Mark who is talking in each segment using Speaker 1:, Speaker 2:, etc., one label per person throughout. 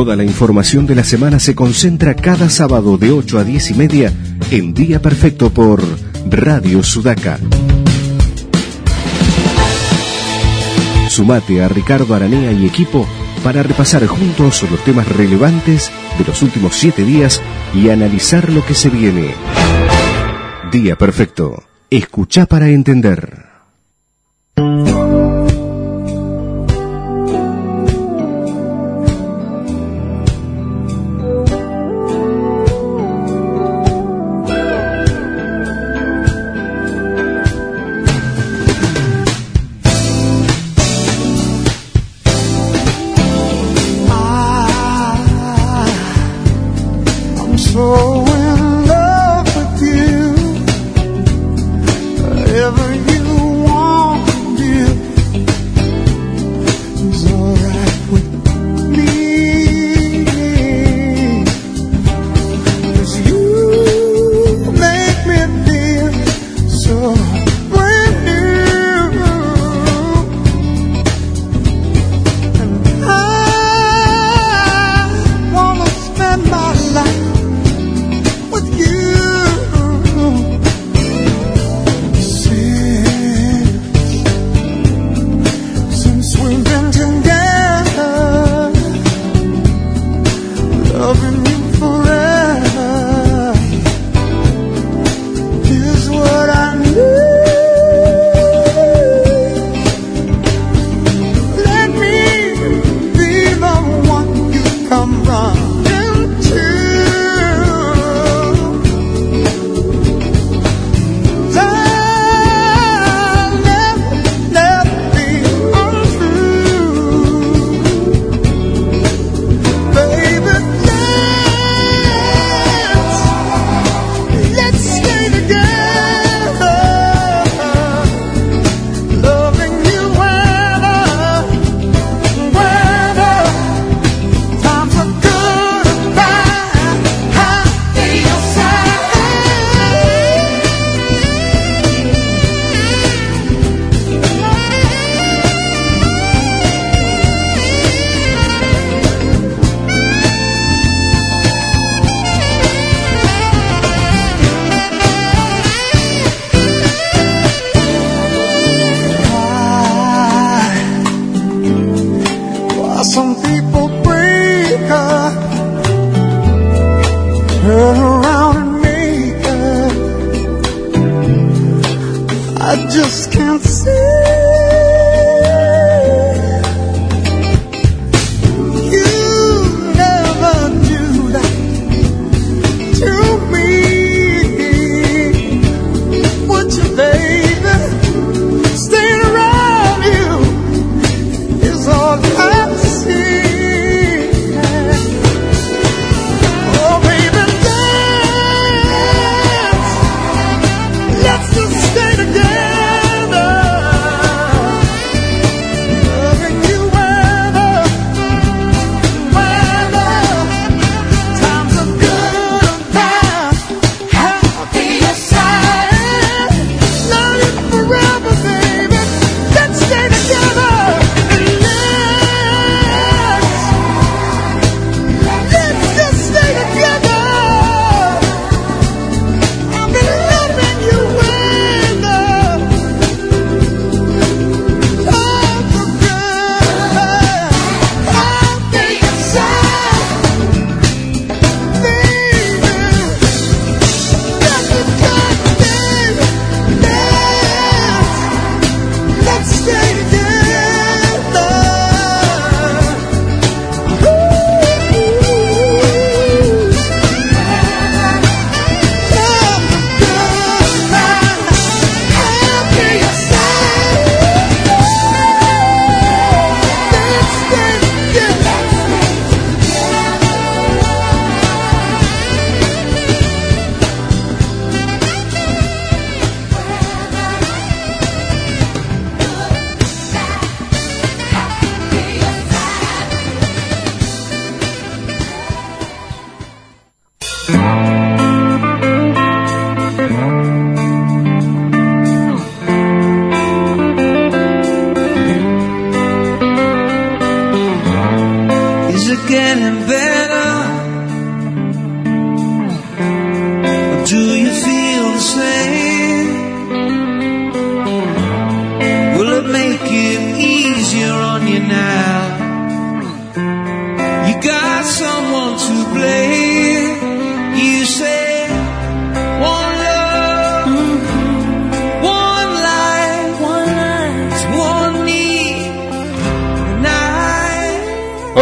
Speaker 1: Toda la información de la semana se concentra cada sábado de 8 a 10 y media en Día Perfecto por Radio Sudaca. Sumate a Ricardo Aranea y equipo para repasar juntos los temas relevantes de los últimos siete días y analizar lo que se viene. Día Perfecto. Escucha para entender.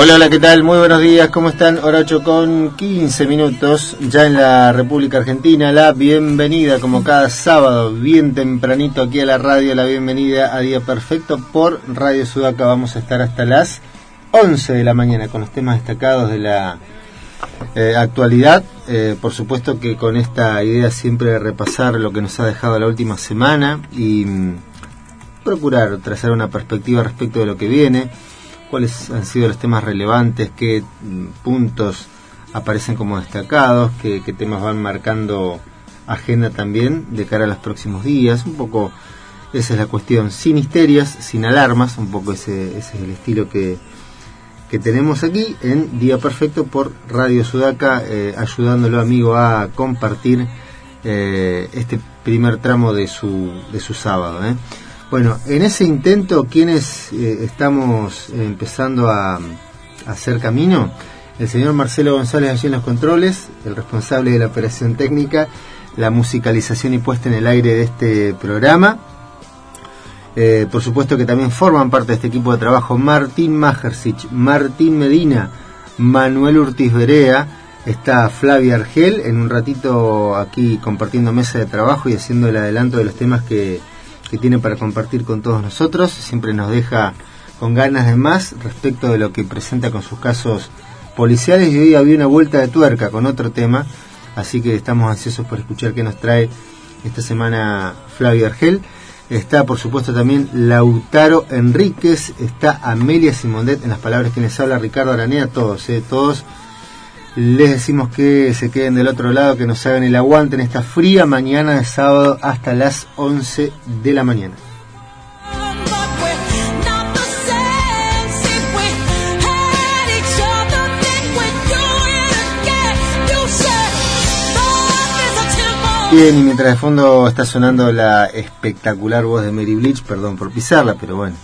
Speaker 2: Hola, hola, ¿qué tal? Muy buenos días, ¿cómo están? Hora 8 con 15 minutos, ya en la República Argentina. La bienvenida, como cada sábado, bien tempranito aquí a la radio, la bienvenida a Día Perfecto por Radio Sudaca. Vamos a estar hasta las 11 de la mañana con los temas destacados de la eh, actualidad. Eh, por supuesto que con esta idea siempre de repasar lo que nos ha dejado la última semana y mm, procurar trazar una perspectiva respecto de lo que viene, cuáles han sido los temas relevantes, qué puntos aparecen como destacados, qué, temas van marcando agenda también de cara a los próximos días, un poco esa es la cuestión, sin histerias, sin alarmas, un poco ese, ese es el estilo que, que tenemos aquí en Día Perfecto por Radio Sudaca, eh, ayudándolo amigo a compartir eh, este primer tramo de su, de su sábado. ¿eh? Bueno, en ese intento, quienes eh, estamos empezando a, hacer camino, el señor Marcelo González allí en los controles, el responsable de la operación técnica, la musicalización y puesta en el aire de este programa. Eh, por supuesto que también forman parte de este equipo de trabajo Martín Majersich, Martín Medina, Manuel Urtiz Berea, está Flavia Argel, en un ratito aquí compartiendo mesa de trabajo y haciendo el adelanto de los temas que, que tiene para compartir con todos nosotros. Siempre nos deja con ganas de más respecto de lo que presenta con sus casos policiales y hoy había una vuelta de tuerca con otro tema, así que estamos ansiosos por escuchar qué nos trae esta semana Flavia Argel. Está, por supuesto, también Lautaro Enríquez, está Amelia Simondet, en las palabras que les habla Ricardo Aranea, todos, eh, todos les decimos que se queden del otro lado, que nos hagan el aguante en esta fría mañana de sábado hasta las 11 de la mañana. Bien, y mientras de fondo está sonando la espectacular voz de Mary Bleach, perdón por pisarla, pero bueno,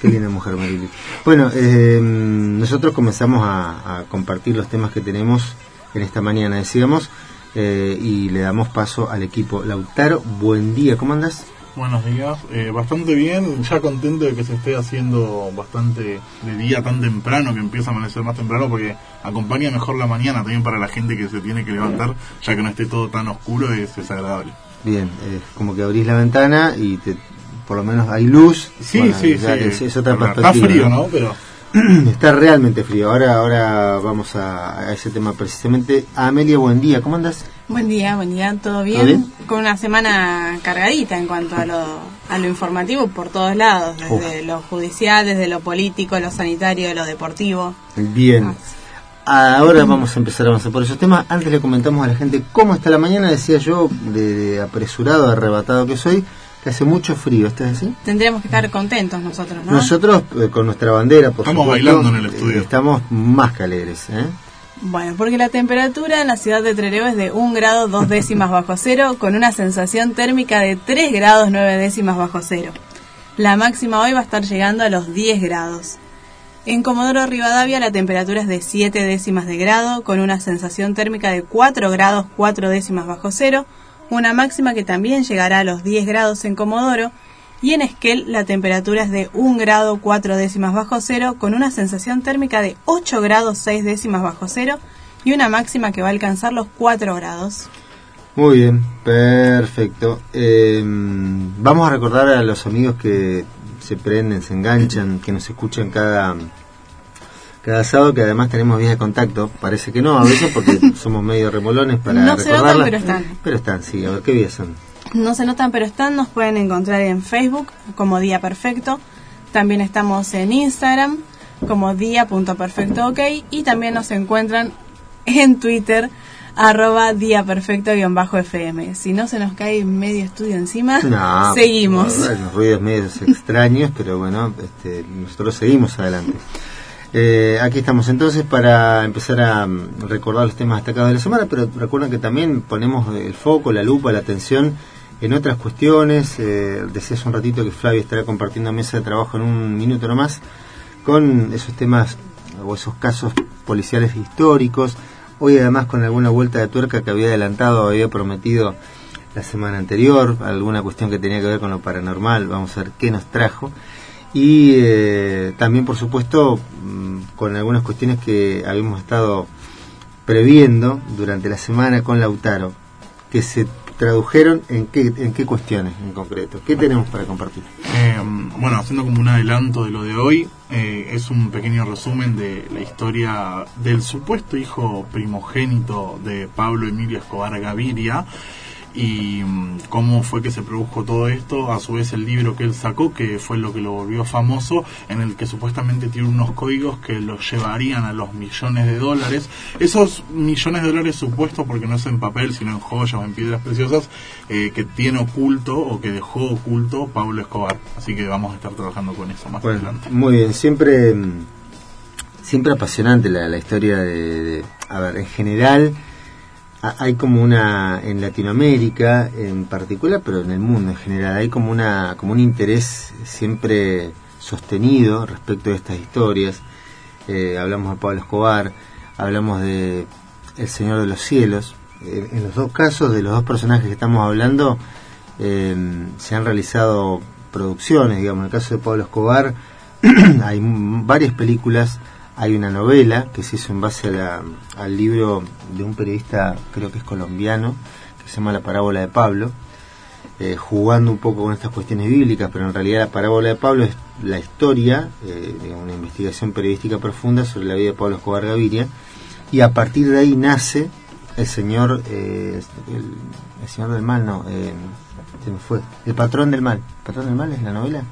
Speaker 2: qué linda mujer Bleach. Bueno, eh, nosotros comenzamos a, a, compartir los temas que tenemos en esta mañana, decíamos, eh, y le damos paso al equipo. Lautaro, buen día, ¿cómo andas?
Speaker 3: Buenos días, eh, bastante bien, ya contento de que se esté haciendo bastante de día tan temprano, que empieza a amanecer más temprano, porque acompaña mejor la mañana también para la gente que se tiene que levantar, ya que no esté todo tan oscuro, es, es agradable.
Speaker 2: Bien, es como que abrís la ventana y te, por lo menos hay luz.
Speaker 3: Sí, bueno, sí, sí.
Speaker 2: Es, es otra
Speaker 3: Está
Speaker 2: perspectiva.
Speaker 3: frío, ¿no? Pero
Speaker 2: Está realmente frío. Ahora, ahora vamos a, a, ese tema precisamente. Amelia, buen día. ¿Cómo andas?
Speaker 4: Buen día, buen día. ¿Todo bien?
Speaker 2: ¿Todo bien?
Speaker 4: Con una semana cargadita en cuanto a lo, a lo informativo por todos lados, desde
Speaker 2: Uf.
Speaker 4: lo judicial, desde lo político, lo sanitario, lo deportivo.
Speaker 2: Bien. Ahora vamos a empezar a avanzar por esos temas. Antes le comentamos a la gente cómo está la mañana. Decía yo, de, de apresurado, arrebatado que soy, que hace mucho frío. ¿Estás así?
Speaker 4: Tendríamos que estar contentos nosotros, ¿no?
Speaker 2: Nosotros, eh, con nuestra bandera, por
Speaker 3: Estamos
Speaker 2: supuesto,
Speaker 3: bailando en el estudio.
Speaker 2: eh, estamos más que alegres. ¿eh?
Speaker 4: Bueno, porque la temperatura en la ciudad de Trelew es de 1 grado 2 décimas bajo cero, con una sensación térmica de 3 grados 9 décimas bajo cero. La máxima hoy va a estar llegando a los 10 grados. En Comodoro Rivadavia la temperatura es de 7 décimas de grado, con una sensación térmica de 4 grados 4 décimas bajo cero, una máxima que también llegará a los 10 grados en Comodoro, y en Esquel la temperatura es de 1 grado 4 décimas bajo cero, con una sensación térmica de 8 grados 6 décimas bajo cero, y una máxima que va a alcanzar los 4 grados.
Speaker 2: Muy bien, perfecto. Eh, vamos a recordar a los amigos que se prenden, se enganchan, que nos escuchan cada cada sábado, que además tenemos vías de contacto. Parece que no, a veces porque somos medio remolones para
Speaker 4: No se notan, pero están.
Speaker 2: Pero están, sí. A ver, ¿qué vías son?
Speaker 4: No se notan, pero están, nos pueden encontrar en Facebook como Día Perfecto. También estamos en Instagram como día.perfectook y también nos encuentran en Twitter arroba día perfecto-fm. Si no se nos cae medio estudio encima,
Speaker 2: No,
Speaker 4: seguimos.
Speaker 2: Los ruidos medios extraños, pero bueno, este, nosotros seguimos adelante. Eh, aquí estamos entonces para empezar a mm, recordar los temas destacados de la semana, pero recuerden que también ponemos el foco, la lupa, la atención en otras cuestiones. Eh, decía hace un ratito que Flavio estará compartiendo mesa de trabajo en un minuto nomás con esos temas o esos casos policiales históricos. Hoy además con alguna vuelta de tuerca que había adelantado, había prometido la semana anterior, alguna cuestión que tenía que ver con lo paranormal, vamos a ver qué nos trajo. Y eh, también, por supuesto, mm, con algunas cuestiones que habíamos estado previendo durante la semana con Lautaro, que se tradujeron en qué, en qué cuestiones en concreto. ¿Qué tenemos para compartir?
Speaker 3: Eh, bueno, haciendo como un adelanto de lo de hoy, eh, es un pequeño resumen de la historia del supuesto hijo primogénito de Pablo Emilio Escobar Gaviria y mm, cómo fue que se produjo todo esto, a su vez el libro que él sacó, que fue lo que lo volvió famoso, en el que supuestamente tiene unos códigos que los llevarían a los millones de dólares. Esos millones de dólares supuestos, porque no es en papel, sino en joyas o en piedras preciosas, eh, que tiene oculto o que dejó oculto Pablo Escobar. Así que vamos a estar trabajando con eso más
Speaker 2: Bueno,
Speaker 3: adelante.
Speaker 2: muy bien, siempre, mm, siempre apasionante la, la historia de, de- A ver, en general hay como una, en Latinoamérica en particular, pero en el mundo en general, hay como, una, como un interés siempre sostenido respecto de estas historias. Eh, hablamos de Pablo Escobar, hablamos de El Señor de los Cielos. En los dos casos de los dos personajes que estamos hablando, eh, se han realizado producciones, digamos, en el caso de Pablo Escobar hay varias películas, hay una novela que se hizo en base a la- al libro de un periodista, creo que es colombiano, que se llama La parábola de Pablo, eh, jugando un poco con estas cuestiones bíblicas, pero en realidad la parábola de Pablo es la historia eh, de una investigación periodística profunda sobre la vida de Pablo Escobar Gaviria, y a partir de ahí nace el señor, eh, el, señor del mal, no, eh, se me fue, el patrón del mal, ¿El patrón del mal es la novela,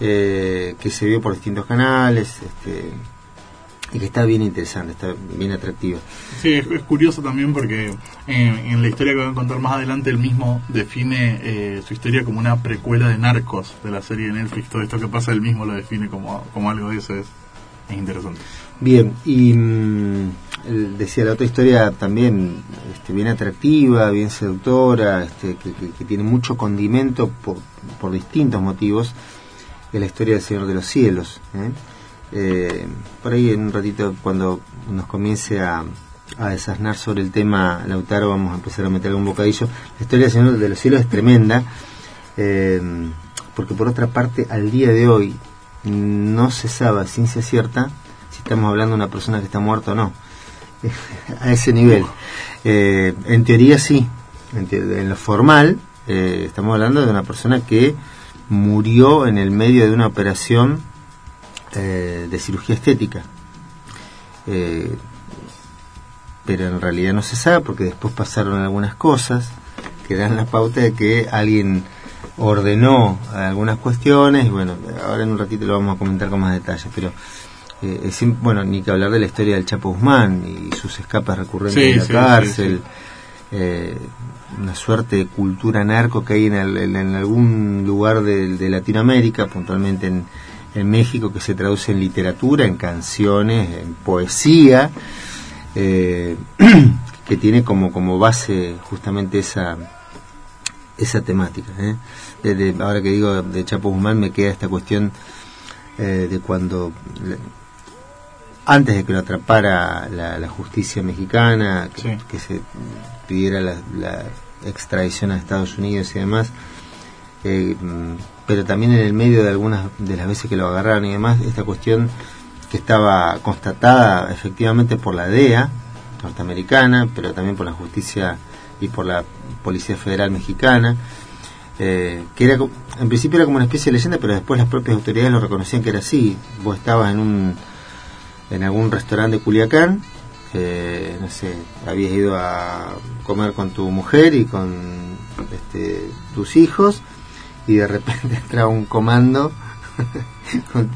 Speaker 2: eh, que se vio por distintos canales, este, y que está bien interesante, está bien atractiva.
Speaker 3: Sí, es, es curioso también porque eh, en la historia que voy a contar más adelante, él mismo define eh, su historia como una precuela de Narcos, de la serie de Netflix. Todo esto que pasa, él mismo lo define como, como algo de eso. Es, es interesante.
Speaker 2: Bien, y mm, el- decía la otra historia también este, bien atractiva, bien seductora, este, que, que- que tiene mucho condimento por, por distintos motivos, es la historia del Señor de los Cielos. ¿eh? Eh, por ahí en un ratito, cuando nos comience a, a desasnar sobre el tema, Lautaro, vamos a empezar a meter algún bocadillo. La historia del Señor de los Cielos es tremenda, eh, porque por otra parte, al día de hoy, no se sabe a ciencia cierta si estamos hablando de una persona que está muerta o no. a ese nivel. Eh, en teoría sí, en, te- en lo formal, eh, estamos hablando de una persona que murió en el medio de una operación eh, de cirugía estética. Eh, pero en realidad no se sabe porque después pasaron algunas cosas que dan la pauta de que alguien ordenó algunas cuestiones y bueno, ahora en un ratito lo vamos a comentar con más detalles, pero eh, es bueno, ni que hablar de la historia del Chapo Guzmán y sus escapes recurrentes
Speaker 3: Sí,
Speaker 2: de la
Speaker 3: sí,
Speaker 2: cárcel,
Speaker 3: sí.
Speaker 2: eh, una suerte de cultura narco que hay en, el- en- en algún lugar de, de Latinoamérica, puntualmente en, en México, que se traduce en literatura, en canciones, en poesía, eh, que tiene como, como base justamente esa esa temática. ¿eh? Desde, ahora que digo de Chapo Guzmán me queda esta cuestión eh, de cuando antes de que lo atrapara la, la justicia mexicana, que,
Speaker 3: Sí.
Speaker 2: que se pidiera la, la extradición a Estados Unidos y demás, eh, pero también en el medio de algunas de las veces que lo agarraron y demás, esta cuestión que estaba constatada efectivamente por la DEA norteamericana, pero también por la justicia y por la Policía Federal Mexicana, eh, que era en principio era como una especie de leyenda, pero después las propias autoridades lo reconocían que era así. Vos estabas en un en algún restaurante de Culiacán, eh, no sé, habías ido a comer con tu mujer y con este, tus hijos y de repente entra un comando con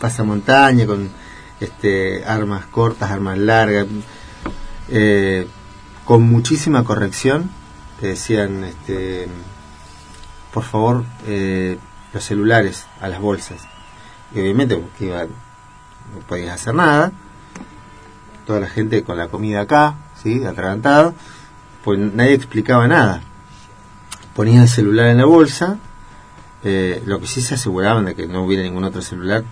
Speaker 2: pasamontaña con este armas cortas, armas largas, eh, con muchísima corrección te decían este por favor eh, los celulares a las bolsas y obviamente porque iba no podías hacer nada. Toda la gente con la comida acá, ¿sí? Atragantado. Pues nadie explicaba nada. Ponían el celular en la bolsa. Eh, lo que sí se aseguraban de que no hubiera ningún otro celular.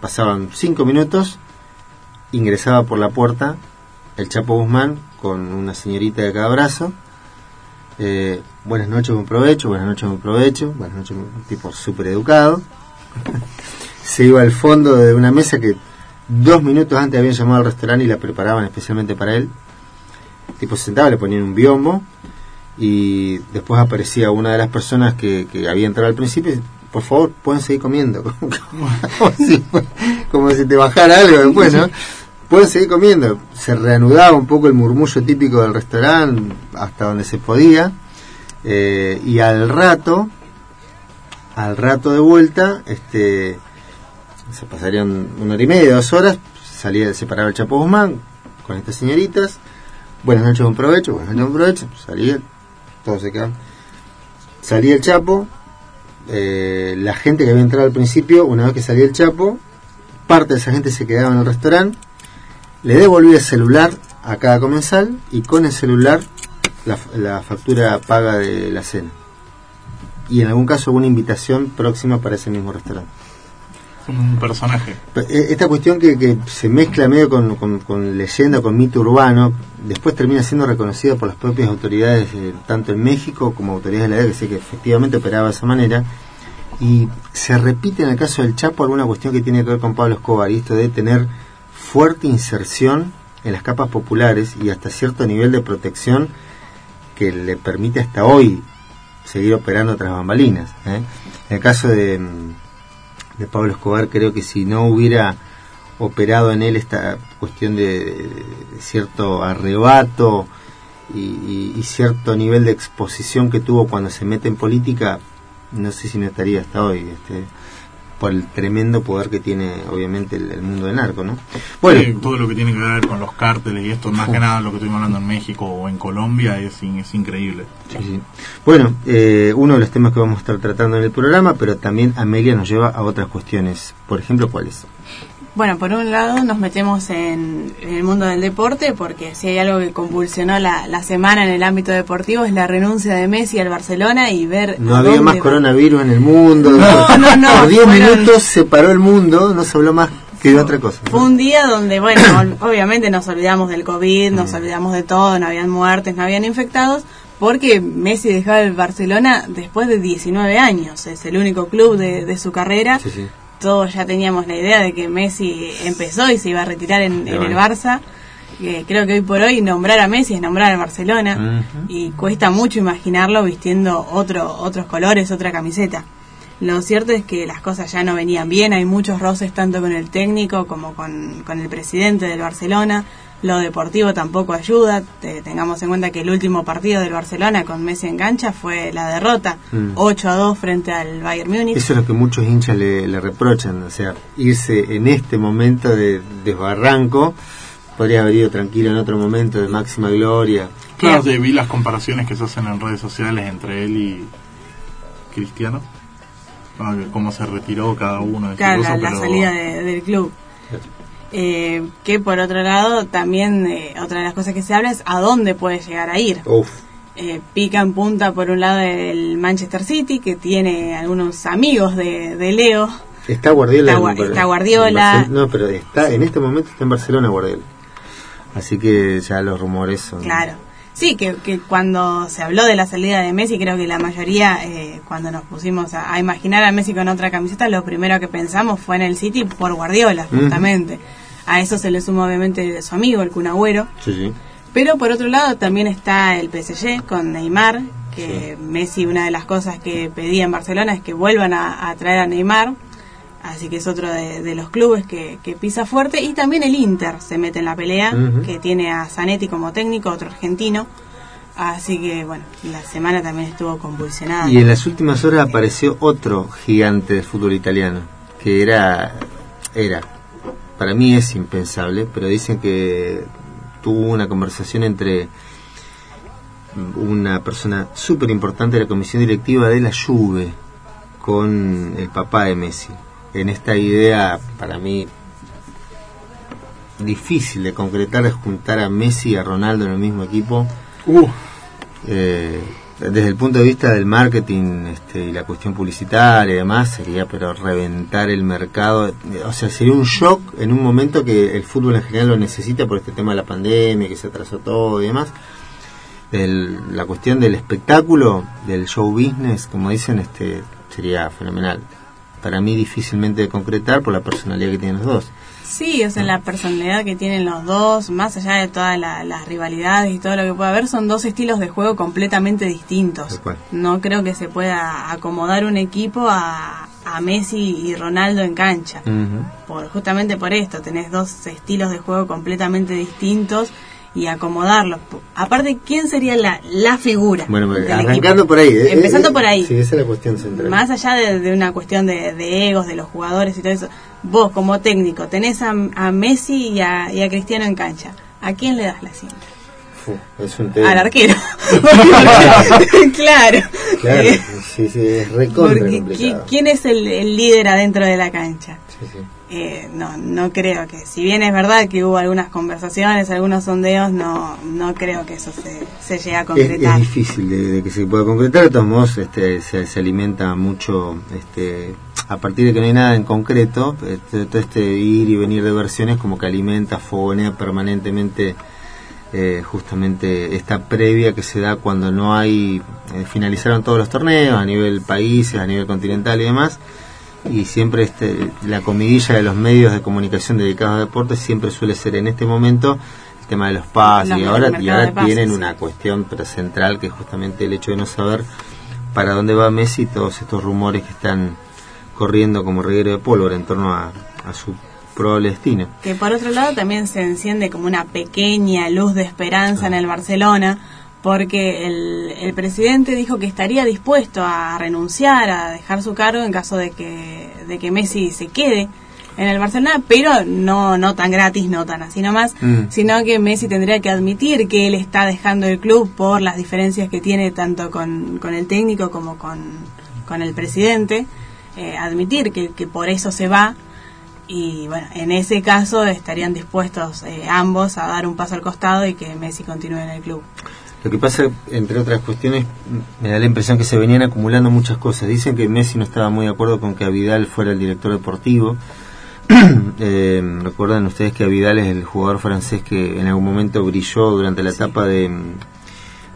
Speaker 2: Pasaban cinco minutos. Ingresaba por la puerta el Chapo Guzmán con una señorita de cada brazo. Eh, buenas noches, buen provecho, buenas noches, buen provecho, buenas noches, un tipo súper educado. Se iba al fondo de una mesa que dos minutos antes habían llamado al restaurante y la preparaban especialmente para él. El tipo se sentaba, le ponían un biombo y después aparecía una de las personas que, que había entrado al principio por favor, pueden seguir comiendo. como, si, te bajara algo después, ¿no? Pueden seguir comiendo. Se reanudaba un poco el murmullo típico del restaurante hasta donde se podía. Eh, y al rato, al rato de vuelta, este, se pasarían una hora y media, dos horas, salía separado el Chapo Guzmán con estas señoritas. Buenas noches, buen provecho, buenas noches, buen provecho. Salía, todos se. Salía el Chapo, eh, la gente que había entrado al principio, una vez que salía el Chapo, parte de esa gente se quedaba en el restaurante, le devolvía el celular a cada comensal y con el celular la, la factura paga de la cena. Y en algún caso alguna invitación próxima para ese mismo restaurante.
Speaker 3: Un personaje.
Speaker 2: Eh, Esta cuestión que, que se mezcla medio con, con- leyenda, con mito urbano, después termina siendo reconocida por las propias autoridades, eh, tanto en México como autoridades de la EDA, que sé que efectivamente operaba de esa manera. Y se repite en el caso del Chapo alguna cuestión que tiene que ver con Pablo Escobar, y esto de tener fuerte inserción en las capas populares y hasta cierto nivel de protección que le permite hasta hoy seguir operando tras bambalinas. ¿eh? En el caso de, mm, de Pablo Escobar, creo que si no hubiera operado en él esta cuestión de, cierto arrebato y, y- y cierto nivel de exposición que tuvo cuando se mete en política, no sé si no estaría hasta hoy. Este, por el tremendo poder que tiene obviamente el, el mundo del narco, ¿no? Bueno,
Speaker 3: Sí, todo lo que tiene que ver con los cárteles y esto, más que nada lo que estuvimos hablando en México o en Colombia, es, es increíble.
Speaker 2: Sí, sí. Bueno, eh, uno de los temas que vamos a estar tratando en el programa, pero también Amelia nos lleva a otras cuestiones. Por ejemplo, ¿cuáles?
Speaker 4: Bueno, por un lado nos metemos en, en el mundo del deporte porque si hay algo que convulsionó la, la semana en el ámbito deportivo es la renuncia de Messi al Barcelona y ver...
Speaker 2: No había más
Speaker 4: va.
Speaker 2: coronavirus en el mundo.
Speaker 4: No, no, no,
Speaker 2: Por 10
Speaker 4: fueron-
Speaker 2: minutos se paró el mundo, no se habló más que de otra cosa.
Speaker 4: Fue un día donde, bueno, obviamente nos olvidamos del COVID, nos
Speaker 2: Mm.
Speaker 4: olvidamos de todo, no habían muertes, no habían infectados, porque Messi dejaba el Barcelona después de 19 años, es el único club de, de su carrera.
Speaker 2: Sí, sí.
Speaker 4: Todos ya teníamos la idea de que Messi empezó y se iba a retirar en, el. Barça. Que creo que hoy por hoy nombrar a Messi es nombrar al Barcelona y cuesta mucho imaginarlo vistiendo otro, otros colores, otra camiseta. Lo cierto es que las cosas ya no venían bien, hay muchos roces tanto con el técnico como con, con el presidente del Barcelona. Lo deportivo tampoco ayuda. Te- tengamos en cuenta que el último partido del Barcelona con Messi en cancha fue la derrota,
Speaker 2: Mm.
Speaker 4: 8 a 2 frente al Bayern Múnich.
Speaker 2: Eso es lo que muchos hinchas le, le reprochan, o sea, irse en este momento de desbarranco, podría haber ido tranquilo en otro momento de máxima gloria.
Speaker 3: Claro, sí, vi las comparaciones que se hacen en redes sociales entre él y Cristiano. Cómo se retiró cada uno de su
Speaker 4: Claro, la,
Speaker 3: cosa,
Speaker 4: la
Speaker 3: pero-
Speaker 4: salida de- del club. Eh, que por otro lado, también eh, otra de las cosas que se habla es a dónde puede llegar a ir.
Speaker 2: Uf,
Speaker 4: Eh, pica en punta por un lado el Manchester City, que tiene algunos amigos de, de Leo.
Speaker 2: está Guardiola.
Speaker 4: Está
Speaker 2: en-
Speaker 4: está Guardiola.
Speaker 2: No, pero está en este momento está en Barcelona Guardiola. Así que ya los rumores son...
Speaker 4: Claro. Sí, que, que cuando se habló de la salida de Messi, creo que la mayoría, eh, cuando nos pusimos a, a imaginar a Messi con otra camiseta, lo primero que pensamos fue en el City por Guardiola, justamente. A eso se le suma obviamente su amigo, el Kun Agüero.
Speaker 2: Sí, sí.
Speaker 4: Pero por otro lado también está el PSG con Neymar, que Messi una de las cosas que pedía en Barcelona es que vuelvan a, a traer a Neymar, así que es otro de, de los clubes que, que pisa fuerte. Y también el Inter se mete en la pelea, que tiene a Zanetti como técnico, otro argentino. Así que bueno, la semana también estuvo convulsionada.
Speaker 2: Y en las últimas horas apareció otro gigante del fútbol italiano, que era, era, para mí es impensable, pero dicen que tuvo una conversación entre una persona súper importante de la comisión directiva de la Juve con el papá de Messi. En esta idea, para mí, difícil de concretar es juntar a Messi y a Ronaldo en el mismo equipo.
Speaker 3: Uh,
Speaker 2: Eh, desde el punto de vista del marketing este, y la cuestión publicitaria y demás, sería pero reventar el mercado. O sea, sería un shock en un momento que el fútbol en general lo necesita por este tema de la pandemia, que se atrasó todo y demás. El- la cuestión del espectáculo, del show business, como dicen, este sería fenomenal. Para mí difícilmente de concretar por la personalidad que tienen los dos.
Speaker 4: Sí, o sea, la personalidad que tienen los dos, más allá de todas la- las rivalidades y todo lo que pueda haber, son dos estilos de juego completamente distintos. No creo que se pueda acomodar un equipo a, a Messi y Ronaldo en cancha. por justamente por esto tenés dos estilos de juego completamente distintos y acomodarlos aparte quién sería la, la figura
Speaker 2: Bueno, arrancando por ahí. eh,
Speaker 4: empezando
Speaker 2: eh,
Speaker 4: por ahí
Speaker 2: Sí, esa es la cuestión central.
Speaker 4: más allá de, de una cuestión de, de egos de los jugadores y todo eso vos como técnico tenés a, a Messi y a, y a Cristiano en cancha ¿a quién le das la cinta?
Speaker 2: Es un tema.
Speaker 4: al arquero claro
Speaker 2: Claro,
Speaker 4: Eh,
Speaker 2: sí, sí, es recontra
Speaker 4: porque
Speaker 2: complicado.
Speaker 4: ¿qui- ¿quién es el, el líder adentro de la cancha?
Speaker 2: Sí, sí.
Speaker 4: Eh, no, no creo que, si bien es verdad que hubo algunas conversaciones, algunos sondeos, no, no creo que eso se, se llegue a
Speaker 2: Es,
Speaker 4: concretar.
Speaker 2: es difícil de, de que se pueda concretar, de todos modos este, se, se alimenta mucho, este, a partir de que no hay nada en concreto, este, todo este ir y venir de versiones como que alimenta, fogonea permanentemente eh, justamente esta previa que se da cuando no hay, eh, finalizaron todos los torneos a nivel países, a nivel continental y demás, y siempre este, la comidilla de los medios de comunicación dedicados a deportes siempre suele ser en este momento el tema de los pases.
Speaker 4: Los
Speaker 2: y ahora, y ahora
Speaker 4: pases,
Speaker 2: tienen una cuestión central que es justamente el hecho de no saber para dónde va Messi y todos estos rumores que están corriendo como reguero de pólvora en torno a, a su probable destino.
Speaker 4: Que por otro lado también se enciende como una pequeña luz de esperanza en el Barcelona, porque el, el presidente dijo que estaría dispuesto a renunciar, a dejar su cargo en caso de que, de que Messi se quede en el Barcelona, pero no, no tan gratis, no tan así nomás,
Speaker 2: Mm.
Speaker 4: sino que Messi tendría que admitir que él está dejando el club por las diferencias que tiene tanto con, con el técnico como con, con el presidente, eh, admitir que, que por eso se va y bueno, en ese caso estarían dispuestos eh, ambos a dar un paso al costado y que Messi continúe en el club.
Speaker 2: Lo que pasa, entre otras cuestiones, me da la impresión que se venían acumulando muchas cosas. Dicen que Messi no estaba muy de acuerdo con que Avidal fuera el director deportivo. Eh, Recuerdan ustedes que Avidal es el jugador francés que en algún momento brilló durante la etapa de,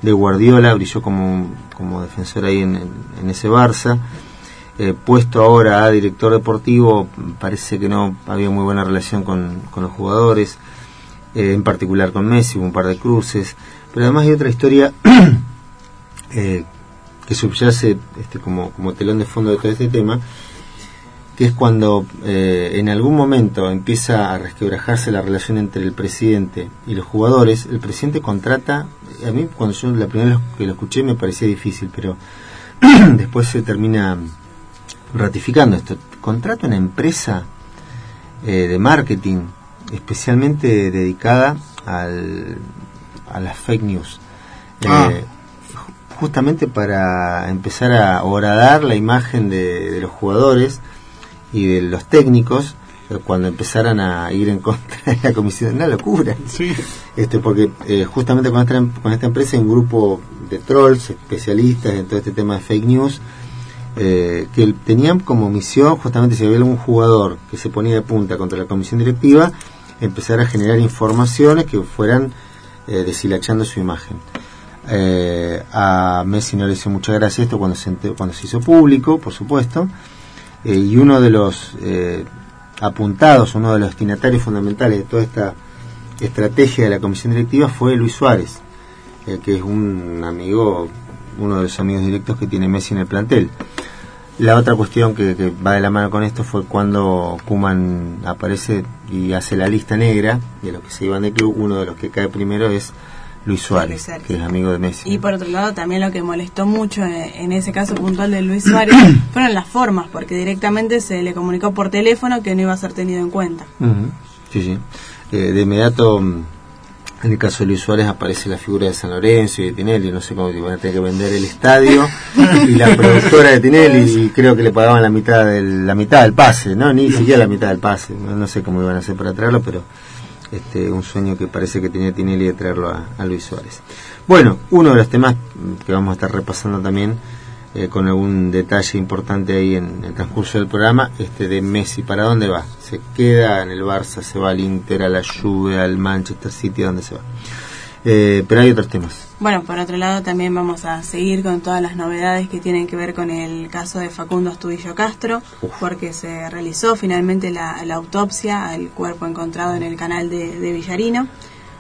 Speaker 2: de Guardiola, brilló como, como defensor ahí en, en ese Barça. Eh, puesto ahora a director deportivo, parece que no había muy buena relación con, con los jugadores, eh, en particular con Messi, hubo un par de cruces. Pero además hay otra historia eh, que subyace este, como, telón de fondo de todo este tema, que es cuando eh, en algún momento empieza a resquebrajarse la relación entre el presidente y los jugadores, el presidente contrata, a mí cuando yo la primera vez que lo escuché me parecía difícil, pero después se termina ratificando esto, contrata una empresa eh, de marketing especialmente dedicada al, a las fake news.
Speaker 3: Ah.
Speaker 2: Eh, ju- justamente para empezar a horadar la imagen de, de los jugadores y de los técnicos eh, cuando empezaran a ir en contra de la comisión. Una locura.
Speaker 3: sí.
Speaker 2: Este, porque eh, justamente con esta, em- con esta empresa hay un grupo de trolls especialistas en todo este tema de fake news eh, que tenían como misión justamente si había algún jugador que se ponía de punta contra la comisión directiva empezar a generar informaciones que fueran eh, deshilachando su imagen Eh, a Messi no le hizo mucha gracia esto cuando se, cuando se hizo público por supuesto eh, y uno de los eh, apuntados uno de los destinatarios fundamentales de toda esta estrategia de la comisión directiva fue Luis Suárez, que es un amigo, uno de los amigos directos que tiene Messi en el plantel. La otra cuestión que, que va de la mano con esto fue cuando Kuman aparece y hace la lista negra de los que se iban del club. Uno de los que cae primero es Luis Suárez,
Speaker 4: Luis
Speaker 2: que es amigo de Messi.
Speaker 4: Y por otro lado, también lo que molestó mucho en, en ese caso puntual de Luis Suárez fueron las formas, porque directamente se le comunicó por teléfono que no iba a ser tenido en cuenta.
Speaker 2: Sí, sí. Eh, de inmediato, mm, en el caso de Luis Suárez, aparece la figura de San Lorenzo y de Tinelli. No sé cómo iban a tener que vender el estadio y la productora de Tinelli. Y creo que le pagaban la mitad del, la mitad del pase, ¿no? Ni siquiera la mitad del pase. No, sé cómo iban a hacer para traerlo, pero este, un sueño que parece que tenía Tinelli de traerlo a Luis Suárez. Bueno, uno de los temas que vamos a estar repasando también eh, con algún detalle importante ahí en el transcurso del programa, este de Messi, ¿para dónde va? ¿Se queda en el Barça, se va al Inter, a la Juve, al Manchester City, ¿a dónde se va? Eh, pero hay otros temas.
Speaker 4: Bueno, por otro lado también vamos a seguir con todas las novedades que tienen que ver con el caso de Facundo Astudillo Castro, porque se realizó finalmente la, la autopsia al cuerpo encontrado en el canal de, de Villarino.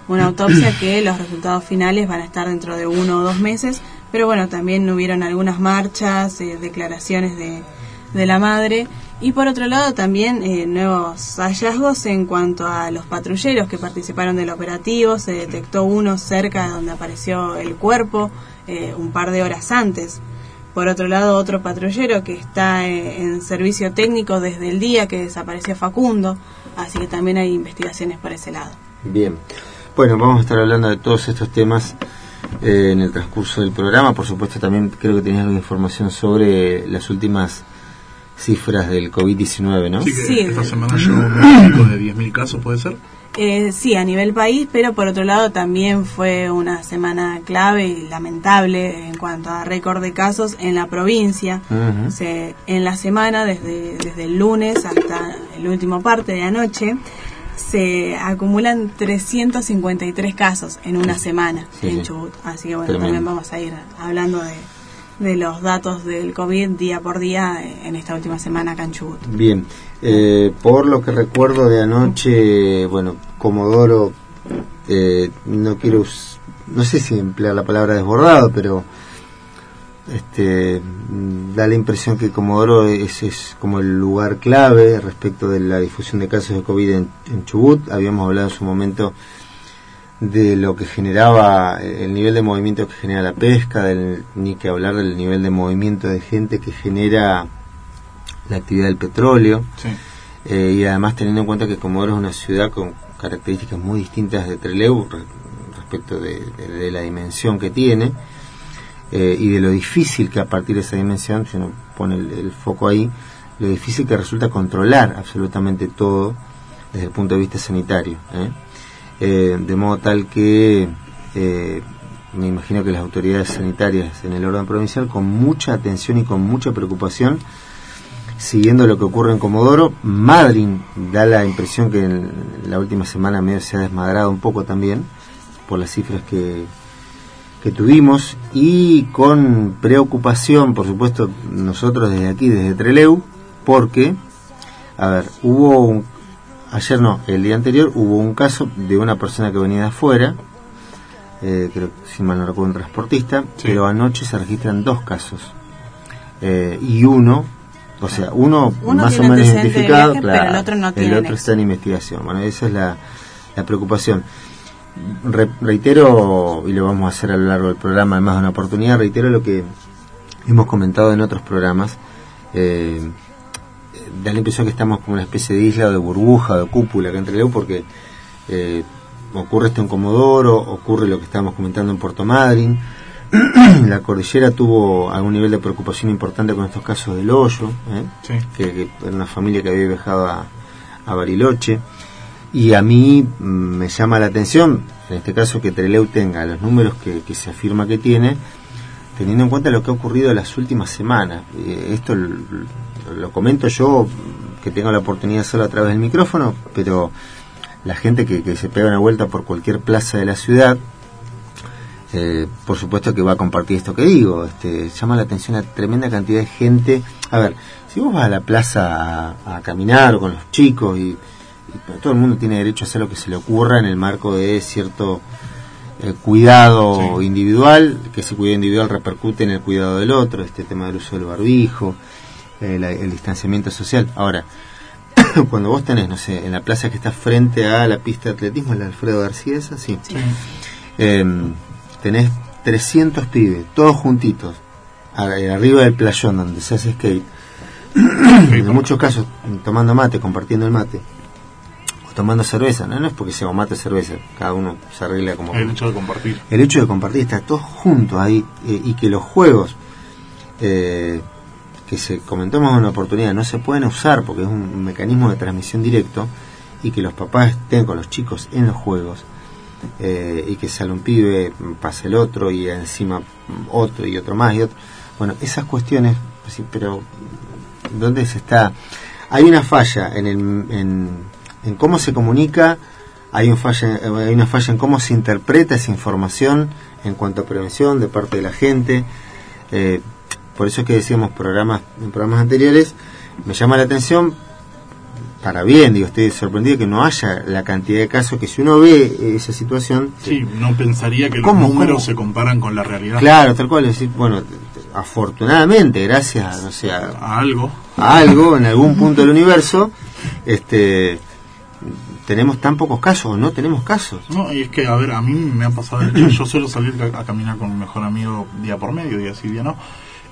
Speaker 4: Una autopsia que los resultados finales van a estar dentro de uno o dos meses, pero bueno, también hubieron algunas marchas, eh, declaraciones de, de la madre y por otro lado también eh, nuevos hallazgos en cuanto a los patrulleros que participaron del operativo. Se detectó uno cerca de donde apareció el cuerpo eh, un par de horas antes. Por otro lado, otro patrullero que está eh, en servicio técnico desde el día que desapareció Facundo. Así que también hay investigaciones por ese lado.
Speaker 2: Bien. Bueno, vamos a estar hablando de todos estos temas eh, en el transcurso del programa. Por supuesto, también creo que tenías alguna información sobre las últimas cifras del COVID-19, ¿no?
Speaker 3: Sí, que
Speaker 4: Sí.
Speaker 3: esta semana llegó un pico de 10.000 casos, ¿puede ser?
Speaker 4: Eh, sí, a nivel país, pero por otro lado también fue una semana clave y lamentable en cuanto a récord de casos en la provincia. En la semana, desde, desde el lunes hasta el último parte de anoche, se acumulan 353 casos en una semana
Speaker 2: Sí,
Speaker 4: en. Chubut. Así que bueno,
Speaker 2: Tremendo.
Speaker 4: también vamos a ir hablando de, de los datos del COVID día por día eh, en esta última semana acá en Chubut.
Speaker 2: Bien, eh, por lo que recuerdo de anoche, bueno, Comodoro, eh, no quiero, no sé si emplear la palabra desbordado, pero este da la impresión que Comodoro es, es como el lugar clave respecto de la difusión de casos de COVID en, en Chubut. Habíamos hablado en su momento de lo que generaba eh, el nivel de movimiento que genera la pesca, del, ni que hablar del nivel de movimiento de gente que genera la actividad del petróleo
Speaker 3: Sí.
Speaker 2: eh, y además teniendo en cuenta que Comodoro es una ciudad con características muy distintas de Trelew re- respecto de, de- de la dimensión que tiene eh, y de lo difícil que a partir de esa dimensión, si uno pone el, foco ahí, lo difícil que resulta controlar absolutamente todo desde el punto de vista sanitario. ¿eh? Eh, de modo tal que eh, me imagino que las autoridades sanitarias en el orden provincial con mucha atención y con mucha preocupación siguiendo lo que ocurre en Comodoro. Madryn da la impresión que en la última semana medio se ha desmadrado un poco también por las cifras que, que tuvimos y con preocupación, por supuesto, nosotros desde aquí, desde Treleu, porque, a ver, hubo un, ayer no, el día anterior hubo un caso de una persona que venía de afuera, eh, creo que si mal no recuerdo un transportista,
Speaker 3: Sí.
Speaker 2: pero anoche se registran dos casos eh, y uno, o sea, uno,
Speaker 4: Uno
Speaker 2: más o menos identificado,
Speaker 4: viaje, pero
Speaker 2: claro,
Speaker 4: el otro no
Speaker 2: el
Speaker 4: tiene
Speaker 2: otro está en investigación. Bueno, esa es la, la preocupación. Re- reitero, y lo vamos a hacer a lo largo del programa, además de una oportunidad, reitero lo que hemos comentado en otros programas. Eh, da la impresión que estamos como una especie de isla de burbuja de cúpula acá entre Leu porque eh, ocurre esto en Comodoro, ocurre lo que estábamos comentando en Puerto Madryn. la cordillera tuvo algún nivel de preocupación importante con estos casos del hoyo, ¿eh?
Speaker 3: Sí.
Speaker 2: que, que era una familia que había viajado a, a Bariloche. Y a mí mm, me llama la atención, en este caso, que Treleu tenga los números que, se afirma que tiene, teniendo en cuenta lo que ha ocurrido las últimas semanas. Eh, esto l- lo, comento yo, que tengo la oportunidad de hacerlo a través del micrófono, pero la gente que, que se pega una vuelta por cualquier plaza de la ciudad, eh, por supuesto que va a compartir esto que digo. Este, llama la atención a tremenda cantidad de gente. A ver, si vos vas a la plaza a, a caminar o con los chicos y, todo el mundo tiene derecho a hacer lo que se le ocurra en el marco de cierto eh, cuidado
Speaker 3: Sí.
Speaker 2: individual, que ese cuidado individual repercute en el cuidado del otro, este tema del uso del barbijo, eh, la- el distanciamiento social. Ahora, cuando vos tenés, no sé, en la plaza que está frente a la pista de atletismo, la Alfredo García, esa, sí. Eh, tenés 300 pibes, todos juntitos, eh, arriba del playón donde se hace skate. en muchos casos, tomando mate, compartiendo el mate. O tomando cerveza, no, no es porque sea o mate cerveza, cada uno se arregla como
Speaker 3: El hecho de compartir.
Speaker 2: el hecho de compartir, estar todos juntos ahí eh, y que los juegos eh, que se comentó más en una oportunidad no se pueden usar porque es un mecanismo de transmisión directo y que los papás estén con los chicos en los juegos eh, y que sale un pibe, pase el otro y encima otro y otro más y otro. Bueno, esas cuestiones, sí, pero ¿dónde se está? Hay una falla en, el, en, en cómo se comunica, hay, un falla, hay una falla en cómo se interpreta esa información en cuanto a prevención de parte de la gente. Eh, por eso es que decíamos programas, en programas anteriores, me llama la atención para bien, digo, estoy sorprendido que no haya la cantidad de casos que si uno ve esa situación...
Speaker 3: Sí, no pensaría que los
Speaker 2: ¿Cómo,
Speaker 3: números
Speaker 2: cómo?
Speaker 3: se comparan con la realidad.
Speaker 2: Claro, tal cual, es decir, bueno, afortunadamente, gracias no sé, a,
Speaker 3: A algo.
Speaker 2: a algo en algún punto del universo, este tenemos tan pocos casos no tenemos casos.
Speaker 3: No, y es que, a ver, a mí me ha pasado yo suelo salir a, a caminar con mi mejor amigo día por medio, día sí, día no,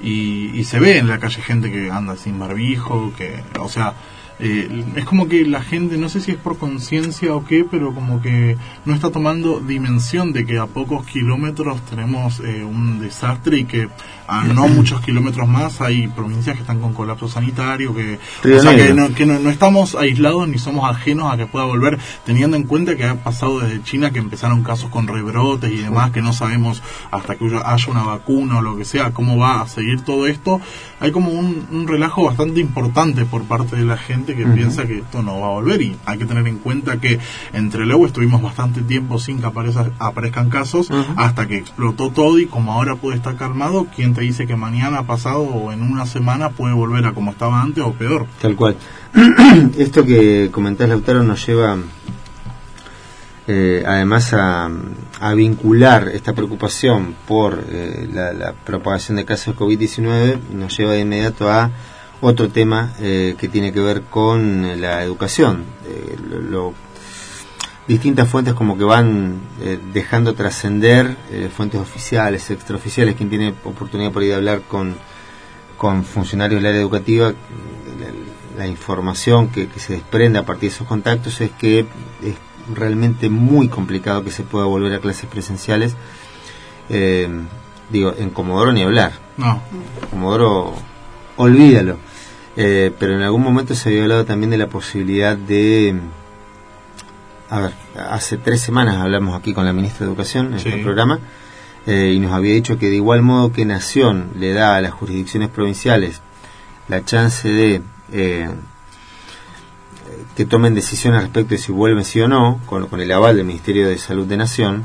Speaker 3: y, y se ve en la calle gente que anda sin barbijo, que, o sea, eh, es como que la gente, no sé si es por conciencia o qué, pero como que no está tomando dimensión de que a pocos kilómetros tenemos eh, un desastre y que a no muchos kilómetros más hay provincias que están con colapso sanitario, que, o sea, que, no, que no, no estamos aislados ni somos ajenos a que pueda volver, teniendo en cuenta que ha pasado desde China que empezaron casos con rebrotes y demás, que no sabemos hasta que haya una vacuna o lo que sea, cómo va a seguir todo esto. Hay como un, un relajo bastante importante por parte de la gente que piensa que esto no va a volver y hay que tener en cuenta que entre luego estuvimos bastante tiempo sin que aparezca- aparezcan casos hasta que explotó todo y como ahora puede estar calmado, ¿quién te dice que mañana, pasado o en una semana puede volver a como estaba antes o peor?
Speaker 2: Tal cual. Esto que comentás, Lautaro, nos lleva eh, además a, a vincular esta preocupación por eh, la, la propagación de casos de COVID-19, nos lleva de inmediato a otro tema eh, que tiene que ver con la educación. Eh, lo- lo- distintas fuentes como que van eh, dejando trascender eh, fuentes oficiales, extraoficiales, quien tiene oportunidad por ahí de hablar con, con funcionarios del área educativa, la, la información que, que se desprende a partir de esos contactos es que es realmente muy complicado que se pueda volver a clases presenciales. Eh, digo, en Comodoro ni hablar.
Speaker 3: No,
Speaker 2: Comodoro, olvídalo. Eh, pero en algún momento se había hablado también de la posibilidad de... A ver, hace tres semanas hablamos aquí con la ministra de Educación en
Speaker 3: Sí.
Speaker 2: este programa eh, y nos había dicho que de igual modo que Nación le da a las jurisdicciones provinciales la chance de eh, que tomen decisiones respecto de si vuelven sí o no, con, con el aval del Ministerio de Salud de Nación,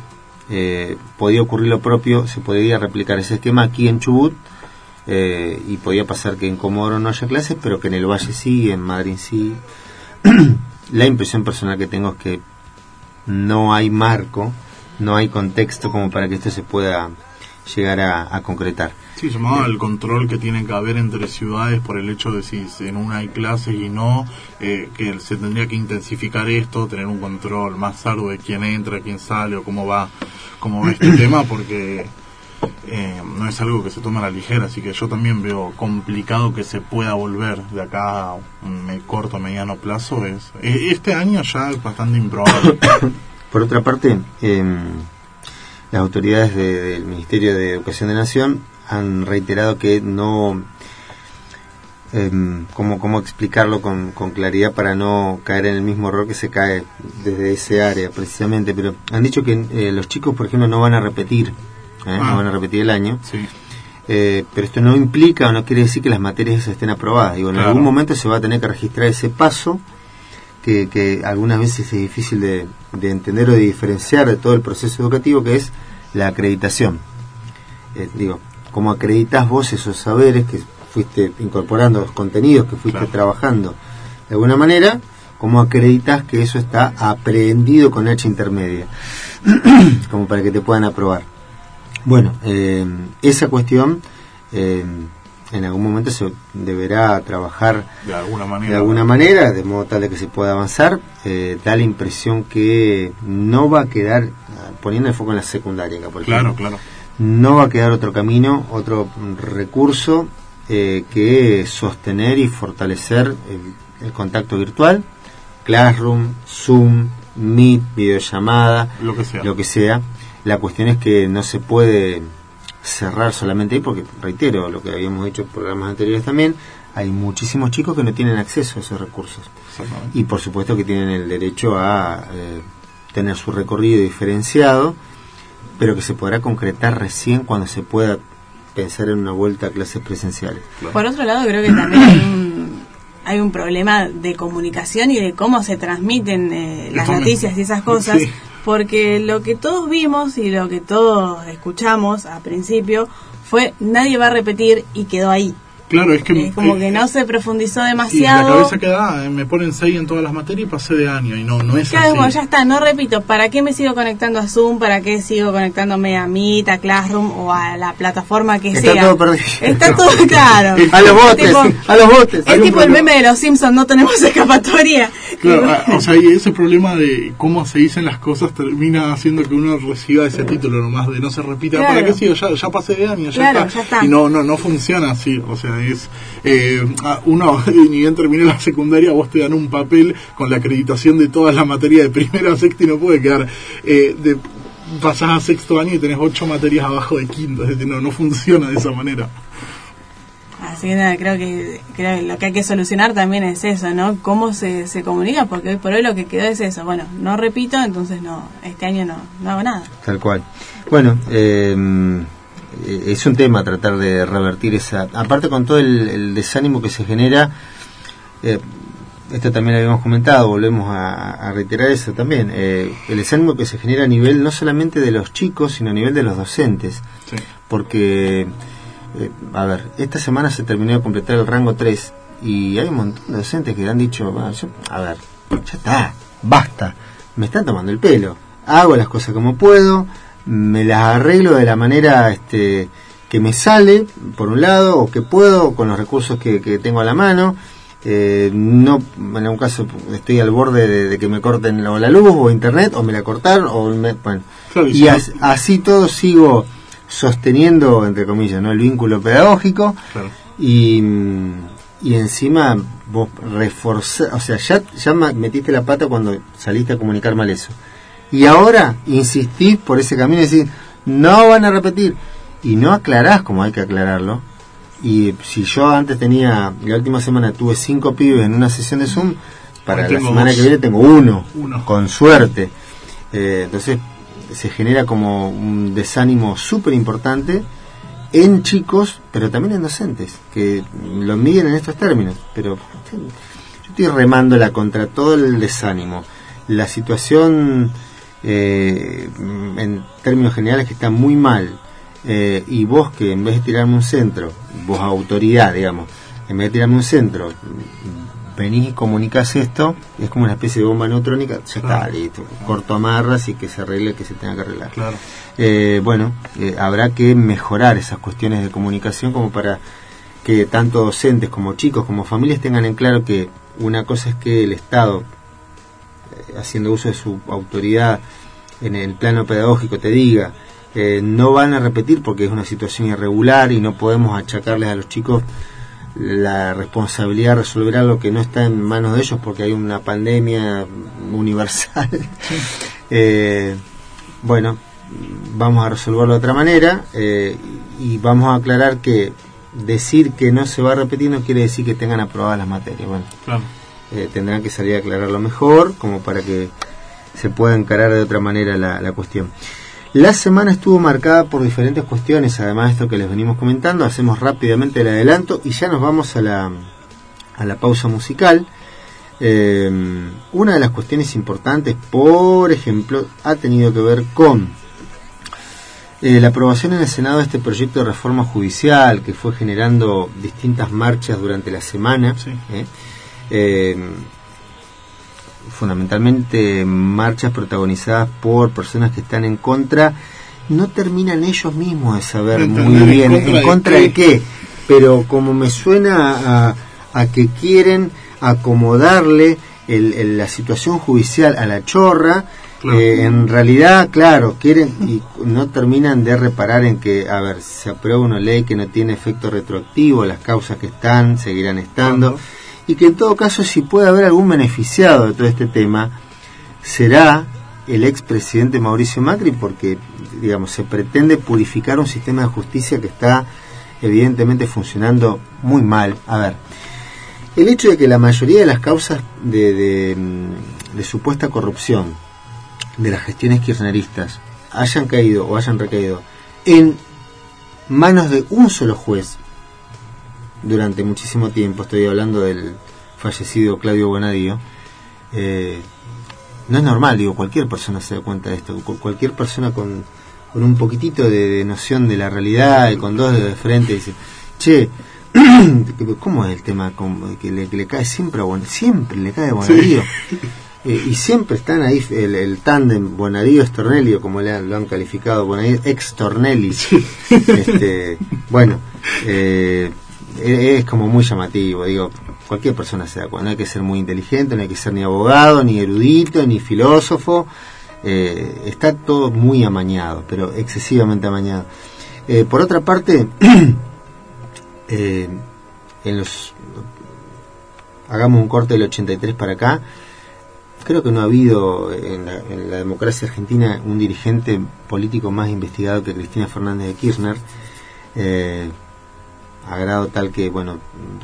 Speaker 2: eh, podía ocurrir lo propio, se podría replicar ese esquema aquí en Chubut eh, y podía pasar que en Comodoro no haya clases, pero que en el Valle sí, en Madrid sí. la impresión personal que tengo es que no hay marco, no hay contexto como para que esto se pueda llegar a, a concretar.
Speaker 3: Sí, llamaba al control que tiene que haber entre ciudades por el hecho de si en una hay clases y no, eh, que se tendría que intensificar esto, tener un control más arduo de quién entra, quién sale o cómo va, cómo va este tema, porque eh, no es algo que se toma a la ligera, así que yo también veo complicado que se pueda volver de acá a un corto, mediano plazo. Es, eh, este año ya es bastante improbable.
Speaker 2: Por otra parte, em, las autoridades de- del Ministerio de Educación de Nación han reiterado que no, em, cómo, cómo explicarlo con, con claridad para no caer en el mismo error que se cae desde ese área precisamente, pero han dicho que eh, los chicos, por ejemplo, no van a repetir, ¿eh?
Speaker 3: Ah.
Speaker 2: no van a repetir el año.
Speaker 3: Sí.
Speaker 2: Eh, pero esto no implica o no quiere decir que las materias estén aprobadas. Digo, en
Speaker 3: Claro.
Speaker 2: algún momento se va a tener que registrar ese paso que, que algunas veces es difícil de, de entender o de diferenciar de todo el proceso educativo, que es la acreditación. Eh, digo, ¿cómo acreditas vos esos saberes que fuiste incorporando, los contenidos que fuiste
Speaker 3: Claro.
Speaker 2: trabajando de alguna manera? ¿Cómo acreditas que eso está aprehendido con H intermedia? como para que te puedan aprobar. Bueno, eh, esa cuestión eh, en algún momento se deberá trabajar
Speaker 3: De alguna manera.
Speaker 2: de alguna manera, de modo tal de que se pueda avanzar. Eh, da la impresión que no va a quedar, poniendo el foco en la secundaria, por
Speaker 3: Claro,
Speaker 2: ejemplo,
Speaker 3: claro.
Speaker 2: no va a quedar otro camino, otro recurso eh, que sostener y fortalecer el, el contacto virtual, Classroom, Zoom, Meet, videollamada,
Speaker 3: Lo que sea.
Speaker 2: lo que sea. La cuestión es que no se puede cerrar solamente ahí, porque reitero lo que habíamos dicho en programas anteriores también, hay muchísimos chicos que no tienen acceso a esos recursos. Y por supuesto que tienen el derecho a eh, tener su recorrido diferenciado, pero que se podrá concretar recién cuando se pueda pensar en una vuelta a clases presenciales.
Speaker 4: Por otro lado, creo que también hay un, hay un problema de comunicación y de cómo se transmiten eh, las noticias y esas cosas,
Speaker 3: Sí.
Speaker 4: Porque lo que todos vimos y lo que todos escuchamos a principio fue nadie va a repetir y quedó ahí.
Speaker 3: Claro, es que...
Speaker 4: Es como
Speaker 3: eh,
Speaker 4: que no se profundizó
Speaker 3: Y la
Speaker 4: demasiado.
Speaker 3: cabeza queda, eh, me ponen 6 en todas las materias y pasé de año. Y no, no es
Speaker 4: Claro,
Speaker 3: así.
Speaker 4: ya está, no repito, ¿para qué me sigo conectando a Zoom? ¿Para qué sigo conectándome a Meet, a Classroom o a la plataforma que
Speaker 2: Está
Speaker 4: sea?
Speaker 2: todo perdido.
Speaker 4: Está todo claro.
Speaker 2: A los botes,
Speaker 4: Tipo,
Speaker 2: a los botes.
Speaker 4: Es tipo el
Speaker 3: problema.
Speaker 4: meme de los Simpsons, no tenemos escapatoria.
Speaker 3: Claro, ah, o sea, y ese problema de cómo se dicen las cosas termina haciendo que uno reciba ese título nomás de no se repita.
Speaker 4: Claro.
Speaker 3: ¿Para qué sigo? Ya, ya pasé de año, ya,
Speaker 4: Claro,
Speaker 3: está.
Speaker 4: ya está.
Speaker 3: Y no, no, no funciona así. O sea, es. Eh, uno, ni bien termina la secundaria, vos te dan un papel con la acreditación de todas las materias de primero a sexto y no puede quedar. Eh, de, pasás a sexto año y tenés ocho materias abajo de quinto. Es decir, no, no funciona de esa manera.
Speaker 4: Así que nada, creo que, creo que lo que hay que solucionar también es eso, ¿no? Cómo se, se comunica, porque hoy por hoy lo que quedó es eso. Bueno, no repito, entonces no, este año no, no hago nada.
Speaker 2: Tal cual. Bueno, eh, eh, es un tema tratar de revertir esa. Aparte, con todo el, el desánimo que se genera, eh, esto también lo habíamos comentado, volvemos a, a reiterar eso también. eh, el desánimo que se genera a nivel no solamente de los chicos, sino a nivel de los docentes.
Speaker 3: Sí.
Speaker 2: Porque, eh, a ver, esta semana se terminó de completar el rango 3 y hay un montón de docentes que han dicho, "Bueno, yo- a ver, ya está, basta, me están tomando el pelo, hago las cosas como puedo, me las arreglo de la manera este, que me sale, por un lado, o que puedo con los recursos que, que tengo a la mano. Eh, no, en algún caso estoy al borde de, de que me corten o la luz o internet o me la cortaron o me, bueno
Speaker 3: Claro, y
Speaker 2: as- así todo sigo sosteniendo entre comillas no el vínculo pedagógico
Speaker 3: Claro.
Speaker 2: y, y encima vos reforzar o sea ya ya metiste la pata cuando saliste a comunicar mal eso y ahora insistís por ese camino y decís no van a repetir y no aclarás como hay que aclararlo y si yo antes tenía la última semana tuve cinco pibes en una sesión de zoom para la semana
Speaker 3: dos.
Speaker 2: que viene tengo uno,
Speaker 3: Uno.
Speaker 2: con suerte Eh, entonces se genera como un desánimo súper importante en chicos, pero también en docentes, que lo miden en estos términos. Pero yo estoy remándola contra todo el desánimo. La situación, eh, en términos generales, que está muy mal. Eh, y vos que en vez de tirarme un centro, vos autoridad, digamos, en vez de tirarme un centro, venís y comunicas esto, es como una especie de bomba neutrónica, ya está,
Speaker 3: Claro.
Speaker 2: listo, corto amarras y que se arregle que se tenga que arreglar.
Speaker 3: Claro.
Speaker 2: Eh, bueno, eh, habrá que mejorar esas cuestiones de comunicación como para que tanto docentes como chicos como familias tengan en claro que una cosa es que el Estado, haciendo uso de su autoridad en el plano pedagógico, te diga, eh, no van a repetir porque es una situación irregular y no podemos achacarles a los chicos la responsabilidad de resolver algo que no está en manos de ellos porque hay una pandemia universal. Eh, bueno, vamos a resolverlo de otra manera eh, y vamos a aclarar que decir que no se va a repetir no quiere decir que tengan aprobadas las materias. Bueno,
Speaker 3: Claro.
Speaker 2: Eh, tendrán que salir a aclararlo mejor como para que se pueda encarar de otra manera la, la cuestión. La semana estuvo marcada por diferentes cuestiones, además de esto que les venimos comentando, hacemos rápidamente el adelanto y ya nos vamos a la, a la pausa musical. Eh, una de las cuestiones importantes, por ejemplo, ha tenido que ver con eh, la aprobación en el Senado de este proyecto de reforma judicial que fue generando distintas marchas durante la semana.
Speaker 3: Sí.
Speaker 2: ¿eh? Eh, fundamentalmente marchas protagonizadas por personas que están en contra, no terminan ellos mismos de saber
Speaker 3: De
Speaker 2: muy bien
Speaker 3: en contra
Speaker 2: en
Speaker 3: de
Speaker 2: contra de
Speaker 3: qué.
Speaker 2: qué, pero como me suena a, a que quieren acomodarle el- el- la situación judicial a la chorra,
Speaker 3: Claro.
Speaker 2: eh, en realidad, claro, quieren y no terminan de reparar en que, a ver, se aprueba una ley que no tiene efecto retroactivo, las causas que están seguirán estando. Y que en todo caso, si puede haber algún beneficiado de todo este tema, será el expresidente Mauricio Macri, porque, digamos, se pretende purificar un sistema de justicia que está evidentemente funcionando muy mal. A ver, el hecho de que la mayoría de las causas de, de, mm, de supuesta corrupción de las gestiones kirchneristas hayan caído o hayan recaído en manos de un solo juez durante muchísimo tiempo, estoy hablando del fallecido Claudio Bonadío, eh, no es normal, digo, cualquier persona se da cuenta de esto, cu- cualquier persona con, con un poquitito de, de noción de la realidad y con dos dedos de frente dice, che, ¿cómo es el tema? Que, le, que le cae siempre a Bon- siempre le cae a Bonadío. Eh, y siempre están ahí el, el tándem Bonadío-Stornelli, o como le han- lo han calificado, Bonadío ex-Tornelli. Este, bueno, eh, es como muy llamativo, digo, cualquier persona se da cuenta, no hay que ser muy inteligente, no hay que ser ni abogado, ni erudito, ni filósofo, eh, está todo muy amañado, pero excesivamente amañado. Eh, por otra parte, eh, en los hagamos un corte del 83 para acá, creo que no ha habido en la, en la democracia argentina un dirigente político más investigado que Cristina Fernández de Kirchner, a grado tal que, bueno,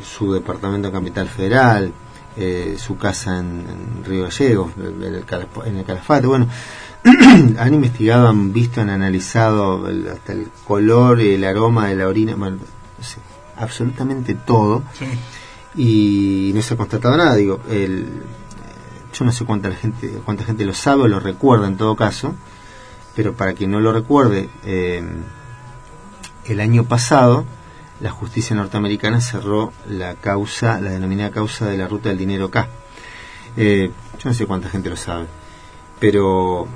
Speaker 2: su departamento en Capital Federal, eh, su casa en, en Río Gallegos, en el, Calaf- en el Calafate, bueno, han investigado, han visto, han analizado el- hasta el color, el aroma de la orina, bueno, no sé, absolutamente todo
Speaker 3: Sí.
Speaker 2: y no se ha constatado nada. Digo, el, yo no sé cuánta gente, cuánta gente lo sabe o lo recuerda en todo caso, pero para quien no lo recuerde, eh, el año pasado la justicia norteamericana cerró la causa, la denominada causa de la ruta del dinero K. Eh, yo no sé cuánta gente lo sabe, pero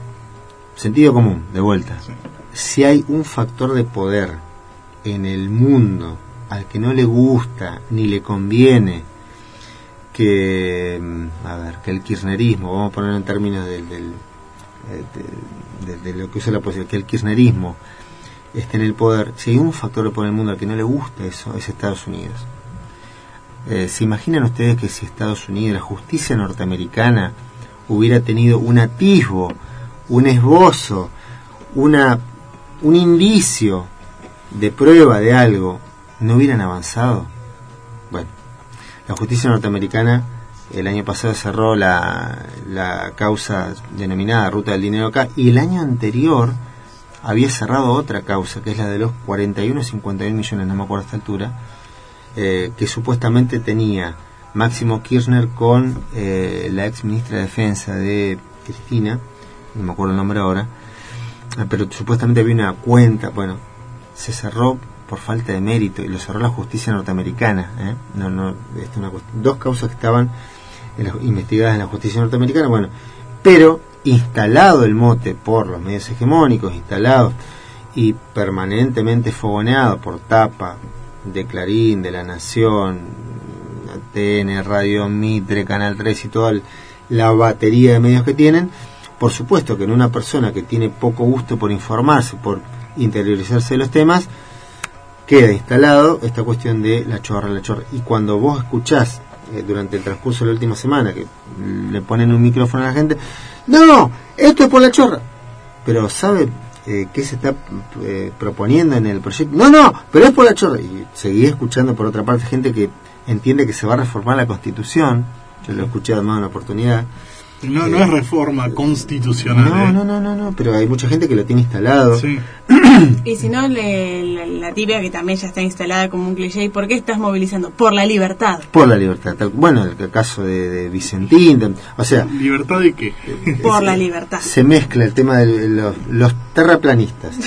Speaker 2: sentido común, de vuelta.
Speaker 3: Sí.
Speaker 2: Si hay un factor de poder en el mundo al que no le gusta ni le conviene que, mm, a ver, que el kirchnerismo, vamos a ponerlo en términos del, del, eh, de, de- de lo que usa la posibilidad, que el kirchnerismo esté en el poder, si hay un factor de poder en el mundo al que no le gusta eso, es Estados Unidos. Eh, ¿Se imaginan ustedes que si Estados Unidos, la justicia norteamericana, hubiera tenido un atisbo, un esbozo, una, un indicio de prueba de algo, no hubieran avanzado? Bueno, la justicia norteamericana el año pasado cerró la, la causa denominada Ruta del Dinero acá y el año anterior había cerrado otra causa que es la de los 41 o 51 millones, no me acuerdo a esta altura, eh, que supuestamente tenía Máximo Kirchner con eh, la ex ministra de Defensa de Cristina, no me acuerdo el nombre ahora, eh, pero supuestamente había una cuenta, bueno, se cerró por falta de mérito y lo cerró la justicia norteamericana. ¿eh? No, no, es una cuest- dos causas que estaban en investigadas en la justicia norteamericana, bueno, pero instalado el mote por los medios hegemónicos, instalados y permanentemente fogoneado por tapa de Clarín, de La Nación, TN, Radio Mitre, Canal 3 y toda la batería de medios que tienen, por supuesto que en una persona que tiene poco gusto por informarse, por interiorizarse de los temas, queda instalado esta cuestión de la chorra, la chorra. Y cuando vos escuchás eh, durante el transcurso de la última semana que le ponen un micrófono a la gente, no, esto es por la chorra. Pero ¿sabe eh, qué se está eh, proponiendo en el proyecto? No, no, pero es por la chorra. Y seguí escuchando por otra parte gente que entiende que se va a reformar la constitución. Yo lo escuché además en una oportunidad.
Speaker 3: No, no es reforma constitucional.
Speaker 2: No,
Speaker 3: ¿eh?
Speaker 2: no, no, no, no, pero hay mucha gente que lo tiene instalado.
Speaker 3: Sí.
Speaker 4: Y si no, le- la, la tibia que también ya está instalada como un cliché, ¿y por qué estás movilizando? Por la libertad.
Speaker 2: Por la libertad. Tal- Bueno, el caso de, de Vicentín, de- o sea,
Speaker 3: ¿Libertad de qué?
Speaker 4: Por la libertad.
Speaker 2: se mezcla el tema de los, los terraplanistas,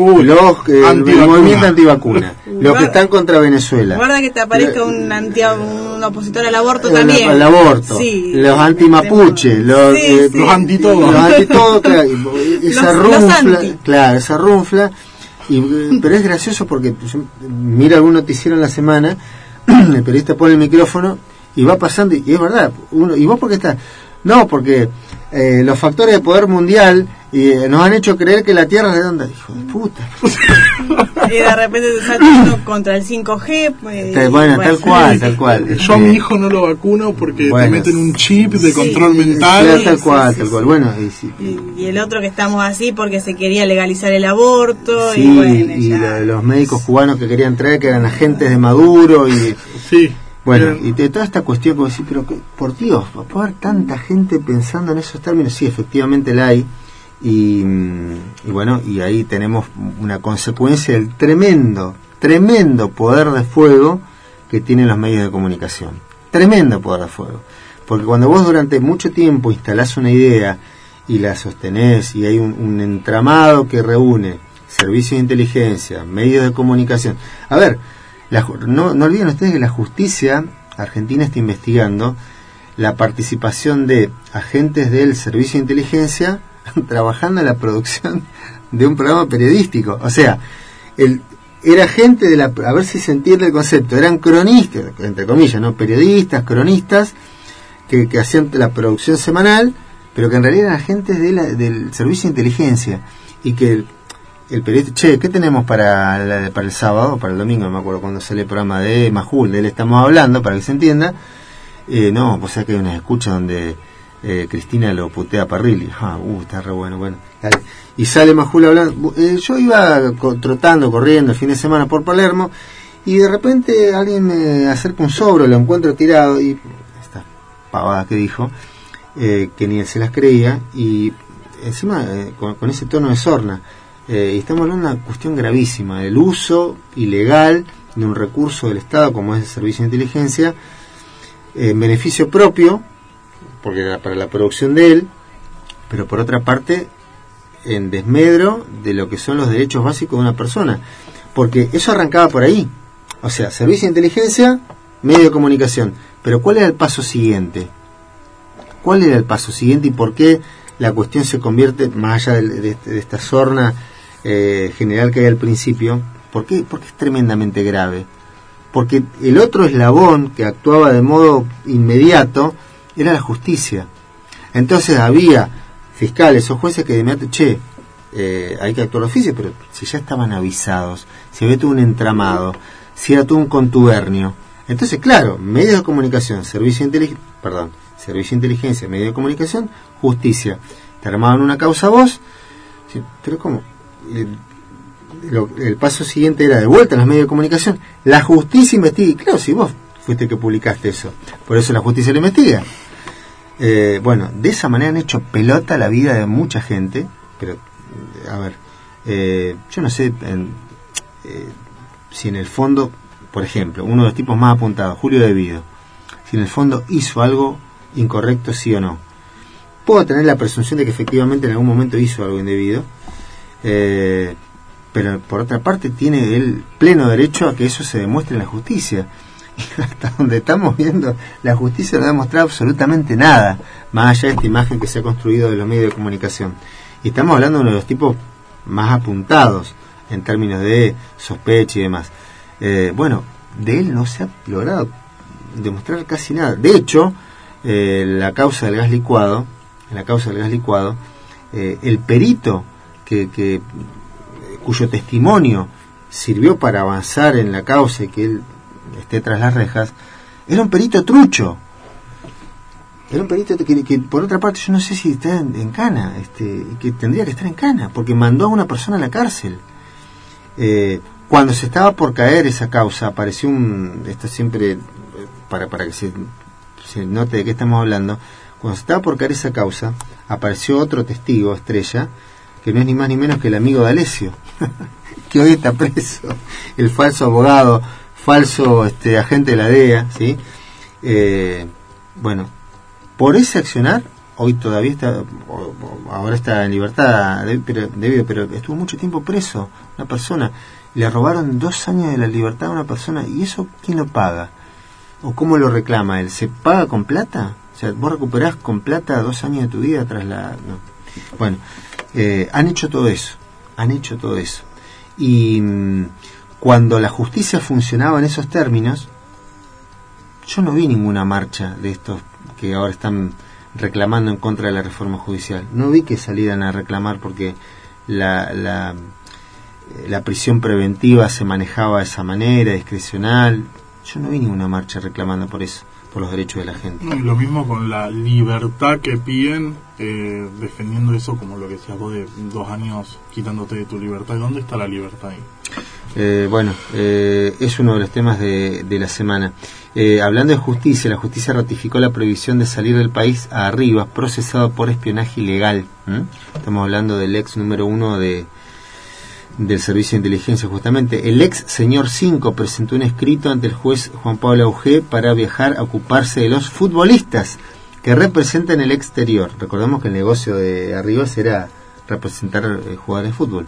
Speaker 3: Uy,
Speaker 2: los que el
Speaker 3: antivacuna.
Speaker 2: movimiento antivacuna, los que están contra Venezuela,
Speaker 4: Guarda que te aparezca un, anti, un opositor al aborto
Speaker 2: el,
Speaker 4: también.
Speaker 2: el aborto,
Speaker 4: Sí.
Speaker 2: los antimapuche, los,
Speaker 4: Sí,
Speaker 2: eh,
Speaker 4: sí.
Speaker 3: Los antitodos.
Speaker 2: los antitodos, claro, esa
Speaker 4: Los- los
Speaker 2: runfla,
Speaker 4: anti.
Speaker 2: claro, esa runfla, y, eh, pero es gracioso porque yo mira algún noticiero en la semana, el periodista pone el micrófono y va pasando, y es verdad, uno, ¿y vos por qué estás? No, porque eh, los factores de poder mundial y, eh, nos han hecho creer que la Tierra es redonda. Hijo de puta.
Speaker 4: y de repente te salta uno contra el 5G. pues,
Speaker 2: bueno,
Speaker 4: pues,
Speaker 2: tal cual, tal cual.
Speaker 3: Yo a
Speaker 2: Este,
Speaker 3: mi hijo no lo vacuno porque
Speaker 2: Bueno,
Speaker 3: te meten un chip de
Speaker 4: sí,
Speaker 3: control mental.
Speaker 4: Sí,
Speaker 2: tal cual,
Speaker 4: sí,
Speaker 2: tal
Speaker 4: sí.
Speaker 2: cual. Bueno, y
Speaker 4: Y, y el otro que estamos así porque se quería legalizar el aborto.
Speaker 2: Sí,
Speaker 4: y bueno,
Speaker 2: y de los médicos cubanos que querían traer, que eran agentes de Maduro, y
Speaker 3: Sí.
Speaker 2: bueno, y de toda esta cuestión, como decir, pero que- por Dios, ¿va a haber tanta gente pensando en esos términos? Sí, efectivamente la hay, y, y bueno, y ahí tenemos una consecuencia del tremendo, tremendo poder de fuego que tienen los medios de comunicación. Tremendo poder de fuego. Porque cuando vos durante mucho tiempo instalás una idea y la sostenés y hay un, entramado que reúne servicios de inteligencia, medios de comunicación. A ver, la no, no olviden ustedes que la justicia argentina está investigando la participación de agentes del servicio de inteligencia trabajando en la producción de un programa periodístico. O sea, el, era gente de la... A ver si se entiende el concepto. Eran cronistas, entre comillas, ¿no? Periodistas, cronistas, que, que hacían la producción semanal, pero que en realidad eran agentes de la- del servicio de inteligencia. Y que el, periodista, che, ¿qué tenemos para, la- para el sábado, para el domingo? No me acuerdo cuando sale el programa de Majul, de él estamos hablando, para que se entienda. Eh, no, pues sea que hay unas escuchas donde eh, Cristina lo putea Parrilli. Ah, uh, está re bueno, bueno. Y sale Majul hablando. Eh, yo iba trotando, corriendo el fin de semana por Palermo y de repente alguien me acerca un sobre, lo encuentro tirado y esta pavada que dijo, eh, que ni se las creía y encima eh, con, con ese tono de sorna. Eh, y estamos hablando de una cuestión gravísima, del uso ilegal de un recurso del Estado como es el servicio de inteligencia en beneficio propio, porque era para la producción de él, pero por otra parte en desmedro de lo que son los derechos básicos de una persona, porque eso arrancaba por ahí, o sea, servicio de inteligencia, medio de comunicación, pero ¿cuál era el paso siguiente? ¿Cuál era el paso siguiente y por qué la cuestión se convierte, más allá de, esta sorna eh, general que hay al principio, ¿por qué? Porque es tremendamente grave porque el otro eslabón que actuaba de modo inmediato era la justicia. Entonces había fiscales o jueces que de che, eh, hay que actuar oficio, pero si ya estaban avisados, si había todo un entramado, si era todo un contubernio. Entonces, claro, medios de comunicación, servicio de inteligencia, perdón, servicio de inteligencia, medios de comunicación, justicia. Te armaban una causa vos, pero ¿cómo? Lo- el paso siguiente era de vuelta a los medios de comunicación. La justicia investiga. Y claro, si vos fuiste que publicaste eso. Por eso la justicia lo investiga. Eh, bueno, de esa manera han hecho pelota la vida de mucha gente. Pero, a ver, eh, yo no sé en- eh, si en el fondo, por ejemplo, uno de los tipos más apuntados, Julio Devido, si en el fondo hizo algo incorrecto, sí o no. Puedo tener la presunción de que efectivamente en algún momento hizo algo indebido. Eh, pero por otra parte tiene el pleno derecho a que eso se demuestre en la justicia. Hasta donde estamos viendo, la justicia no ha demostrado absolutamente nada, más allá de esta imagen que se ha construido de los medios de comunicación. Y estamos hablando de uno de los tipos más apuntados en términos de sospecha y demás. Eh, bueno, de él no se ha logrado demostrar casi nada. De hecho, eh, la causa del gas licuado, la causa del gas licuado, eh, el perito que, que cuyo testimonio sirvió para avanzar en la causa y que él esté tras las rejas, era un perito trucho. Era un perito que, por otra parte yo no sé si está en, cana, este, que tendría que estar en cana, porque mandó a una persona a la cárcel. Eh, cuando se estaba por caer esa causa, apareció un, esto siempre, eh, para, para que se, se note de qué estamos hablando, cuando se estaba por caer esa causa, apareció otro testigo, estrella, que no es ni más ni menos que el amigo de Alessio, que hoy está preso, el falso abogado, falso este, agente de la DEA, ¿sí? Eh, bueno, por ese accionar, hoy todavía está, ahora está en libertad, pero, debido, pero estuvo mucho tiempo preso, una persona, le robaron dos años de la libertad a una persona, ¿y eso quién lo paga? ¿O cómo lo reclama él? ¿Se paga con plata? O sea, vos recuperás con plata dos años de tu vida tras la... no. Bueno, eh, han hecho todo eso, han hecho todo eso. Y mm, cuando la justicia funcionaba en esos términos, yo no vi ninguna marcha de estos que ahora están reclamando en contra de la reforma judicial. No vi que salieran a reclamar porque la, la, prisión preventiva se manejaba de esa manera, discrecional. Yo no vi ninguna marcha reclamando por eso, por los derechos de la gente.
Speaker 3: No, y lo mismo con la libertad que piden, eh, defendiendo eso como lo que decías vos de dos años quitándote de tu libertad. ¿Y dónde está la libertad ahí?
Speaker 2: Eh, bueno, eh, es uno de los temas de, de la semana. Eh, hablando de justicia, la justicia ratificó la prohibición de salir del país a Arribas, procesado por espionaje ilegal. ¿m? Estamos hablando del ex número uno de, del Servicio de Inteligencia, justamente. El ex señor 5 presentó un escrito ante el juez Juan Pablo Augé para viajar a ocuparse de los futbolistas que representan el exterior. Recordemos que el negocio de Arribas era representar eh, jugadores de fútbol.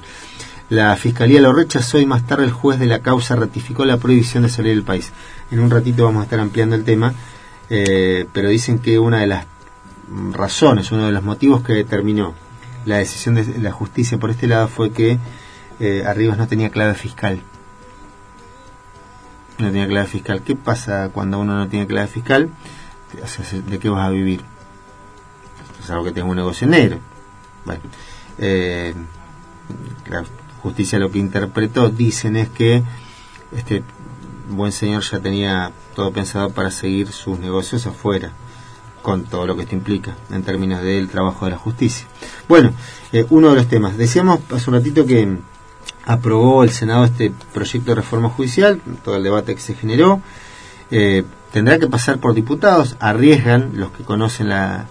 Speaker 2: La fiscalía lo rechazó y más tarde el juez de la causa ratificó la prohibición de salir del país. En un ratito vamos a estar ampliando el tema, eh, pero dicen que una de las razones, uno de los motivos que determinó la decisión de la justicia por este lado fue que eh, Arribas no tenía clave fiscal. No tenía clave fiscal. ¿Qué pasa cuando uno no tiene clave fiscal? ¿De qué vas a vivir? Es algo que tenga un negocio negro. Bueno, eh, la justicia lo que interpretó, dicen, es que este buen señor ya tenía todo pensado para seguir sus negocios afuera, con todo lo que esto implica en términos del trabajo de la justicia. Bueno, eh, uno de los temas. Decíamos hace un ratito que aprobó el Senado este proyecto de reforma judicial, todo el debate que se generó. Eh, tendrá que pasar por diputados, arriesgan los que conocen la,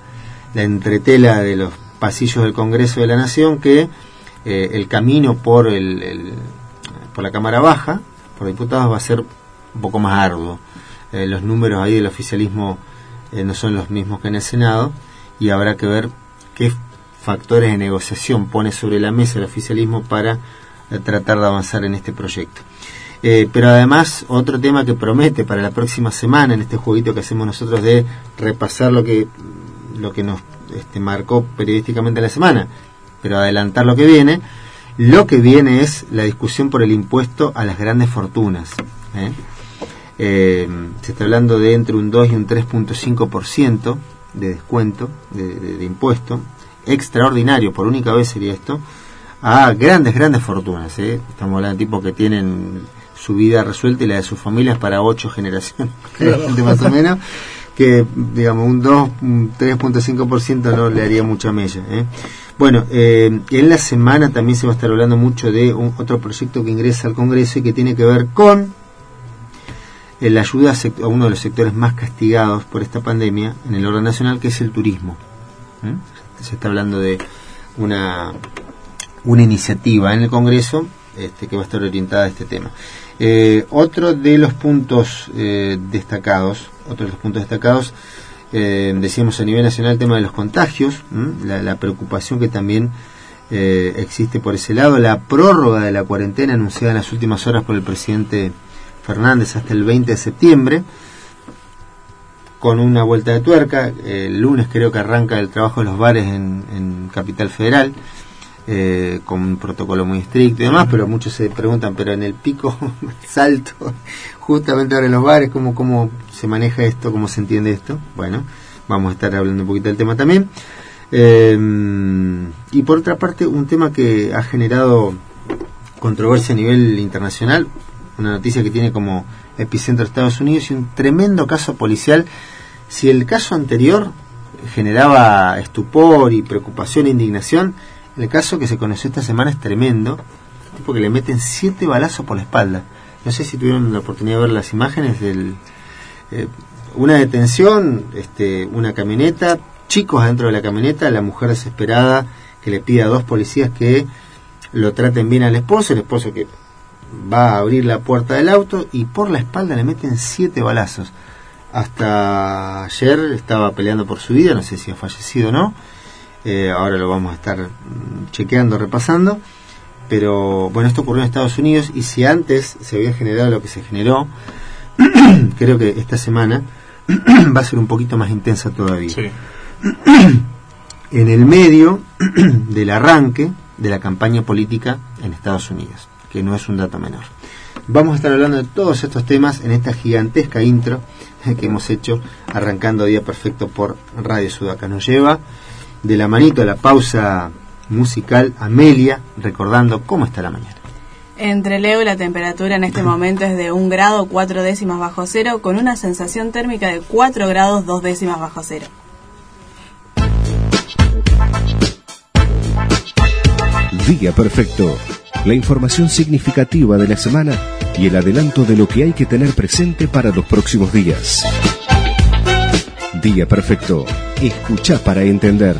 Speaker 2: la entretela de los pasillos del Congreso de la Nación que eh, el camino por, el, por la Cámara Baja, por diputados, va a ser un poco más arduo. Eh, los números ahí del oficialismo no son los mismos que en el Senado y habrá que ver qué factores de negociación pone sobre la mesa el oficialismo para tratar de avanzar en este proyecto. Eh, pero además, otro tema que promete para la próxima semana, en este jueguito que hacemos nosotros de repasar lo que, lo que nos este, marcó periodísticamente la semana, pero adelantar lo que viene, lo que viene es la discusión por el impuesto a las grandes fortunas. ¿eh? Eh, se está hablando de entre un 2 y un 3.5% de descuento de, de- de impuesto, extraordinario, por única vez sería esto, a grandes, grandes fortunas. ¿eh? Estamos hablando de tipos que tienen su vida resuelta y la de sus familias para ocho generaciones, más o menos, que digamos un 2, un 3.5% no le haría mucha mella. ¿eh? Bueno, eh, en la semana también se va a estar hablando mucho de un, otro proyecto que ingresa al Congreso y que tiene que ver con eh, la ayuda a, uno de los sectores más castigados por esta pandemia en el orden nacional, que es el turismo. ¿Mm? Se está hablando de una, una iniciativa en el Congreso este, que va a estar orientada a este tema. Eh, otro de los puntos eh, destacados, otro de los puntos destacados, eh, decíamos a nivel nacional el tema de los contagios, la, preocupación que también eh, existe por ese lado, la prórroga de la cuarentena anunciada en las últimas horas por el presidente Fernández hasta el 20 de septiembre, con una vuelta de tuerca. El lunes creo que arranca el trabajo de los bares en Capital Federal, eh, con un protocolo muy estricto y demás, pero muchos se preguntan, pero en el pico salto, justamente ahora en los bares, ¿cómo, ¿cómo se maneja esto? ¿Cómo se entiende esto? Bueno, vamos a estar hablando un poquito del tema también. Eh, y por otra parte, un tema que ha generado controversia a nivel internacional, una noticia que tiene como epicentro Estados Unidos y un tremendo caso policial. Si el caso anterior generaba estupor y preocupación e indignación, el caso que se conoció esta semana es tremendo, tipo que le meten siete balazos por la espalda. No sé si tuvieron la oportunidad de ver las imágenes del eh, una detención, este, una camioneta, chicos dentro de la camioneta, la mujer desesperada que le pide a dos policías que lo traten bien al esposo, el esposo que va a abrir la puerta del auto y por la espalda le meten siete balazos. Hasta ayer estaba peleando por su vida, no sé si ha fallecido o no. Eh, ahora lo vamos a estar mm, chequeando, repasando. Pero bueno, esto ocurrió en Estados Unidos y si antes se había generado lo que se generó, creo que esta semana va a ser un poquito más intensa todavía.
Speaker 3: Sí.
Speaker 2: En el medio del arranque de la campaña política en Estados Unidos, que no es un dato menor. Vamos a estar hablando de todos estos temas en esta gigantesca intro que hemos hecho arrancando Día Perfecto por Radio Sudaca. Nos lleva de la manito a la pausa musical Amelia recordando cómo está la mañana.
Speaker 4: Entre Leo la temperatura en este momento es de 1 grado 4 décimas bajo cero con una sensación térmica de 4 grados 2 décimas bajo cero.
Speaker 1: Día perfecto. La información significativa de la semana y el adelanto de lo que hay que tener presente para los próximos días. Día perfecto Escucha para entender.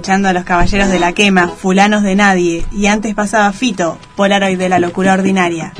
Speaker 4: Escuchando a los caballeros de la quema, fulanos de nadie, y antes pasaba Fito, Polaroid de la locura ordinaria.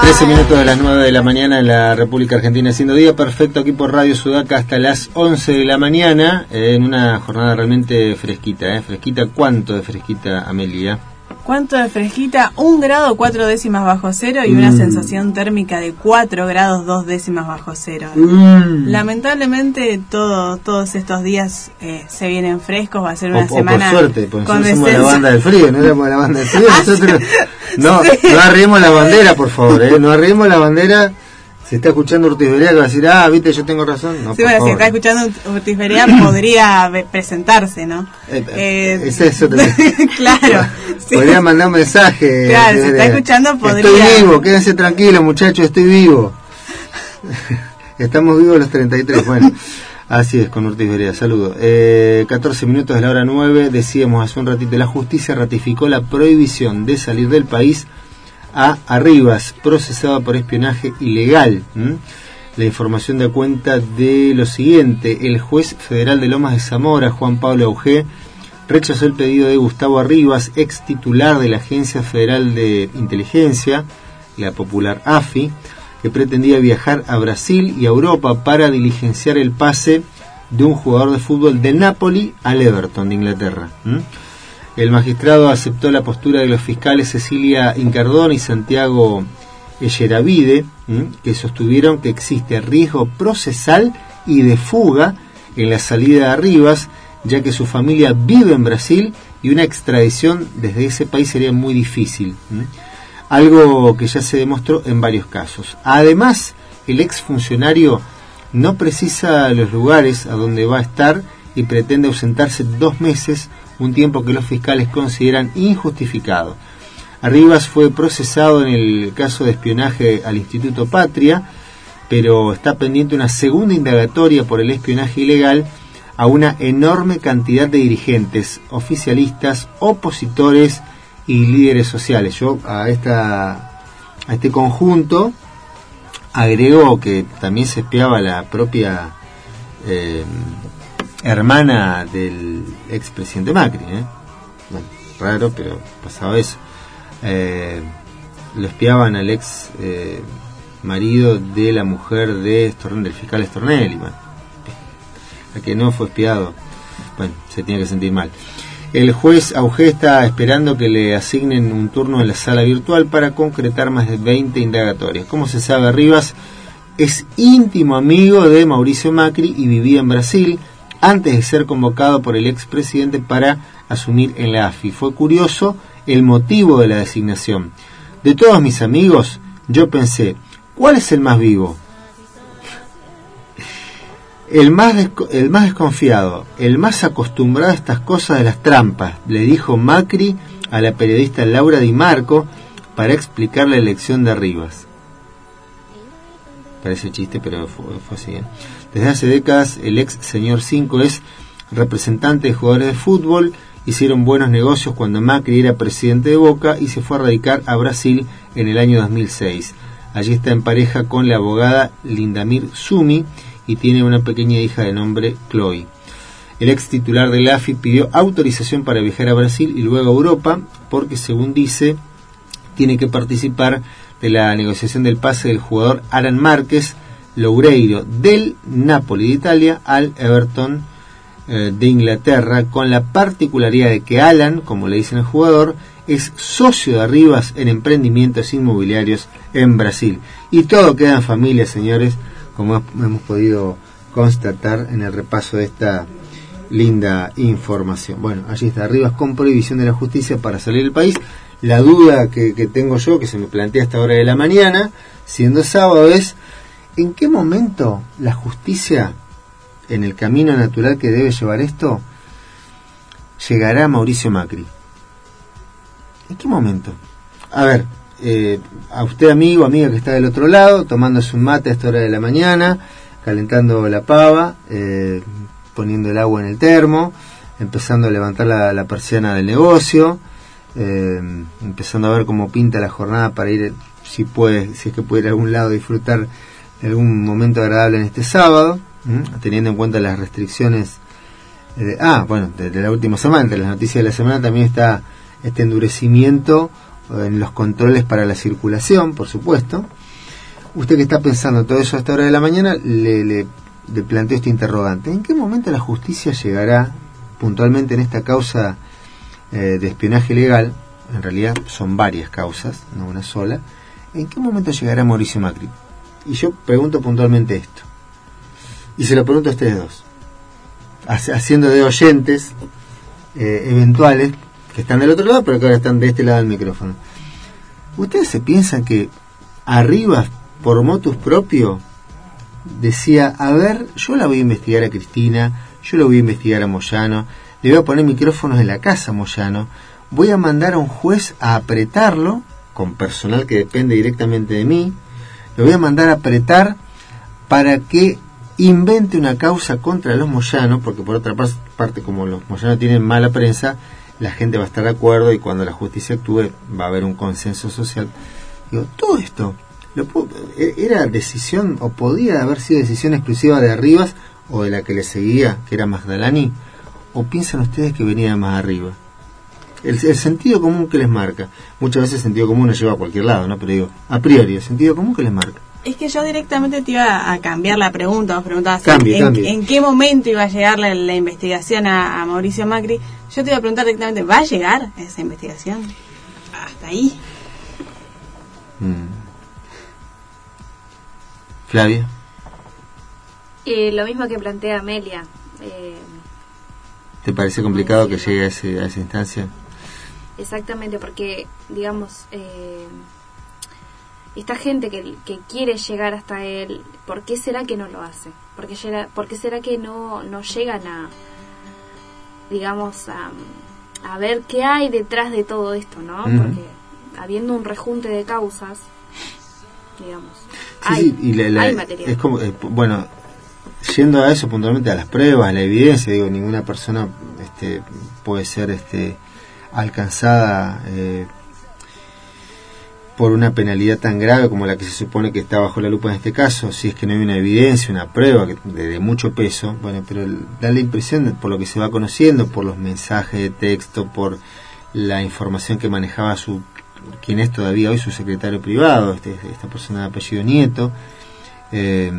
Speaker 2: 13 minutos de las 9 de la mañana en la República Argentina, siendo día perfecto aquí por Radio Sudaca hasta las 11 de la mañana, en una jornada realmente fresquita. ¿eh? Fresquita, ¿cuánto de fresquita, Amelia?
Speaker 4: ¿Cuánto de fresquita? Un grado cuatro décimas bajo cero y una
Speaker 2: Mm.
Speaker 4: sensación térmica de 4 grados dos décimas bajo cero.
Speaker 2: Mm.
Speaker 4: Lamentablemente todo, todos estos días eh, se vienen frescos, va a ser
Speaker 2: O,
Speaker 4: una
Speaker 2: o por
Speaker 4: semana
Speaker 2: suerte, porque
Speaker 4: con
Speaker 2: somos la
Speaker 4: descenso.
Speaker 2: banda del frío, no éramos la banda del frío. Nosotros, no,
Speaker 4: sí.
Speaker 2: no arriemos la bandera, por favor, ¿eh? no arriemos la bandera. Se está escuchando Ortiz Berea que va a decir, ah, viste, yo tengo razón. No,
Speaker 4: Sí,
Speaker 2: por
Speaker 4: bueno, si está escuchando Ortiz Berea podría presentarse, ¿no?
Speaker 2: Eh,
Speaker 4: Eh,
Speaker 2: es eso
Speaker 4: claro. sí.
Speaker 2: Podría mandar un mensaje.
Speaker 4: Claro, si está escuchando, podría-
Speaker 2: Estoy vivo, quédense tranquilos, muchachos, estoy vivo. Estamos vivos los 33. Bueno, así es con Ortiz Berea. Saludo. Eh, 14 minutos de la hora 9. Decíamos hace un ratito, la justicia ratificó la prohibición de salir del país a Arribas, procesado por espionaje ilegal. La información da cuenta de lo siguiente. El juez federal de Lomas de Zamora, Juan Pablo Augé, rechazó el pedido de Gustavo Arribas, ex titular de la Agencia Federal de Inteligencia, la popular AFI, que pretendía viajar a Brasil y a Europa para diligenciar el pase de un jugador de fútbol del Napoli al Everton de Inglaterra. El magistrado aceptó la postura de los fiscales Cecilia Incardón y Santiago Echeravide, que sostuvieron que existe riesgo procesal y de fuga en la salida de Arribas, ya que su familia vive en Brasil y una extradición desde ese país sería muy difícil. Algo que ya se demostró en varios casos. Además, el exfuncionario no precisa los lugares a donde va a estar y pretende ausentarse dos meses, un tiempo que los fiscales consideran injustificado. Arribas fue procesado en el caso de espionaje al Instituto Patria, pero está pendiente una segunda indagatoria por el espionaje ilegal a una enorme cantidad de dirigentes, oficialistas, opositores y líderes sociales. Yo a esta a este conjunto agregó que también se espiaba la propia eh, hermana del expresidente Macri. ¿eh? Bueno, raro, pero pasaba eso. Eh, lo espiaban al ex eh, marido de la mujer de del fiscal Stornelli. Bueno, a que no fue espiado, bueno, se tiene que sentir mal. El juez Auge está esperando que le asignen un turno en la sala virtual para concretar más de 20 indagatorias. Como se sabe, Rivas es íntimo amigo de Mauricio Macri y vivía en Brasil antes de ser convocado por el expresidente para asumir en la AFI. Fue curioso el motivo de la designación. De todos mis amigos, yo pensé, ¿cuál es el más vivo? El más, el más desconfiado, el más acostumbrado a estas cosas de las trampas, le dijo Macri a la periodista Laura Di Marco para explicar la elección de Rivas. Parece chiste, pero fue, fue así. ¿eh? Desde hace décadas, el ex señor 5 es representante de jugadores de fútbol. Hicieron buenos negocios cuando Macri era presidente de Boca y se fue a radicar a Brasil en el año 2006. Allí está en pareja con la abogada Lindamir Sumi y tiene una pequeña hija de nombre Chloe. El ex titular del AFI pidió autorización para viajar a Brasil y luego a Europa porque, según dice, tiene que participar de la negociación del pase del jugador Alan Márquez Loureiro del Napoli de Italia al Everton eh, de Inglaterra, con la particularidad de que Alan, como le dicen al jugador, es socio de Arribas en emprendimientos inmobiliarios en Brasil. Y todo queda en familia, señores, como hemos podido constatar en el repaso de esta linda información. Bueno, allí está Arribas con prohibición de la justicia para salir del país. La duda que, tengo yo, que se me plantea a esta hora de la mañana, siendo sábado, es ¿en qué momento la justicia, en el camino natural que debe llevar esto, llegará a Mauricio Macri? ¿En qué momento? A ver, eh, a usted amigo, amiga que está del otro lado, tomándose un mate a esta hora de la mañana, calentando la pava, eh, poniendo el agua en el termo, empezando a levantar la, persiana del negocio, eh, empezando a ver cómo pinta la jornada para ir, si puede, si es que puede ir a algún lado disfrutar algún momento agradable en este sábado, teniendo en cuenta las restricciones. eh, ah, bueno, de, de la última semana, entre las noticias de la semana también está este endurecimiento eh, en los controles para la circulación, por supuesto. Usted que está pensando todo eso a esta hora de la mañana, le, le, le planteo este interrogante. ¿En qué momento la justicia llegará puntualmente en esta causa eh, de espionaje ilegal? En realidad son varias causas, no una sola. ¿En qué momento llegará Mauricio Macri? Y yo pregunto puntualmente esto. Y se lo pregunto a ustedes dos. Haciendo de oyentes eh, eventuales que están del otro lado, pero que ahora están de este lado del micrófono. ¿Ustedes se piensan que arriba, por motus propio, decía, a ver, yo la voy a investigar a Cristina, yo la voy a investigar a Moyano, le voy a poner micrófonos en la casa a Moyano, voy a mandar a un juez a apretarlo, con personal que depende directamente de mí, lo voy a mandar a apretar para que invente una causa contra los Moyano, porque por otra parte, como los Moyano tienen mala prensa, la gente va a estar de acuerdo y cuando la justicia actúe va a haber un consenso social. Digo, todo esto lo pu- e- era decisión o podía haber sido decisión exclusiva de Arribas o de la que le seguía, que era Magdalani, o piensan ustedes que venía más arriba. El, el sentido común que les marca, muchas veces el sentido común nos lleva a cualquier lado, ¿no? Pero digo, a priori, el sentido común que les marca.
Speaker 4: Es que yo directamente te iba a cambiar la pregunta. Vos preguntabas
Speaker 2: Cambie,
Speaker 4: en,
Speaker 2: cambie.
Speaker 4: en qué momento iba a llegar la, la investigación a, a Mauricio Macri. Yo te iba a preguntar directamente, ¿va a llegar esa investigación? Hasta ahí.
Speaker 2: Mm. Flavia.
Speaker 5: Eh, lo mismo que plantea Amelia. Eh,
Speaker 2: ¿Te parece complicado que llegue a, ese- a esa instancia?
Speaker 5: Exactamente, porque, digamos, eh, esta gente que, que quiere llegar hasta él, ¿por qué será que no lo hace? ¿Por qué, llega- por qué será que no, no llegan a, digamos, a, a ver qué hay detrás de todo esto, ¿no? Porque habiendo un rejunte de causas, digamos,
Speaker 2: Sí,
Speaker 5: hay,
Speaker 2: sí, y la- la-
Speaker 5: hay material.
Speaker 2: es como, eh, bueno, yendo a eso puntualmente, a las pruebas, a la evidencia, digo, ninguna persona este, puede ser este, alcanzada eh, por una penalidad tan grave como la que se supone que está bajo la lupa en este caso, si es que no hay una evidencia, una prueba de, mucho peso, bueno, pero da la impresión, por lo que se va conociendo, por los mensajes de texto, por la información que manejaba su quien es todavía hoy su secretario privado, este, esta persona de apellido Nieto, eh,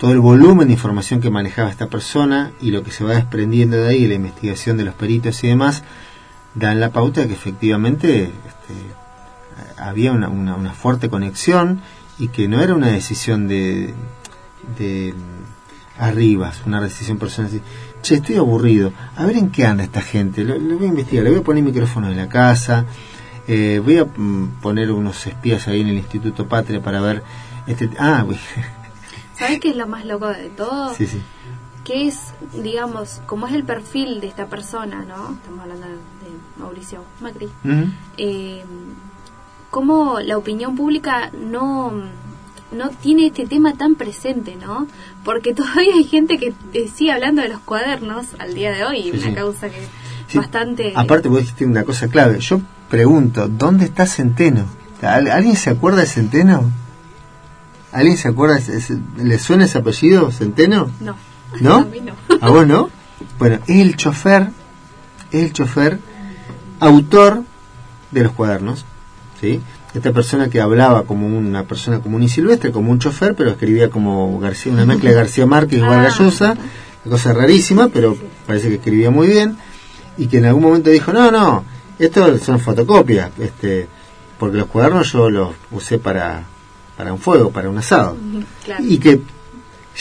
Speaker 2: todo el volumen de información que manejaba esta persona y lo que se va desprendiendo de ahí, la investigación de los peritos y demás, dan la pauta de que efectivamente este, había una, fuerte conexión y que no era una decisión de, de arribas, una decisión personal. Che, estoy aburrido. A ver en qué anda esta gente. Lo, lo voy a investigar. Le voy a poner micrófono en la casa. eh, voy a mm, poner unos espías ahí en el Instituto Patria para ver. Este, ah,
Speaker 5: ¿Sabes qué es lo más loco de todo?
Speaker 2: sí, sí.
Speaker 5: que es, digamos, como es el perfil de esta persona, ¿no? Estamos hablando de Mauricio Macri.
Speaker 2: Ujú.
Speaker 5: Eh, cómo la opinión pública no, no tiene este tema tan presente, ¿no? Porque todavía hay gente que eh, sigue hablando de los cuadernos al día de hoy,
Speaker 2: Sí,
Speaker 5: una
Speaker 2: sí.
Speaker 5: causa que
Speaker 2: Sí,
Speaker 5: bastante...
Speaker 2: Aparte, vos dijiste una cosa clave. Yo pregunto, ¿dónde está Centeno? ¿Al- ¿Alguien se acuerda de Centeno? ¿Alguien se acuerda? ¿Le suena ese apellido, Centeno?
Speaker 5: No.
Speaker 2: ¿No?
Speaker 5: A mí no.
Speaker 2: ¿A vos no? Bueno, es el chofer, es el chofer, autor de los cuadernos, ¿sí? Esta persona que hablaba como una persona común y silvestre, como un chofer, pero escribía como García, una mezcla de García Márquez y
Speaker 5: Ah.
Speaker 2: Vargas Llosa, una cosa rarísima, pero parece que escribía muy bien, y que en algún momento dijo, no, no, esto son fotocopias, este, porque los cuadernos yo los usé para, para un fuego, para un asado
Speaker 5: Claro.
Speaker 2: y que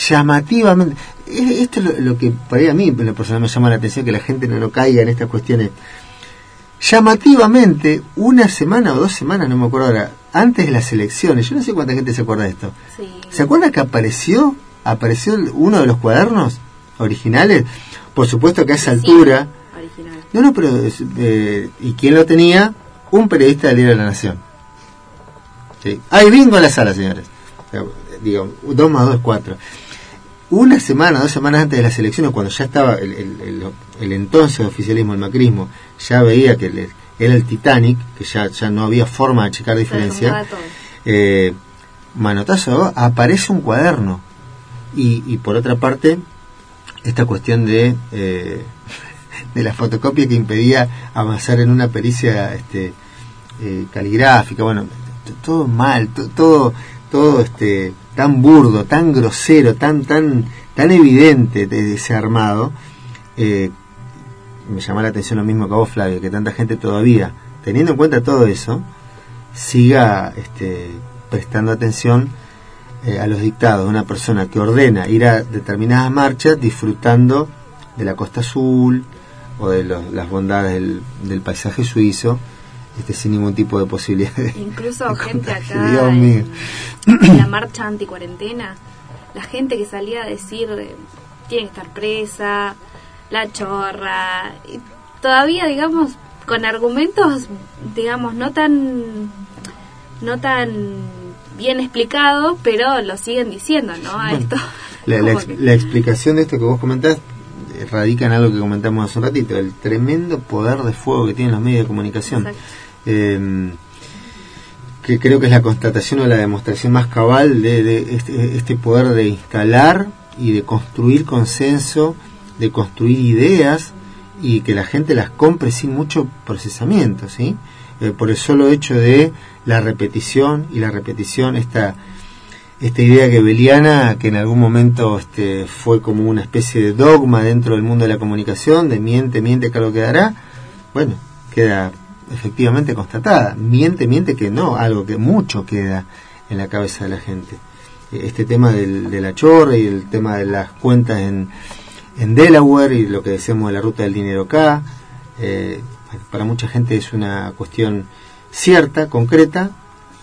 Speaker 2: llamativamente esto es lo, lo que por ahí a mí en lo personal me llama la atención que la gente no, no caiga en estas cuestiones llamativamente una semana o dos semanas no me acuerdo ahora antes de las elecciones yo no sé cuánta gente se acuerda de esto
Speaker 5: Sí.
Speaker 2: ¿se acuerda que apareció apareció uno de los cuadernos originales por supuesto que a esa
Speaker 5: Sí,
Speaker 2: altura
Speaker 5: Original.
Speaker 2: no, no, pero. eh, ¿Y quién lo tenía? Un periodista del Diario de la Nación. Sí. Hay bingo en la sala, señores. Eh, Digo, dos más dos es cuatro. Una semana, dos semanas antes de las elecciones, cuando ya estaba el, el- el- el entonces oficialismo, el macrismo, ya veía que le- era el Titanic, que ya, ya no había forma de checar diferencia. Eh, manotazo, aparece un cuaderno. Y, y por otra parte, esta cuestión de, eh, de la fotocopia que impedía avanzar en una pericia este, eh, caligráfica, bueno, todo mal, to- todo, todo este, tan burdo, tan grosero, tan, tan, tan evidente de ese armado. eh, me llama la atención lo mismo que a vos, Flavio, que tanta gente todavía, teniendo en cuenta todo eso, siga este, prestando atención eh, a los dictados de una persona que ordena ir a determinadas marchas disfrutando de la Costa Azul o de las bondades del paisaje suizo, este, sin ningún tipo de posibilidad
Speaker 5: Incluso
Speaker 2: de
Speaker 5: gente
Speaker 2: contagio.
Speaker 5: acá
Speaker 2: Dios
Speaker 5: en,
Speaker 2: mío.
Speaker 5: en la marcha anticuarentena, la gente que salía a decir eh, tiene que estar presa, la chorra, y todavía digamos con argumentos digamos no tan no tan bien explicados, pero lo siguen diciendo, ¿no? A
Speaker 2: Bueno,
Speaker 5: esto.
Speaker 2: La, la
Speaker 5: Como
Speaker 2: ex-
Speaker 5: que-
Speaker 2: la explicación de esto que vos comentás eh, radica en algo que comentamos hace un ratito, el tremendo poder de fuego que tienen los medios de comunicación.
Speaker 5: Exacto.
Speaker 2: Eh, que creo que es la constatación o la demostración más cabal de, de este, este poder de instalar y de construir consenso, de construir ideas y que la gente las compre sin mucho procesamiento, ¿sí? Eh, por el solo hecho de la repetición y la repetición, esta, esta idea gebeliana que en algún momento este, fue como una especie de dogma dentro del mundo de la comunicación, de miente, miente, que algo quedará, bueno, queda efectivamente constatada. Miente, miente que no, algo que mucho queda en la cabeza de la gente. Eh, Este tema del, de la chorra y el tema de las cuentas en, en Delaware y lo que decíamos de la ruta del dinero acá, eh, para mucha gente es una cuestión cierta, concreta,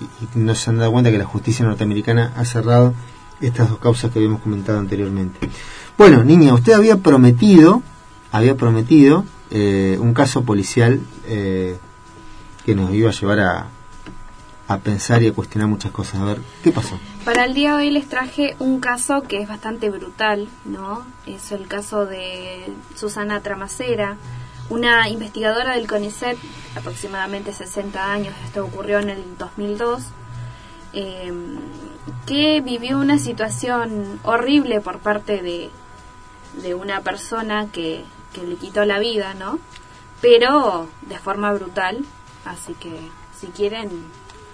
Speaker 2: y, y no se han dado cuenta que la justicia norteamericana ha cerrado estas dos causas que habíamos comentado anteriormente. Bueno, niña, usted había prometido, había prometido eh, un caso policial eh, que nos iba a llevar a, a pensar y a cuestionar muchas cosas. A ver, ¿qué pasó?
Speaker 5: Para el día de hoy les traje un caso que es bastante brutal, ¿no? Es el caso de Susana Tramacera, una investigadora del CONICET, aproximadamente 60 años, esto ocurrió en el 2002, eh, que vivió una situación horrible por parte de, de una persona que, que le quitó la vida, ¿no? Pero de forma brutal, así que si quieren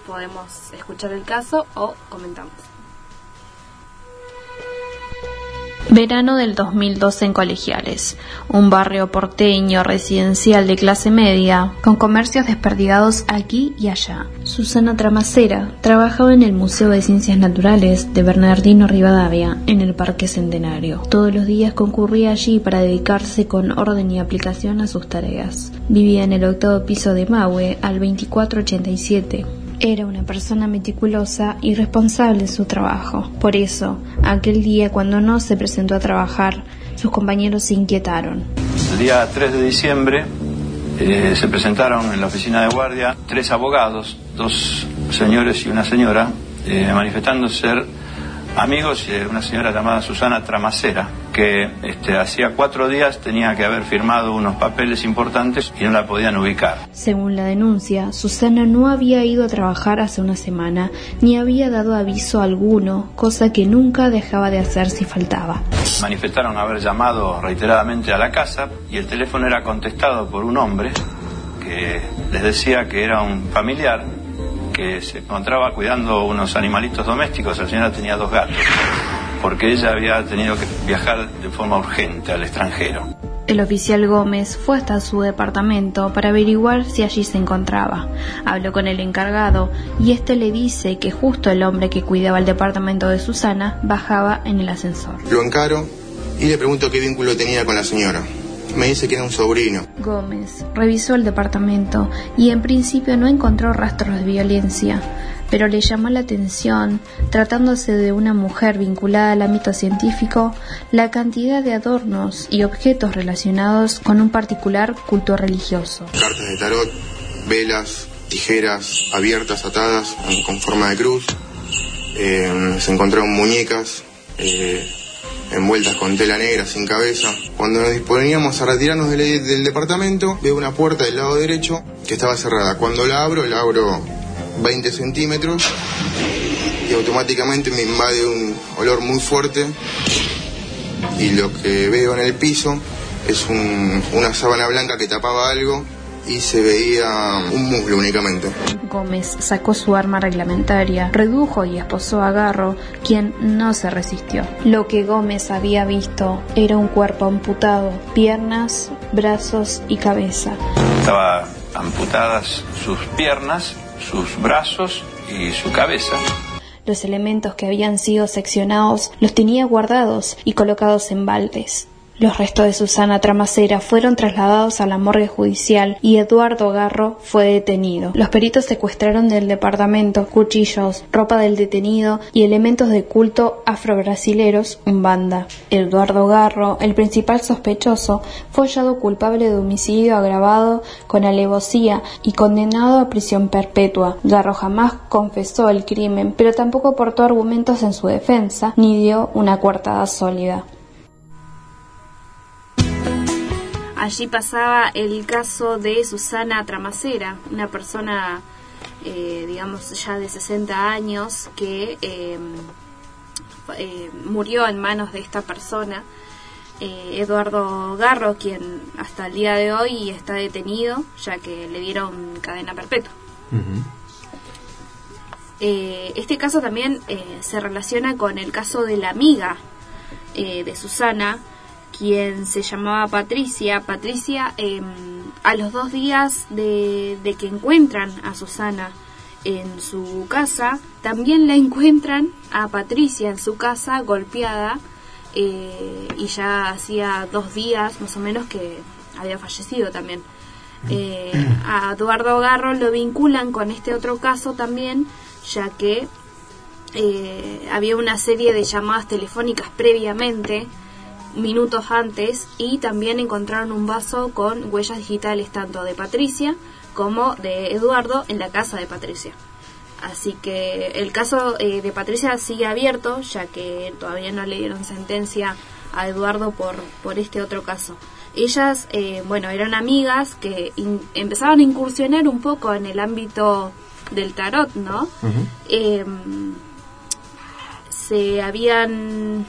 Speaker 5: podemos escuchar el caso o comentamos.
Speaker 6: Verano del 2012 en Colegiales, un barrio porteño residencial de clase media, con comercios desperdigados aquí y allá. Susana Tramacera trabajaba en el Museo de Ciencias Naturales de Bernardino Rivadavia, en el Parque Centenario. Todos los días concurría allí para dedicarse con orden y aplicación a sus tareas. Vivía en el octavo piso de Maue, al 2487. Era una persona meticulosa y responsable en su trabajo. Por eso, aquel día cuando no se presentó a trabajar, sus compañeros se inquietaron.
Speaker 7: El día 3 de diciembre eh, se presentaron en la oficina de guardia tres abogados, dos señores y una señora, eh, manifestando ser amigos de una señora llamada Susana Tramacera, que este, hacía cuatro días tenía que haber firmado unos papeles importantes y no la podían ubicar.
Speaker 6: Según la denuncia, Susana no había ido a trabajar hace una semana, ni había dado aviso alguno, cosa que nunca dejaba de hacer si faltaba.
Speaker 7: Manifestaron haber llamado reiteradamente a la casa y el teléfono era contestado por un hombre que les decía que era un familiar que se encontraba cuidando unos animalitos domésticos. La señora tenía dos gatos, porque ella había tenido que viajar de forma urgente al extranjero.
Speaker 6: El oficial Gómez fue hasta su departamento para averiguar si allí se encontraba. Habló con el encargado y este le dice que justo el hombre que cuidaba el departamento de Susana bajaba en el ascensor.
Speaker 8: Lo encaro y le pregunto qué vínculo tenía con la señora. Me dice que era un sobrino.
Speaker 6: Gómez revisó el departamento y en principio no encontró rastros de violencia, pero le llamó la atención, tratándose de una mujer vinculada al ámbito científico, la cantidad de adornos y objetos relacionados con un particular culto religioso.
Speaker 8: Cartas de tarot, velas, tijeras abiertas, atadas, con forma de cruz. Eh, se encontraron muñecas eh, envueltas con tela negra, sin cabeza. Cuando nos disponíamos a retirarnos del, departamento, veo una puerta del lado derecho que estaba cerrada. Cuando la abro, la abro 20 centímetros y automáticamente me invade un olor muy fuerte y lo que veo en el piso es un- una sábana blanca que tapaba algo y se veía un muslo únicamente.
Speaker 6: Gómez sacó su arma reglamentaria, redujo y esposó a Garro, quien no se resistió. Lo que Gómez había visto era un cuerpo amputado, piernas, brazos y cabeza.
Speaker 7: Estaba amputadas sus piernas, sus brazos y su cabeza.
Speaker 6: Los elementos que habían sido seccionados los tenía guardados y colocados en baldes. Los restos de Susana Tramacera fueron trasladados a la morgue judicial y Eduardo Garro fue detenido. Los peritos secuestraron del departamento cuchillos, ropa del detenido y elementos de culto afrobrasileros banda. Eduardo Garro, el principal sospechoso, fue hallado culpable de homicidio agravado con alevosía y condenado a prisión perpetua. Garro jamás confesó el crimen, pero tampoco aportó argumentos en su defensa ni dio una coartada sólida.
Speaker 5: Allí pasaba el caso de Susana Tramacera, una persona, eh, digamos, ya de 60 años que eh, eh, murió en manos de esta persona, eh, Eduardo Garro, quien hasta el día de hoy está detenido, ya que le dieron cadena perpetua. Eh, este caso también eh, se relaciona con el caso de la amiga eh, de Susana, quien se llamaba Patricia. Patricia, eh, a los dos días de, de que encuentran a Susana en su casa, también la encuentran a Patricia en su casa golpeada eh, y ya hacía dos días más o menos que había fallecido también. Eh, a Eduardo Garro lo vinculan con este otro caso también, ya que eh, había una serie de llamadas telefónicas previamente, minutos antes, y también encontraron un vaso con huellas digitales tanto de Patricia como de Eduardo en la casa de Patricia. Así que el caso eh, de Patricia sigue abierto, ya que todavía no le dieron sentencia a Eduardo por, por este otro caso. Ellas, eh, bueno, eran amigas que in- empezaban a incursionar un poco en el ámbito del tarot, ¿no? Em, se habían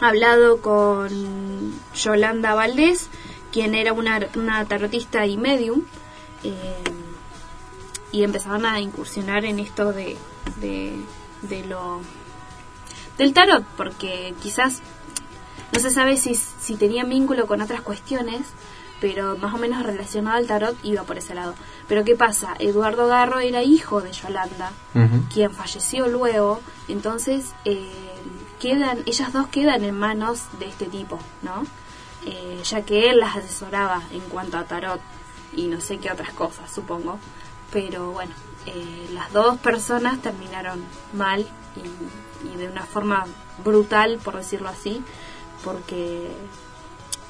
Speaker 5: hablado con Yolanda Valdés, quien era una, una tarotista y medium, eh, y empezaban a incursionar en esto de, de, de lo del tarot, porque quizás no se sabe si, si tenía vínculo con otras cuestiones, pero más o menos relacionado al tarot iba por ese lado. Pero ¿qué pasa? Eduardo Garro era hijo de Yolanda, quien falleció luego, entonces eh, quedan, ellas dos quedan en manos de este tipo, ¿no? Eh, ya que él las asesoraba en cuanto a tarot y no sé qué otras cosas, supongo. Pero bueno, eh, las dos personas terminaron mal y, y de una forma brutal, por decirlo así, porque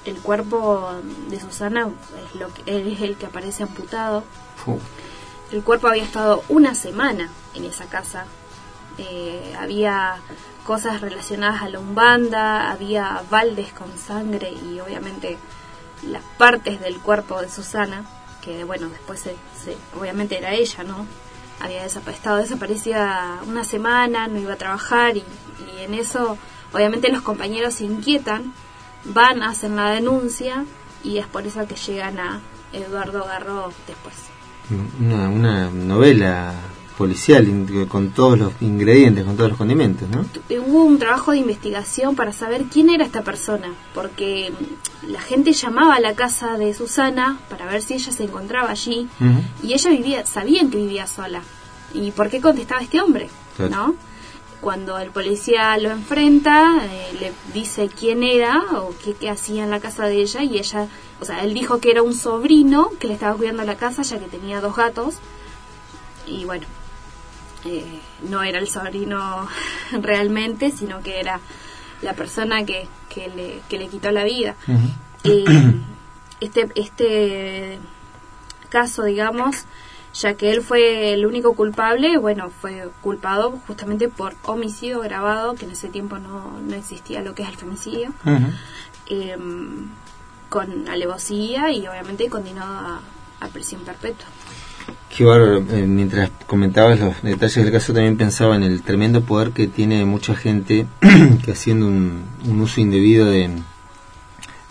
Speaker 5: el cuerpo de Susana es, lo que, es el que aparece amputado. El cuerpo había estado una semana en esa casa. Eh, había cosas relacionadas a la umbanda, había baldes con sangre y obviamente las partes del cuerpo de Susana, que bueno, después se, se- obviamente era ella, ¿no? Había estado desaparecida una semana, no iba a trabajar y, y en eso obviamente los compañeros se inquietan, van a hacer la denuncia y es por eso que llegan a Eduardo Garro después.
Speaker 2: Una, una novela policial con todos los ingredientes, con todos los condimentos, ¿no?
Speaker 5: Eh, hubo un trabajo de investigación para saber quién era esta persona, porque mm, la gente llamaba a la casa de Susana para ver si ella se encontraba allí y ella vivía, sabían que vivía sola. ¿Y por qué contestaba este hombre?
Speaker 2: Claro.
Speaker 5: ¿No? Cuando el policía lo enfrenta, eh, le dice quién era o qué, qué hacía en la casa de ella y ella, o sea, él dijo que era un sobrino que le estaba cuidando la casa ya que tenía dos gatos y bueno, no era el sobrino realmente, sino que era la persona que, que, le, que le quitó la vida. Eh, este, este caso, digamos, ya que él fue el único culpable, bueno, fue culpado justamente por homicidio grabado, que en ese tiempo no, no existía lo que es el femicidio, eh, con alevosía y obviamente condenado a, a prisión perpetua.
Speaker 2: Qué bárbaro. Eh, mientras comentabas los detalles del caso, también pensaba en el tremendo poder que tiene mucha gente que haciendo un, un uso indebido de,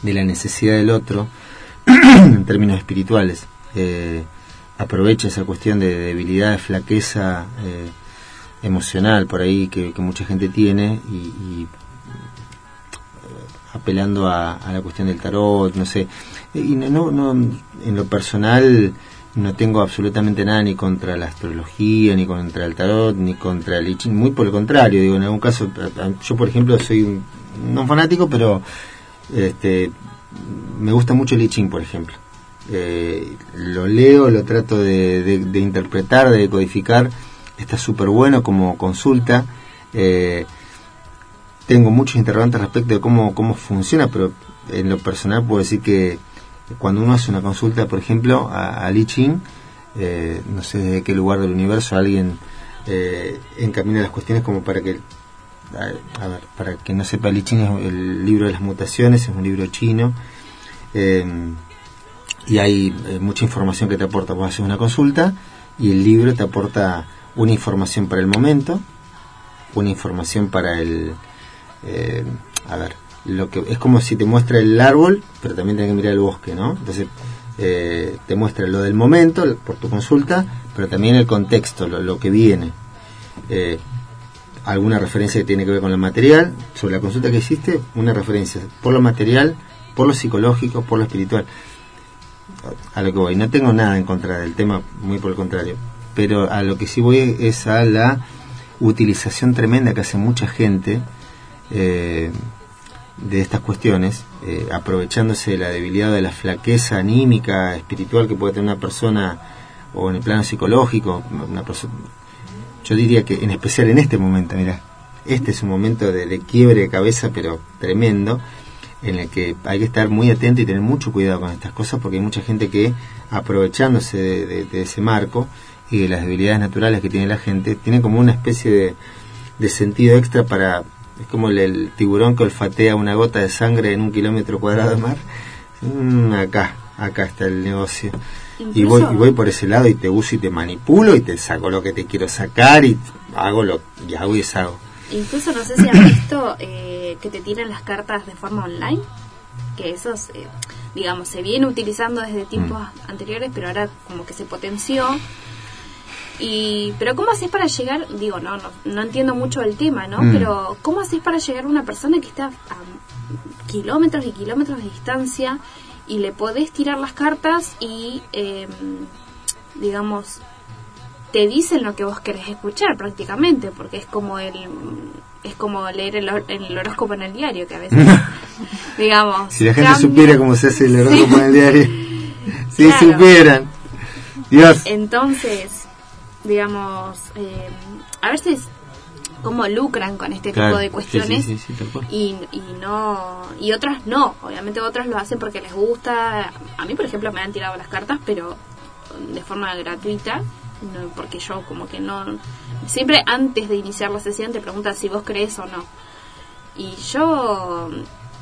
Speaker 2: la necesidad del otro, en términos espirituales, eh, aprovecha esa cuestión de debilidad, de flaqueza eh, emocional por ahí que, mucha gente tiene y, eh, apelando a, a la cuestión del tarot, no sé. Y no, no, en lo personal no tengo absolutamente nada ni contra la astrología, ni contra el tarot, ni contra el I muy por el contrario, digo, en algún caso, yo por ejemplo soy un, no fanático, pero este, me gusta mucho el I por ejemplo. Eh, lo leo, lo trato de interpretar, de decodificar, está súper bueno como consulta. Eh, tengo muchos interrogantes respecto de cómo, cómo funciona, pero en lo personal puedo decir que cuando uno hace una consulta, por ejemplo, a, a Li Ching, eh, no sé desde qué lugar del universo alguien eh, encamina las cuestiones como para que, a, a ver, para que no sepa, Li Ching es el libro de las mutaciones, es un libro chino, eh, y hay eh, mucha información que te aporta. Vos haces una consulta y el libro te aporta una información para el momento, una información para el, eh, a ver, lo que es como si te muestra el árbol, pero también tienes que mirar el bosque, ¿no? Entonces eh, te muestra lo del momento por tu consulta, pero también el contexto, lo, lo que viene. Eh, alguna referencia que tiene que ver con el material, sobre la consulta que hiciste, una referencia por lo material, por lo psicológico, por lo espiritual. A lo que voy, no tengo nada en contra del tema, muy por el contrario, pero a lo que sí voy es a la utilización tremenda que hace mucha gente eh, de estas cuestiones, eh, aprovechándose de la debilidad de la flaqueza anímica, espiritual que puede tener una persona, o en el plano psicológico, una persona. Yo diría que en especial en este momento, mira, este es un momento de, de quiebre de cabeza, pero tremendo. en el que hay que estar muy atento y tener mucho cuidado con estas cosas porque hay mucha gente que aprovechándose de, de- de ese marco y de las debilidades naturales que tiene la gente, tiene como una especie de sentido extra para... Es como el, el tiburón que olfatea una gota de sangre en un kilómetro cuadrado de mar. Mm, acá, acá está el negocio. Y voy, y voy por ese lado y te uso y te manipulo y te saco lo que te quiero sacar y hago lo y hago y deshago.
Speaker 5: Incluso no sé si has visto eh, que te tiran las cartas de forma online, que eso, es, eh, digamos, se viene utilizando desde tiempos anteriores, pero ahora como que se potenció. Y, pero ¿cómo haces para llegar? Digo, no, no, no entiendo mucho el tema, ¿no?
Speaker 2: Mm.
Speaker 5: Pero ¿cómo haces para llegar a una persona que está a kilómetros y kilómetros de distancia y le podés tirar las cartas y, eh, digamos, te dicen lo que vos querés escuchar prácticamente, porque es como el es como leer el, el horóscopo en el diario, que a veces, digamos,
Speaker 2: Si la gente
Speaker 5: cambia.
Speaker 2: supiera cómo se hace el horóscopo en el diario, si
Speaker 5: Claro.
Speaker 2: supieran. Dios.
Speaker 5: Entonces, digamos, eh, a veces cómo lucran con este
Speaker 2: Claro,
Speaker 5: tipo de cuestiones
Speaker 2: sí, sí, sí,
Speaker 5: y, y no y otras no. Obviamente otras lo hacen porque les gusta. A mí por ejemplo me han tirado las cartas pero de forma gratuita no, porque yo como que no siempre antes de iniciar la sesión te preguntan si vos crees o no. Y yo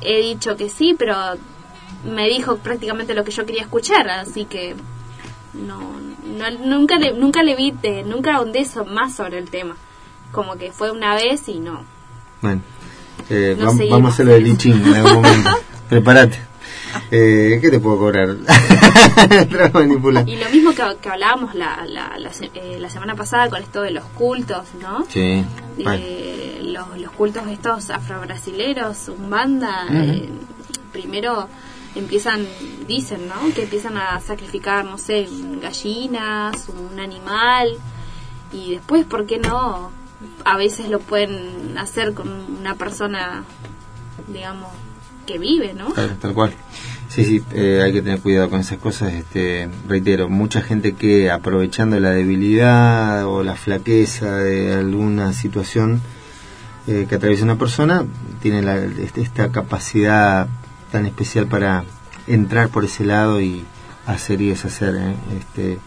Speaker 5: he dicho que sí pero me dijo prácticamente lo que yo quería escuchar así que no, no nunca le nunca le vi de- nunca ahondé so- más sobre el tema como que fue una vez y no
Speaker 2: Bueno, eh,
Speaker 5: No
Speaker 2: vam- vamos a hacer lo del lichín en algún momento. Prepárate. Eh, ¿Qué te puedo cobrar?
Speaker 5: Y lo mismo que, que hablábamos la, la, la, eh, la semana pasada con esto de los cultos, ¿no?
Speaker 2: Sí.
Speaker 5: Eh, los, los cultos estos afrobrasileros, Umbanda,
Speaker 2: Ujú.
Speaker 5: eh, primero empiezan, dicen, ¿no? Que empiezan a sacrificar, no sé, gallinas, un animal, y después, ¿por qué no? A veces lo pueden hacer con una persona, digamos, que vive, ¿no?
Speaker 2: Tal cual. Sí, sí, eh, hay que tener cuidado con esas cosas. Este, reitero, mucha gente que aprovechando la debilidad o la flaqueza de alguna situación eh, que atraviesa una persona, tiene la- este- esta capacidad tan especial para entrar por ese lado y hacer y deshacer. ¿eh? Este,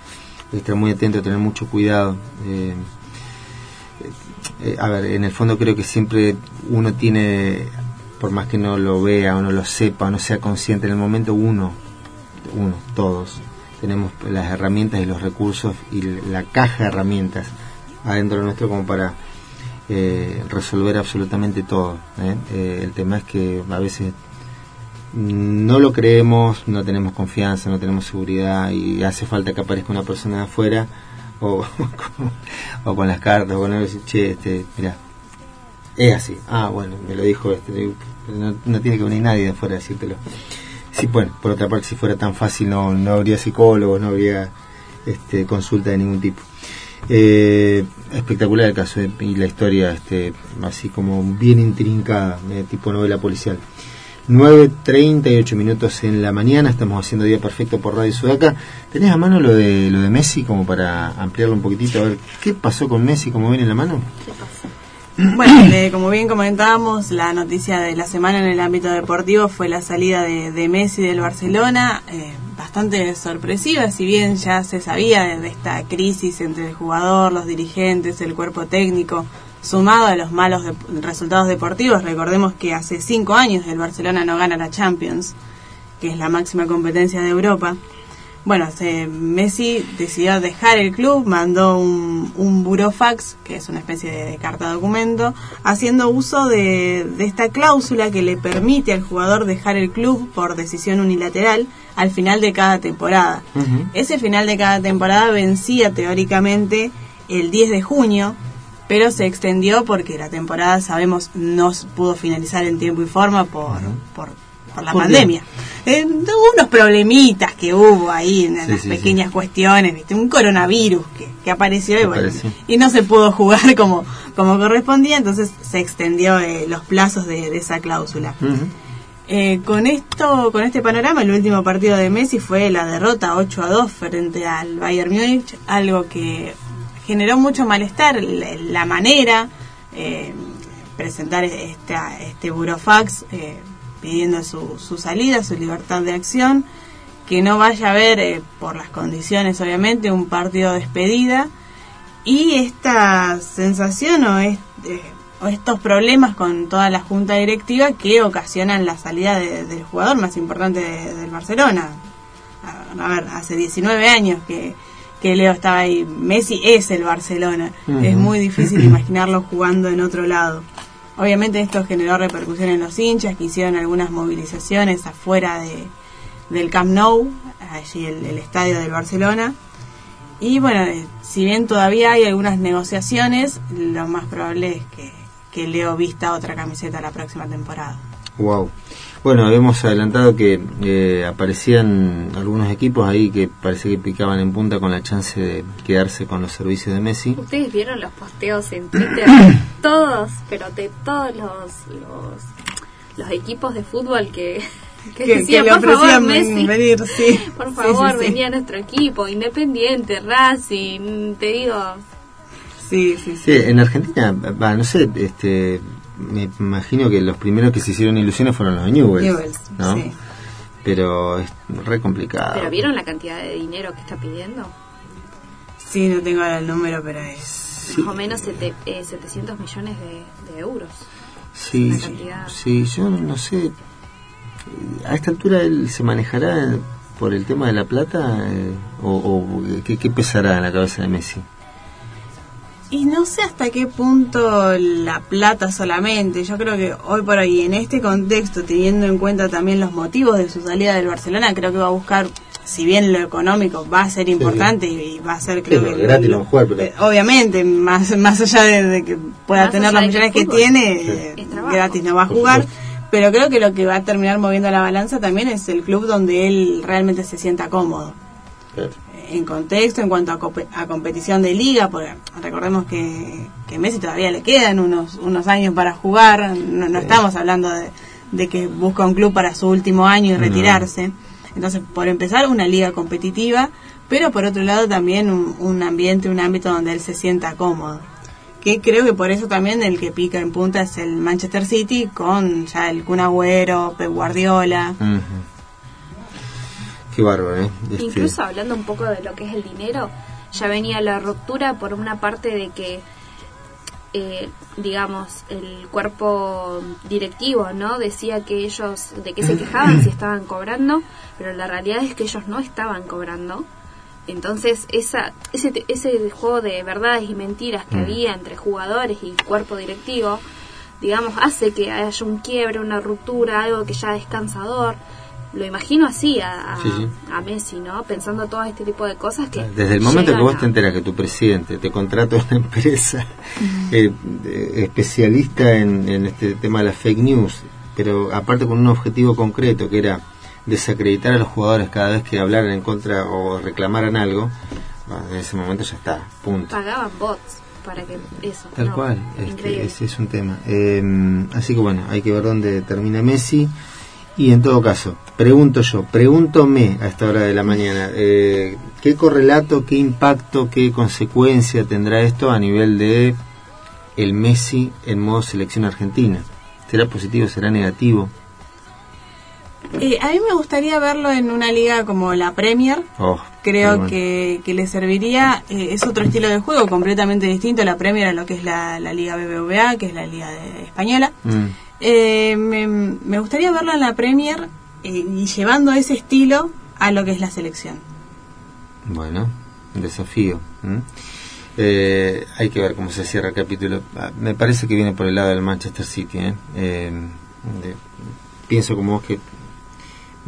Speaker 2: estar muy atento, tener mucho cuidado. Eh, eh, a ver, en el fondo creo que siempre uno tiene, por más que no lo vea o no lo sepa o no sea consciente, en el momento uno, uno, todos, tenemos las herramientas y los recursos y la caja de herramientas adentro nuestro como para eh, resolver absolutamente todo. ¿eh? El tema es que a veces no lo creemos, no tenemos confianza, no tenemos seguridad y hace falta que aparezca una persona de afuera o, con, o con las cartas o con algo che, este, es así. Ah, bueno, me lo dijo este. No, no tiene que venir nadie de afuera a decírtelo. Sí, bueno, por otra parte, si fuera tan fácil no, no habría psicólogos, no habría este, consulta de ningún tipo. Eh, espectacular el caso eh, y la historia, este, así como bien intrincada, eh, tipo novela policial. 9.38 minutos en la mañana, estamos haciendo día perfecto por Radio Sudaca. ¿Tenés a mano lo de lo de Messi como para ampliarlo un poquitito? A ver, ¿qué pasó con Messi como viene en la mano?
Speaker 4: Bueno, como bien comentábamos, la noticia de la semana en el ámbito deportivo fue la salida de, de Messi del Barcelona, eh, bastante sorpresiva, si bien ya se sabía de, de esta crisis entre el jugador, los dirigentes, el cuerpo técnico, sumado a los malos de- resultados deportivos. Recordemos que hace cinco años el Barcelona no gana la Champions, que es la máxima competencia de Europa. Bueno, se- Messi decidió dejar el club, mandó un, un burofax, que es una especie de, de carta documento, haciendo uso de, de esta cláusula que le permite al jugador dejar el club por decisión unilateral al final de cada temporada. Ese final de cada temporada vencía teóricamente el 10 de junio, pero se extendió porque la temporada, sabemos, no pudo finalizar en tiempo y forma por, por, por la pandemia. Eh, hubo unos problemitas que hubo ahí en, en
Speaker 2: Sí,
Speaker 4: las
Speaker 2: sí,
Speaker 4: pequeñas cuestiones, ¿viste? un coronavirus que, que apareció y, bueno, y no se pudo jugar como, como correspondía, entonces se extendió eh, los plazos de, de esa cláusula. Eh, con esto, con este panorama, el último partido de Messi fue la derrota 8 a 2 frente al Bayern Múnich, algo que generó mucho malestar, la, la manera, eh, presentar esta, este burofax, eh, pidiendo su, su salida, su libertad de acción, que no vaya a haber, eh, por las condiciones obviamente, un partido de despedida y esta sensación o, eh, o estos problemas con toda la junta directiva que ocasionan la salida de- del jugador más importante de- del Barcelona. A ver, hace 19 años que, que Leo estaba ahí. Messi es el Barcelona. Es muy difícil imaginarlo jugando en otro lado. Obviamente esto generó repercusión en los hinchas que hicieron algunas movilizaciones afuera de, del Camp Nou, allí el, el estadio del Barcelona. Y bueno, eh, si bien todavía hay algunas negociaciones, lo más probable es que, que Leo vista otra camiseta la próxima temporada.
Speaker 2: Wow. Bueno, habíamos adelantado que eh, aparecían algunos equipos ahí que parece que picaban en punta con la chance de quedarse con los servicios de Messi.
Speaker 5: Ustedes vieron los posteos en Twitter, todos, pero de todos los los, los equipos de fútbol que, que,
Speaker 4: Que-
Speaker 5: decían,
Speaker 4: que le
Speaker 5: por favor,
Speaker 4: ofrecían
Speaker 5: Messi,
Speaker 4: venir, sí.
Speaker 5: por favor,
Speaker 4: sí, sí.
Speaker 5: venía a nuestro equipo, Independiente, Racing, te digo,
Speaker 4: Sí, sí,
Speaker 2: Sí, en Argentina, no sé, este, me imagino que los primeros que se hicieron ilusiones fueron los Newells,
Speaker 4: Newell's,
Speaker 2: ¿no?
Speaker 4: sí.
Speaker 2: Pero es re complicado.
Speaker 5: pero ¿vieron la cantidad de dinero que está pidiendo?
Speaker 4: Sí, no tengo ahora el número, pero es...
Speaker 5: Más o menos sete- eh, 700 millones de, de euros.
Speaker 2: Sí,
Speaker 5: cantidad.
Speaker 2: sí, yo no sé. A esta altura él se manejará por el tema de la plata eh, o, o ¿qué, qué pesará en la cabeza de Messi.
Speaker 4: Y no sé hasta qué punto la plata solamente. Yo creo que hoy por hoy, en este contexto, teniendo en cuenta también los motivos de su salida del Barcelona, creo que va a buscar, si bien lo económico va a ser importante y, y va a ser, creo
Speaker 2: Sí,
Speaker 4: que.
Speaker 2: gratis jugar, pero-
Speaker 4: eh, Obviamente, más, más allá de, de que pueda
Speaker 5: Más
Speaker 4: tener
Speaker 5: que
Speaker 4: millones que tiene,
Speaker 2: Sí.
Speaker 4: eh, gratis no va a jugar. Pero creo que lo que va a terminar moviendo la balanza también es el club donde él realmente se sienta cómodo en contexto en cuanto a, competición de liga, porque recordemos que, que Messi todavía le quedan unos, unos años para jugar, no, no estamos hablando de, de que busca un club para su último año y
Speaker 2: No.
Speaker 4: retirarse. Entonces, por empezar, una liga competitiva, pero por otro lado también un, un ambiente, un ámbito donde él se sienta cómodo. Que creo que por eso también el que pica en punta es el Manchester City con ya el Kun Agüero, Pep Guardiola.
Speaker 2: Qué bárbaro, ¿eh? Este,
Speaker 5: Incluso hablando un poco de lo que es el dinero, ya venía la ruptura por una parte de que, eh, digamos, el cuerpo directivo, ¿no? Decía que ellos, de que se quejaban si estaban cobrando, pero la realidad es que ellos no estaban cobrando. Entonces, esa, ese, ese juego de verdades y mentiras que
Speaker 2: Mm.
Speaker 5: había entre jugadores y cuerpo directivo, digamos, hace que haya un quiebre, una ruptura, algo que ya es cansador. Lo imagino así a, a,
Speaker 2: Sí, sí.
Speaker 5: a Messi, ¿no? Pensando todo este tipo de cosas que...
Speaker 2: Desde el momento que vos
Speaker 5: a-
Speaker 2: te enteras que tu presidente te contrata una empresa eh, especialista en, en este tema de las fake news, pero aparte con un objetivo concreto que era desacreditar a los jugadores cada vez que hablaran en contra o reclamaran algo, bueno, en ese momento ya está, punto.
Speaker 5: Pagaban bots para que eso...
Speaker 2: Tal
Speaker 5: no,
Speaker 2: cual, este, ese es un tema. Eh, así que bueno, hay que ver dónde termina Messi. Y en todo caso, pregunto yo, pregúntome a esta hora de la mañana, eh, ¿qué correlato, qué impacto, qué consecuencia tendrá esto a nivel de el Messi en modo selección argentina? ¿Será positivo, será negativo?
Speaker 4: Eh, a mí me gustaría verlo en una liga como la Premier.
Speaker 2: Oh,
Speaker 4: Creo
Speaker 2: bueno.
Speaker 4: que, que le serviría, eh, es otro estilo de juego completamente distinto a la Premier a lo que es la, la Liga BBVA, que es la Liga de- Española.
Speaker 2: Mm,
Speaker 4: Eh, me, me gustaría verlo en la Premier eh, y llevando ese estilo a lo que es la selección.
Speaker 2: Bueno, desafío. Eh, hay que ver cómo se cierra el capítulo. Ah, Me parece que viene por el lado del Manchester City. ¿eh? Eh, pienso como vos que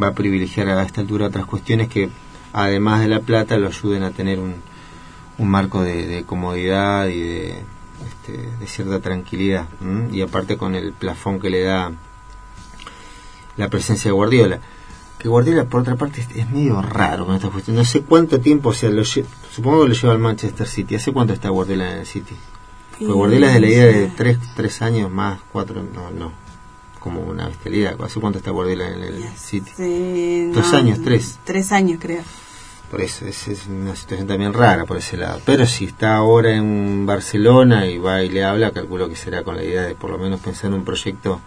Speaker 2: va a privilegiar a esta altura otras cuestiones que, además de la plata, lo ayuden a tener un, un marco de, de comodidad y de, este, de cierta tranquilidad. ¿m? Y aparte con el plafón que le da la presencia de Guardiola. Que Guardiola, por otra parte, es, medio raro con esta cuestión. No sé cuánto tiempo, o sea, lo supongo que lo lleva al Manchester City. ¿Hace cuánto está Guardiola en el City? Pues Guardiola es de la idea de tres, tres años más, cuatro, no, no. Como una bestialidad. ¿Hace cuánto está Guardiola en el City? Dos años, tres.
Speaker 4: Tres años, creo.
Speaker 2: Por eso, es, es una situación también rara por ese lado. Pero si está ahora en Barcelona y va y le habla, calculo que será con la idea de por lo menos pensar en un proyecto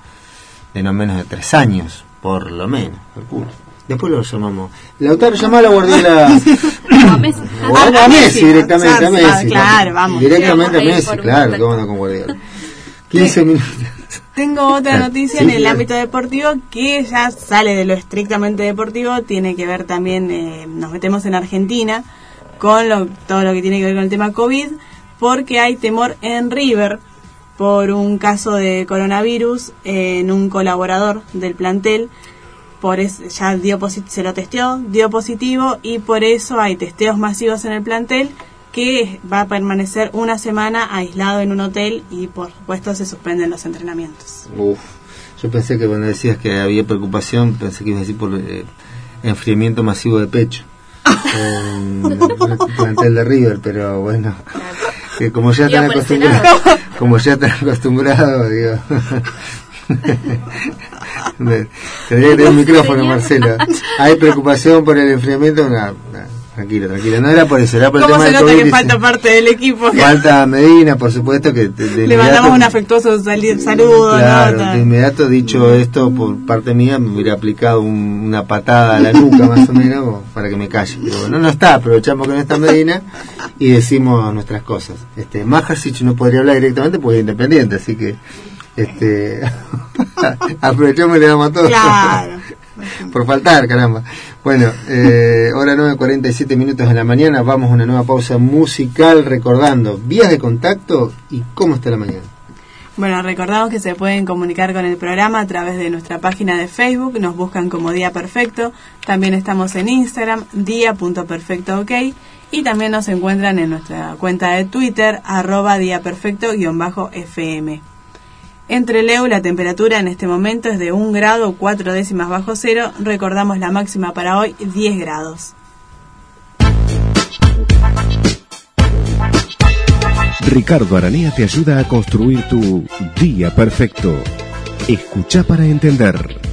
Speaker 2: de no menos de tres años, por lo menos, calculo. Después lo llamamos. Lautaro llamó a la Guardiola.
Speaker 5: a Messi.
Speaker 2: A, Messi directamente, a
Speaker 4: Ah,
Speaker 2: Messi.
Speaker 4: claro, vamos.
Speaker 2: Directamente a Messi, claro, cómo no con Guardiola. 15 minutos.
Speaker 4: Tengo otra
Speaker 2: Ah,
Speaker 4: noticia
Speaker 2: sí,
Speaker 4: en el ámbito deportivo que ya sale de lo estrictamente deportivo, tiene que ver también, eh, nos metemos en Argentina con lo- todo lo que tiene que ver con el tema COVID, porque hay temor en River por un caso de coronavirus en un colaborador del plantel. Por eso ya dio se lo testeó, dio positivo y por eso hay testeos masivos en el plantel que va a permanecer una semana aislado en un hotel y por supuesto se suspenden los entrenamientos.
Speaker 2: Uf, yo pensé que cuando decías que había preocupación, pensé que ibas a decir por eh, enfriamiento masivo de pecho. en el plantel de River, pero bueno, que como ya están acostumbrados, como ya están acostumbrados, digo. Tendría que tener un micrófono, Marcelo. ¿Hay preocupación por el enfriamiento? No, no, tranquilo, tranquilo. No era por eso, era por el
Speaker 4: ¿Cómo
Speaker 2: tema
Speaker 4: se
Speaker 2: del
Speaker 4: nota
Speaker 2: COVID.
Speaker 4: que falta parte del equipo?
Speaker 2: Falta Medina, por supuesto, que de
Speaker 4: Le mandamos un afectuoso saludo.
Speaker 2: Claro,
Speaker 4: ¿no?
Speaker 2: de inmediato dicho esto por parte mía me hubiera aplicado un- una patada a la nuca más o menos para que me calle. Pero bueno, no está, aprovechamos que no está Medina y decimos nuestras cosas. Este, Majasic no podría hablar directamente porque es independiente, así que este aprovechamos y le damos a todos.
Speaker 4: Claro.
Speaker 2: por faltar, caramba. Bueno, eh, hora 9.47 minutos de la mañana, vamos a una nueva pausa musical recordando vías de contacto y cómo está la mañana.
Speaker 4: Bueno, recordamos que se pueden comunicar con el programa a través de nuestra página de Facebook, nos buscan como Día Perfecto, también estamos en Instagram, día.perfectook, y también nos encuentran en nuestra cuenta de Twitter, arroba Día Perfecto-FM. Entre Leo, la temperatura en este momento es de 1 grado 4 décimas bajo cero, recordamos la máxima para hoy 10 grados.
Speaker 9: Ricardo Aranea te ayuda a construir tu día perfecto. Escucha para entender.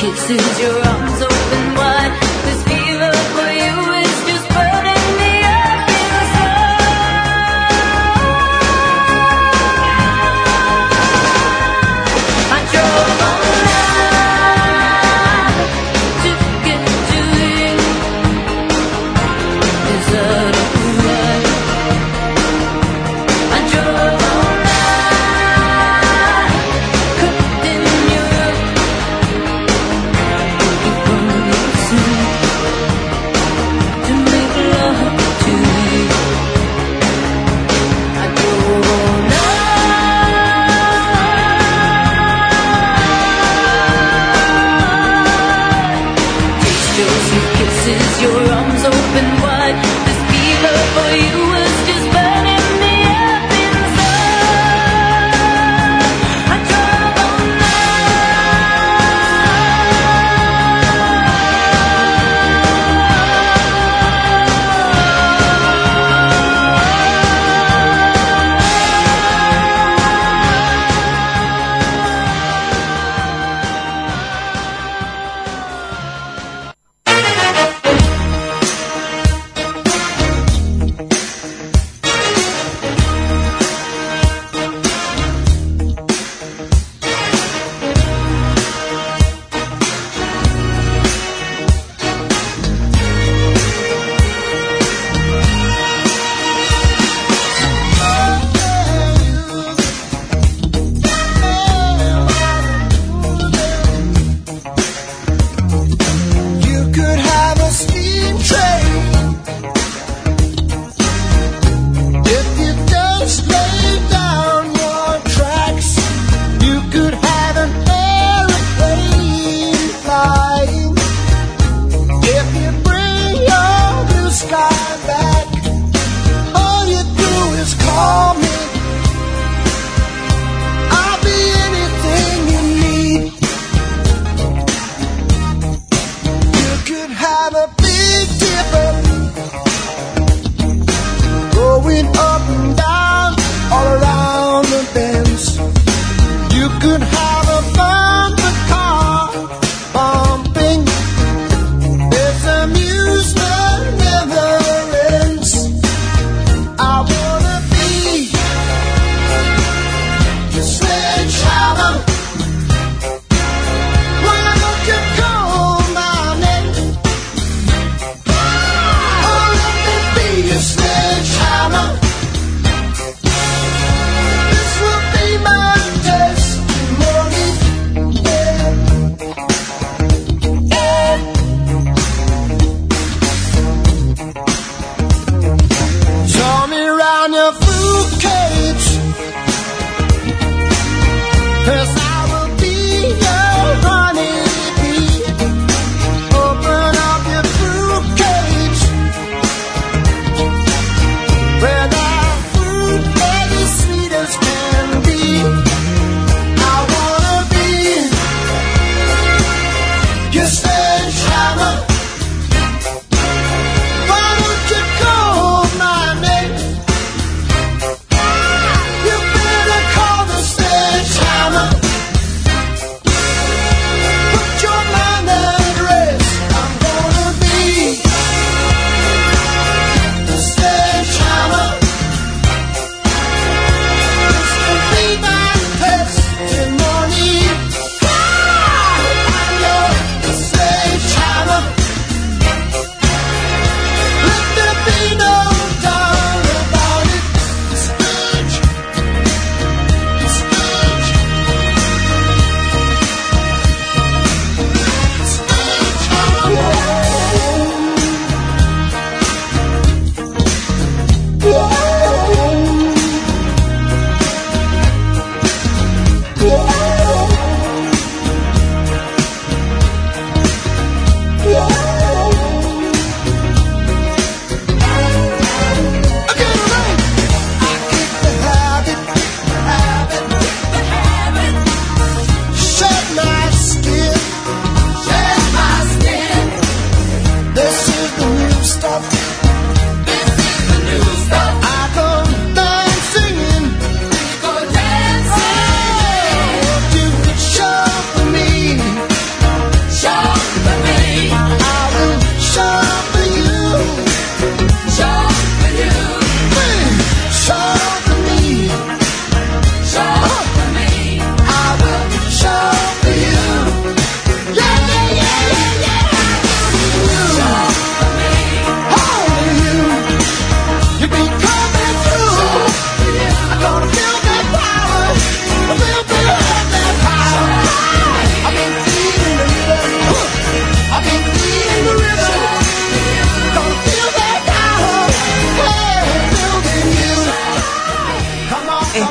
Speaker 10: kisses your
Speaker 9: own.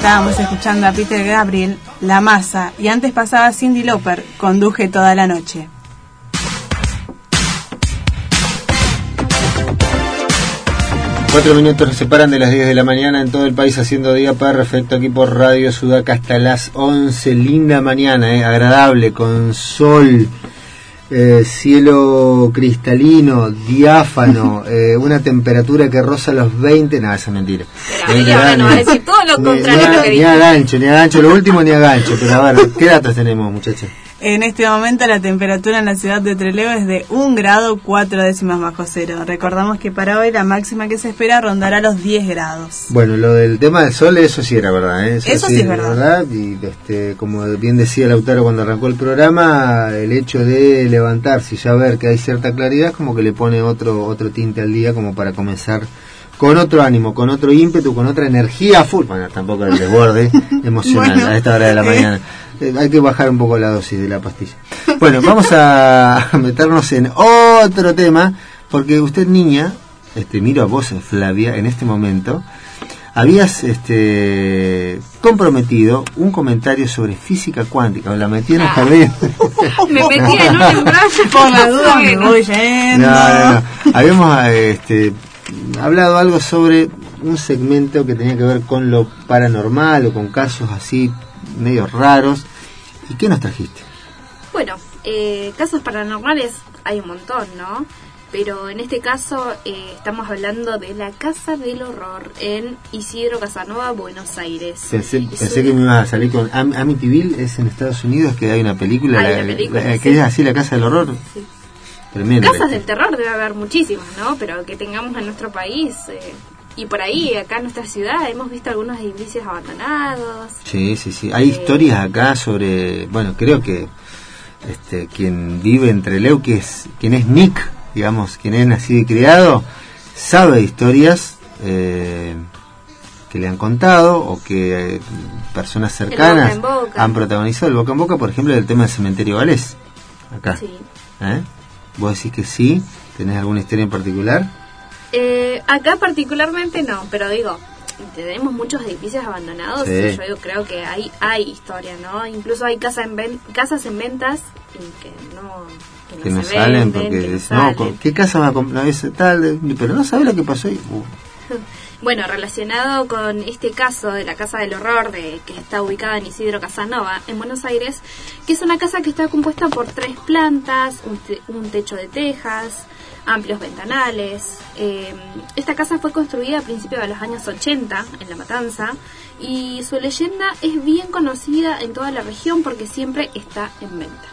Speaker 4: Estábamos escuchando a Peter Gabriel, La Masa, y antes pasaba Cindy Lauper, Conduje toda la noche.
Speaker 2: Cuatro minutos nos separan de las 10 de la mañana en todo el país haciendo día perfecto aquí por Radio Sudaca hasta las 11. Linda mañana, eh, agradable, con sol, eh, cielo cristalino, diáfano, eh, una temperatura que roza los 20. No, esa es mentira.
Speaker 5: Pero
Speaker 2: 20
Speaker 5: ahora no va a decir todo lo
Speaker 2: ni-
Speaker 5: contrario a
Speaker 2: ni,
Speaker 5: lo que
Speaker 2: ni a gancho, ni a gancho, lo último ni a gancho. Pero a ver, ¿qué datos tenemos, muchachos?
Speaker 4: En este momento la temperatura en la ciudad de Trelew es de 1 grado 4 décimas bajo cero. Recordamos que para hoy la máxima que se espera rondará los 10 grados.
Speaker 2: Bueno, lo del tema del sol, eso sí era verdad. ¿eh?
Speaker 4: Eso sí es verdad.
Speaker 2: Y este, como bien decía Lautaro cuando arrancó el programa, el hecho de levantarse y ya ver que hay cierta claridad, como que le pone otro otro tinte al día, como para comenzar con otro ánimo, con otro ímpetu, con otra energía full. Bueno, tampoco el desborde emocional
Speaker 4: Bueno,
Speaker 2: a esta hora de la
Speaker 4: eh.
Speaker 2: mañana. Eh, hay que bajar un poco la dosis de la pastilla. Bueno, vamos a meternos en otro tema, porque usted, niña, este, miro a vos, Flavia, en este momento, habías este, comprometido un comentario sobre física cuántica, o la metí en el jardín.
Speaker 5: Me metí en un embrazo
Speaker 4: Por la duda me voy yendo.
Speaker 2: No, no, no. Habíamos este, hablado algo sobre un segmento que tenía que ver con lo paranormal o con casos así medio raros. ¿Y qué nos trajiste?
Speaker 5: Bueno, eh, casos paranormales hay un montón, ¿no? Pero en este caso eh, estamos hablando de la Casa del Horror en Isidro Casanova, Buenos Aires.
Speaker 2: Pensé, que me ibas a salir con Am- Amityville, es en Estados Unidos, que hay una película,
Speaker 5: Hay
Speaker 2: la-
Speaker 5: una película,
Speaker 2: la-
Speaker 5: sí.
Speaker 2: que es así, la Casa del Horror.
Speaker 5: Sí.
Speaker 2: Tremendo.
Speaker 5: Casas del terror debe haber muchísimas, ¿no? Pero que tengamos en nuestro país eh, y por ahí, acá en nuestra ciudad, hemos visto algunos edificios abandonados.
Speaker 2: Sí, sí, sí. Hay
Speaker 5: Eh,
Speaker 2: historias acá sobre, bueno, creo que este quien vive entre Leu, que es quien es Nick, digamos, quien es nacido y criado, sabe historias eh, que le han contado o que eh, personas cercanas
Speaker 5: boca en boca.
Speaker 2: han protagonizado el boca en boca, por ejemplo, del tema del cementerio Galés. Acá.
Speaker 5: Sí.
Speaker 2: ¿Eh? ¿Vos decís que sí? ¿Tenés alguna historia en particular?
Speaker 5: Eh, acá particularmente no, pero digo, tenemos muchos edificios abandonados
Speaker 2: Sí.
Speaker 5: y yo creo que hay, hay historia, ¿no? Incluso hay casa en ven- casas en ventas y que no, que no
Speaker 2: Que no
Speaker 5: se
Speaker 2: salen
Speaker 5: venden,
Speaker 2: porque
Speaker 5: que no
Speaker 2: dicen, no,
Speaker 5: salen.
Speaker 2: ¿con ¿qué casa va a comprar ese tal? Pero no sabe lo que pasó. Y, uh,
Speaker 5: Bueno, relacionado con este caso de la Casa del Horror, de que está ubicada en Isidro Casanova, en Buenos Aires, que es una casa que está compuesta por tres plantas, un, te- un techo de tejas, amplios ventanales. Eh, esta casa fue construida a principios de los años 80 en La Matanza y su leyenda es bien conocida en toda la región porque siempre está en venta.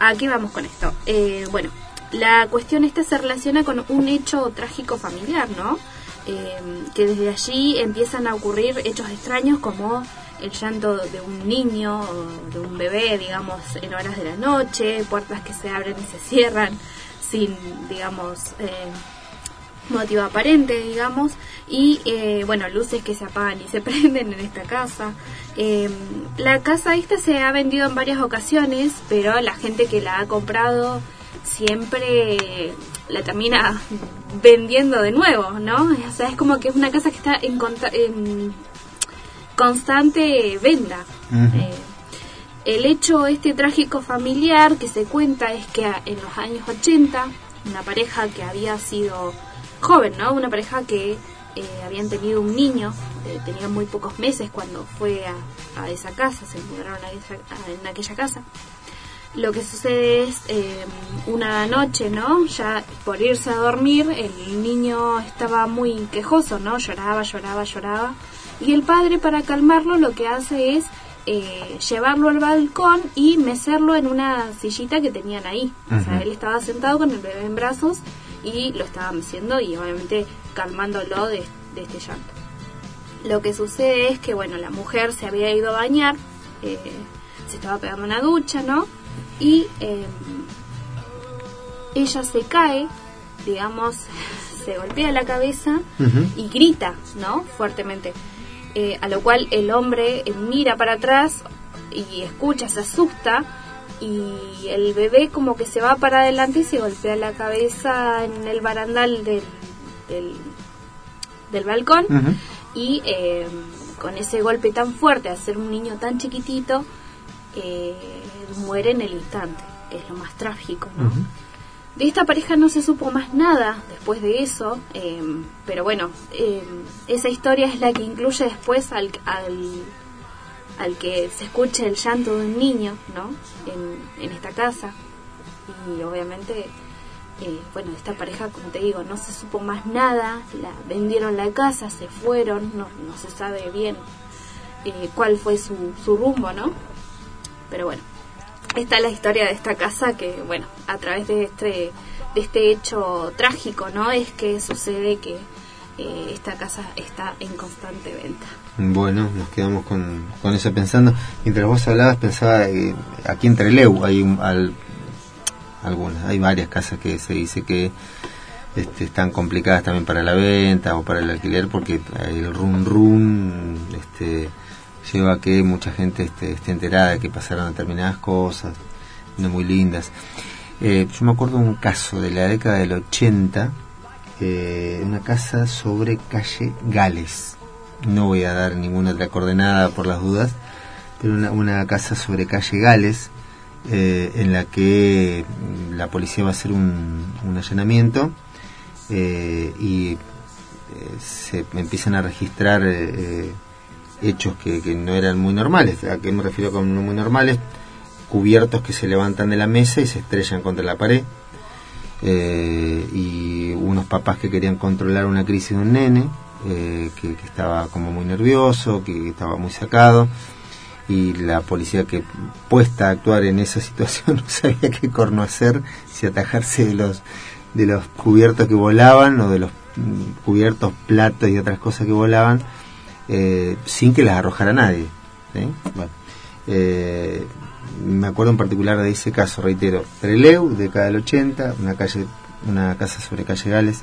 Speaker 5: ¿A qué vamos con esto? Eh, bueno, la cuestión esta se relaciona con un hecho trágico familiar, ¿no? Eh, que desde allí empiezan a ocurrir hechos extraños como el llanto de un niño o de un bebé, digamos, en horas de la noche, puertas que se abren y se cierran sin, digamos, eh, motivo aparente, digamos, y eh, bueno, luces que se apagan y se prenden en esta casa. Eh, la casa esta se ha vendido en varias ocasiones, pero la gente que la ha comprado siempre la termina vendiendo de nuevo, ¿no? O sea, es como que es una casa que está en, en constante venda. Eh, el hecho este trágico familiar que se cuenta es que en los años 80 una pareja que había sido joven, ¿no? Una pareja que eh, habían tenido un niño, eh, tenían muy pocos meses cuando fue a, esa casa, se mudaron a esa- en aquella casa. Lo que sucede es eh, una noche, ¿no? Ya por irse a dormir, el niño estaba muy quejoso, ¿no? Lloraba, lloraba, lloraba. Y el padre, para calmarlo, lo que hace es eh, llevarlo al balcón y mecerlo en una sillita que tenían ahí. O sea, él estaba sentado con el bebé en brazos y lo estaba meciendo y obviamente calmándolo de, de este llanto. Lo que sucede es que, bueno, la mujer se había ido a bañar, eh, se estaba pegando una ducha, ¿no? Y eh, ella se cae, digamos, se golpea la cabeza y grita, ¿no? Fuertemente. Eh, a lo cual el hombre eh, mira para atrás y escucha, se asusta y el bebé como que se va para adelante y se golpea la cabeza en el barandal del, del, del balcón. Y eh, con ese golpe tan fuerte, al ser un niño tan chiquitito, eh, muere en el instante, que es lo más trágico, ¿no? De esta pareja no se supo más nada después de eso, eh, pero bueno, eh, esa historia es la que incluye después al, al, al que se escuche el llanto de un niño, ¿no? En, en esta casa. Y obviamente, eh, bueno, de esta pareja, como te digo, no se supo más nada, la vendieron la casa, se fueron, no, no se sabe bien eh, cuál fue su, su rumbo, ¿no? Pero bueno, esta es la historia de esta casa que, bueno, a través de este, de este hecho trágico, ¿no? Es que sucede que eh, esta casa está en constante venta.
Speaker 2: Bueno, nos quedamos con, con eso pensando. Mientras vos hablabas, pensaba, eh, aquí en Treleu hay un- al- algunas, hay varias casas que se dice que este, están complicadas también para la venta o para el alquiler porque el run run este, lleva a que mucha gente esté, esté enterada de que pasaron determinadas cosas, no muy lindas. Eh, yo me acuerdo de un caso de la década del 80, eh, una casa sobre calle Gales. No voy a dar ninguna otra coordenada por las dudas, pero una, una casa sobre calle Gales eh, en la que mm, la policía va a hacer un, un allanamiento eh, y se empiezan a registrar hechos que, que no eran muy normales. ¿A qué me refiero con no muy normales? Cubiertos que se levantan de la mesa y se estrellan contra la pared. Eh, y unos papás que querían controlar una crisis de un nene eh, que, estaba como muy nervioso, que estaba muy sacado y la policía que puesta a actuar en esa situación no sabía qué corno hacer, si atajarse de los de los cubiertos que volaban o de los mm, cubiertos, platos y otras cosas que volaban eh, sin que las arrojara nadie. Bueno, eh, me acuerdo en particular de ese caso, reitero, Treleu, década del 80, una calle, una casa sobre calle Gales,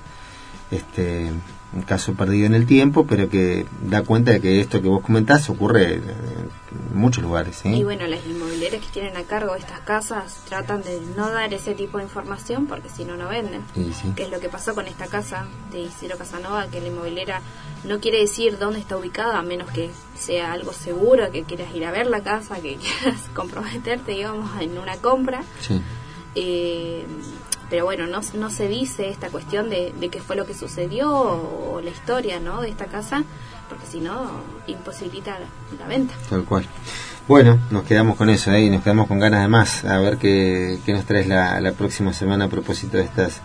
Speaker 2: este, un caso perdido en el tiempo, pero que da cuenta de que esto que vos comentás ocurre en muchos lugares.
Speaker 5: Y bueno, las inmobiliarias que tienen a cargo estas casas tratan de no dar ese tipo de información porque si no, no venden.
Speaker 2: Sí.
Speaker 5: Que es lo que pasó con esta casa de Isidro Casanova, que la inmobiliaria no quiere decir dónde está ubicada, a menos que sea algo seguro, que quieras ir a ver la casa, que quieras comprometerte, digamos, en una compra.
Speaker 2: Sí.
Speaker 5: Eh, pero bueno, no, no se dice esta cuestión de, de qué fue lo que sucedió o, la historia ¿no? de esta casa, porque si no, imposibilita la, la venta.
Speaker 2: Tal cual. Bueno, nos quedamos con eso ahí, nos quedamos con ganas de más, a ver qué, qué nos traes la, la próxima semana a propósito de estas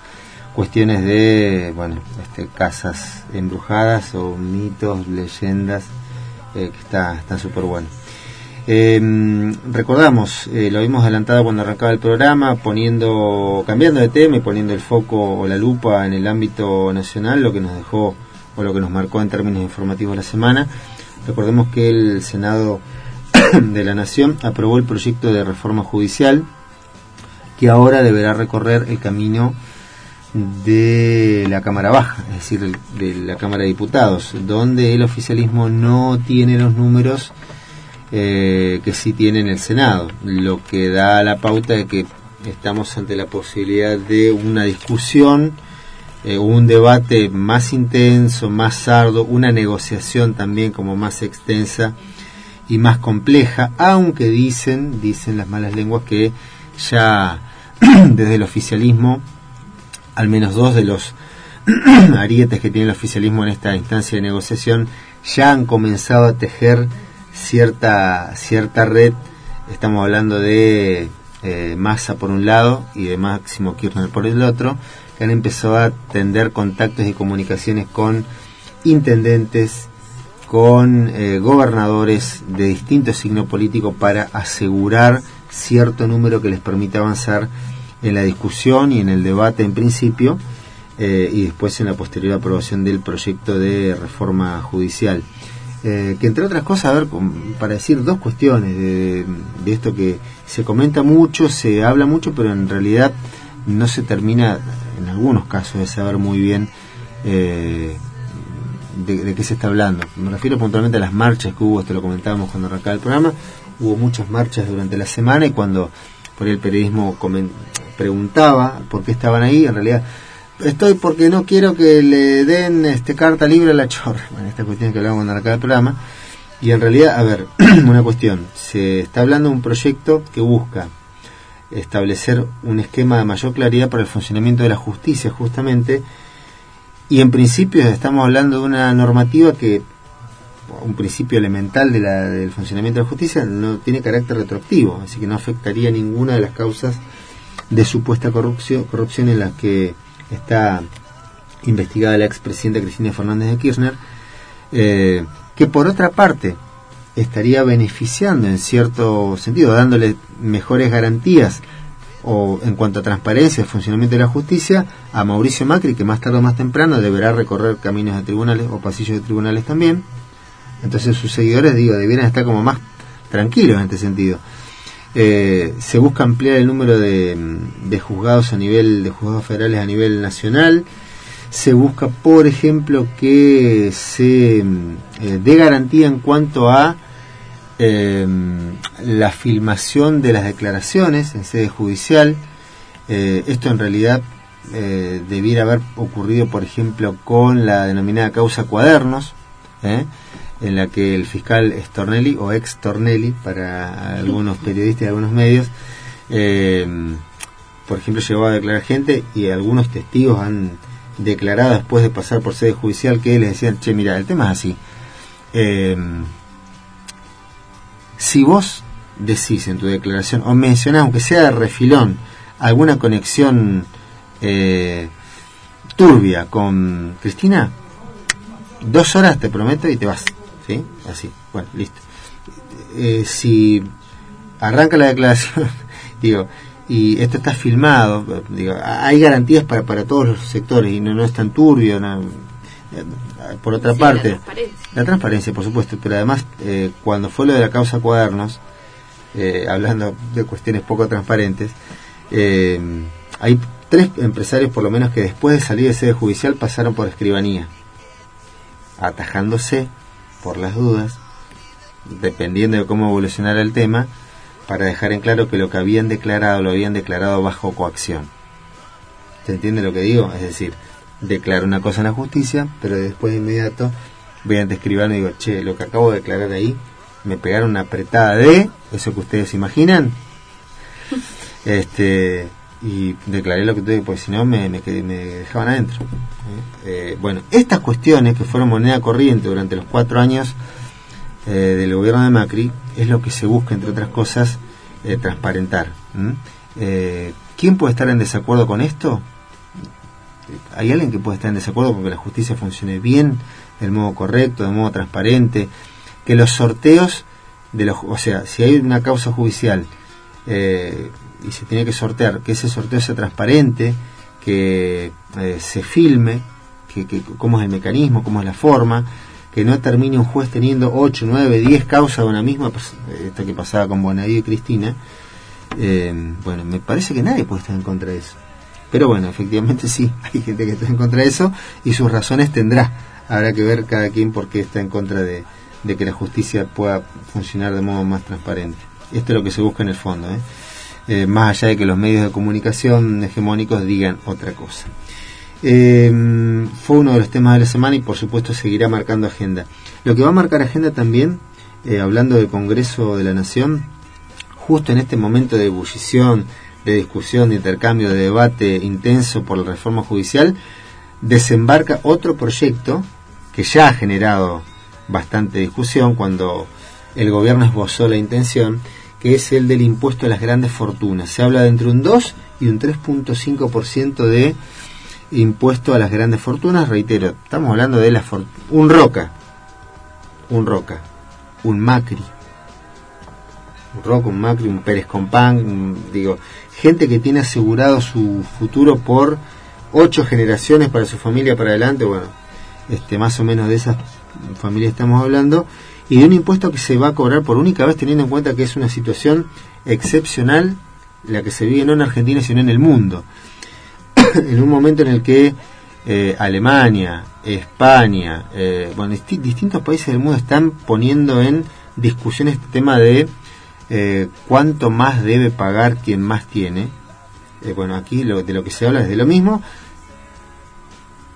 Speaker 2: cuestiones de, bueno, este, casas embrujadas o mitos, leyendas, eh, que está está súper bueno. Eh, recordamos, eh, lo habíamos adelantado cuando arrancaba el programa, poniendo, cambiando de tema y poniendo el foco o la lupa en el ámbito nacional, lo que nos dejó o lo que nos marcó en términos informativos la semana. Recordemos que el Senado de la Nación aprobó el proyecto de reforma judicial que ahora deberá recorrer el camino de la Cámara Baja, es decir, de la Cámara de Diputados, donde el oficialismo no tiene los números eh, que sí tiene en el Senado, lo que da la pauta de que estamos ante la posibilidad de una discusión, eh, un debate más intenso, más sardo, una negociación también como más extensa y más compleja, aunque dicen, dicen las malas lenguas que ya desde el oficialismo, al menos dos de los arietes que tiene el oficialismo en esta instancia de negociación ya han comenzado a tejer cierta cierta red. Estamos hablando de eh, Massa por un lado y de Máximo Kirchner por el otro, que han empezado a tender contactos y comunicaciones con intendentes, con eh, gobernadores de distinto signo político para asegurar cierto número que les permita avanzar en la discusión y en el debate en principio eh, y después en la posterior aprobación del proyecto de reforma judicial. Eh, que entre otras cosas, a ver, para decir dos cuestiones de, de esto que se comenta mucho, se habla mucho, pero en realidad no se termina, en algunos casos, de saber muy bien eh, de, qué se está hablando. Me refiero puntualmente a las marchas que hubo, esto lo comentábamos cuando arrancaba el programa, hubo muchas marchas durante la semana y cuando por ahí el periodismo comen- preguntaba por qué estaban ahí, en realidad estoy porque no quiero que le den este carta libre a la chorra, bueno, esta cuestión que cuando arrancaba el programa, Y en realidad, a ver, una cuestión, se está hablando de un proyecto que busca establecer un esquema de mayor claridad para el funcionamiento de la justicia, justamente, y en principio estamos hablando de una normativa que, un principio elemental de la- del funcionamiento de la justicia, no tiene carácter retroactivo, así que no afectaría ninguna de las causas de supuesta corrupción, corrupción en las que está investigada la expresidenta Cristina Fernández de Kirchner, eh, que por otra parte estaría beneficiando en cierto sentido, dándole mejores garantías o en cuanto a transparencia y funcionamiento de la justicia a Mauricio Macri, que más tarde o más temprano deberá recorrer caminos de tribunales o pasillos de tribunales también. Entonces sus seguidores, digo, debieran estar como más tranquilos en este sentido. Eh, se busca ampliar el número de, de juzgados a nivel de juzgados federales a nivel nacional. Se busca, por ejemplo, que se eh, dé garantía en cuanto a eh, la filmación de las declaraciones en sede judicial. Eh, esto en realidad debiera haber ocurrido, por ejemplo, con la denominada causa cuadernos. En la que el fiscal Stornelli o ex Tornelli para algunos periodistas y algunos medios, eh, por ejemplo, llegó a declarar gente y algunos testigos han declarado después de pasar por sede judicial que les decían, che, mira, el tema es así. Eh, si vos decís en tu declaración o mencionás, aunque sea de refilón, alguna conexión eh, turbia con Cristina, dos horas te prometo y te vas. ¿Sí? Así. Bueno, listo. Eh, si arranca la declaración, digo, y esto está filmado, digo, hay garantías para, para todos los sectores y no, no es tan turbio. no- eh, por otra
Speaker 5: Sí, la
Speaker 2: parte,
Speaker 5: transparencia.
Speaker 2: la transparencia, por supuesto, pero además, eh, cuando fue lo de la causa cuadernos, eh, hablando de cuestiones poco transparentes, eh, hay tres empresarios, por lo menos, que después de salir de sede judicial pasaron por escribanía, atajándose por las dudas, dependiendo de cómo evolucionara el tema, para dejar en claro que lo que habían declarado lo habían declarado bajo coacción. ¿Se entiende lo que digo? Es decir, declaro una cosa en la justicia, pero después de inmediato voy ante escribano y digo, che, lo que acabo de declarar ahí, me pegaron una apretada de, eso que ustedes imaginan, este y declaré lo que tuve, porque si no me, dejaban adentro. ¿eh? Eh, bueno, estas cuestiones que fueron moneda corriente durante los cuatro años eh, del gobierno de Macri es lo que se busca, entre otras cosas, transparentar. ¿Quién puede estar en desacuerdo con esto? ¿Hay alguien que puede estar en desacuerdo con que la justicia funcione bien, del modo correcto, de modo transparente? Que los sorteos, de los, o sea, si hay una causa judicial y se tiene que sortear, que ese sorteo sea transparente, que eh, se filme, que, que cómo es el mecanismo, cómo es la forma, que no termine un juez teniendo 8, 9, 10 causas de una misma, esto que pasaba con Bonadío y Cristina, eh, bueno, me parece que nadie puede estar en contra de eso. Pero bueno, efectivamente sí, hay gente que está en contra de eso y sus razones tendrá. Habrá que ver cada quien por qué está en contra de, de que la justicia pueda funcionar de modo más transparente. Esto es lo que se busca en el fondo, ¿eh? Eh, más allá de que los medios de comunicación hegemónicos digan otra cosa. Eh, fue uno de los temas de la semana y por supuesto seguirá marcando agenda. Lo que va a marcar agenda también, eh, hablando del Congreso de la Nación, justo en este momento de ebullición, de discusión, de intercambio, de debate intenso por la reforma judicial, desembarca otro proyecto que ya ha generado bastante discusión cuando el gobierno esbozó la intención, que es el del impuesto a las grandes fortunas. Se habla de entre un 2 y un 3.5% de impuesto a las grandes fortunas. Reitero, estamos hablando de la un Roca, un Roca, un Macri, un Roca, un Macri, un Pérez Compán, un- digo, gente que tiene asegurado su futuro por ocho generaciones para su familia para adelante, bueno, este más o menos de esas familias estamos hablando, y de un impuesto que se va a cobrar por única vez teniendo en cuenta que es una situación excepcional la que se vive no en Argentina sino en el mundo. en un momento en el que eh, Alemania, España, eh, bueno, disti- distintos países del mundo están poniendo en discusión este tema de eh, cuánto más debe pagar quien más tiene. Eh, bueno, aquí lo, de lo que se habla es de lo mismo.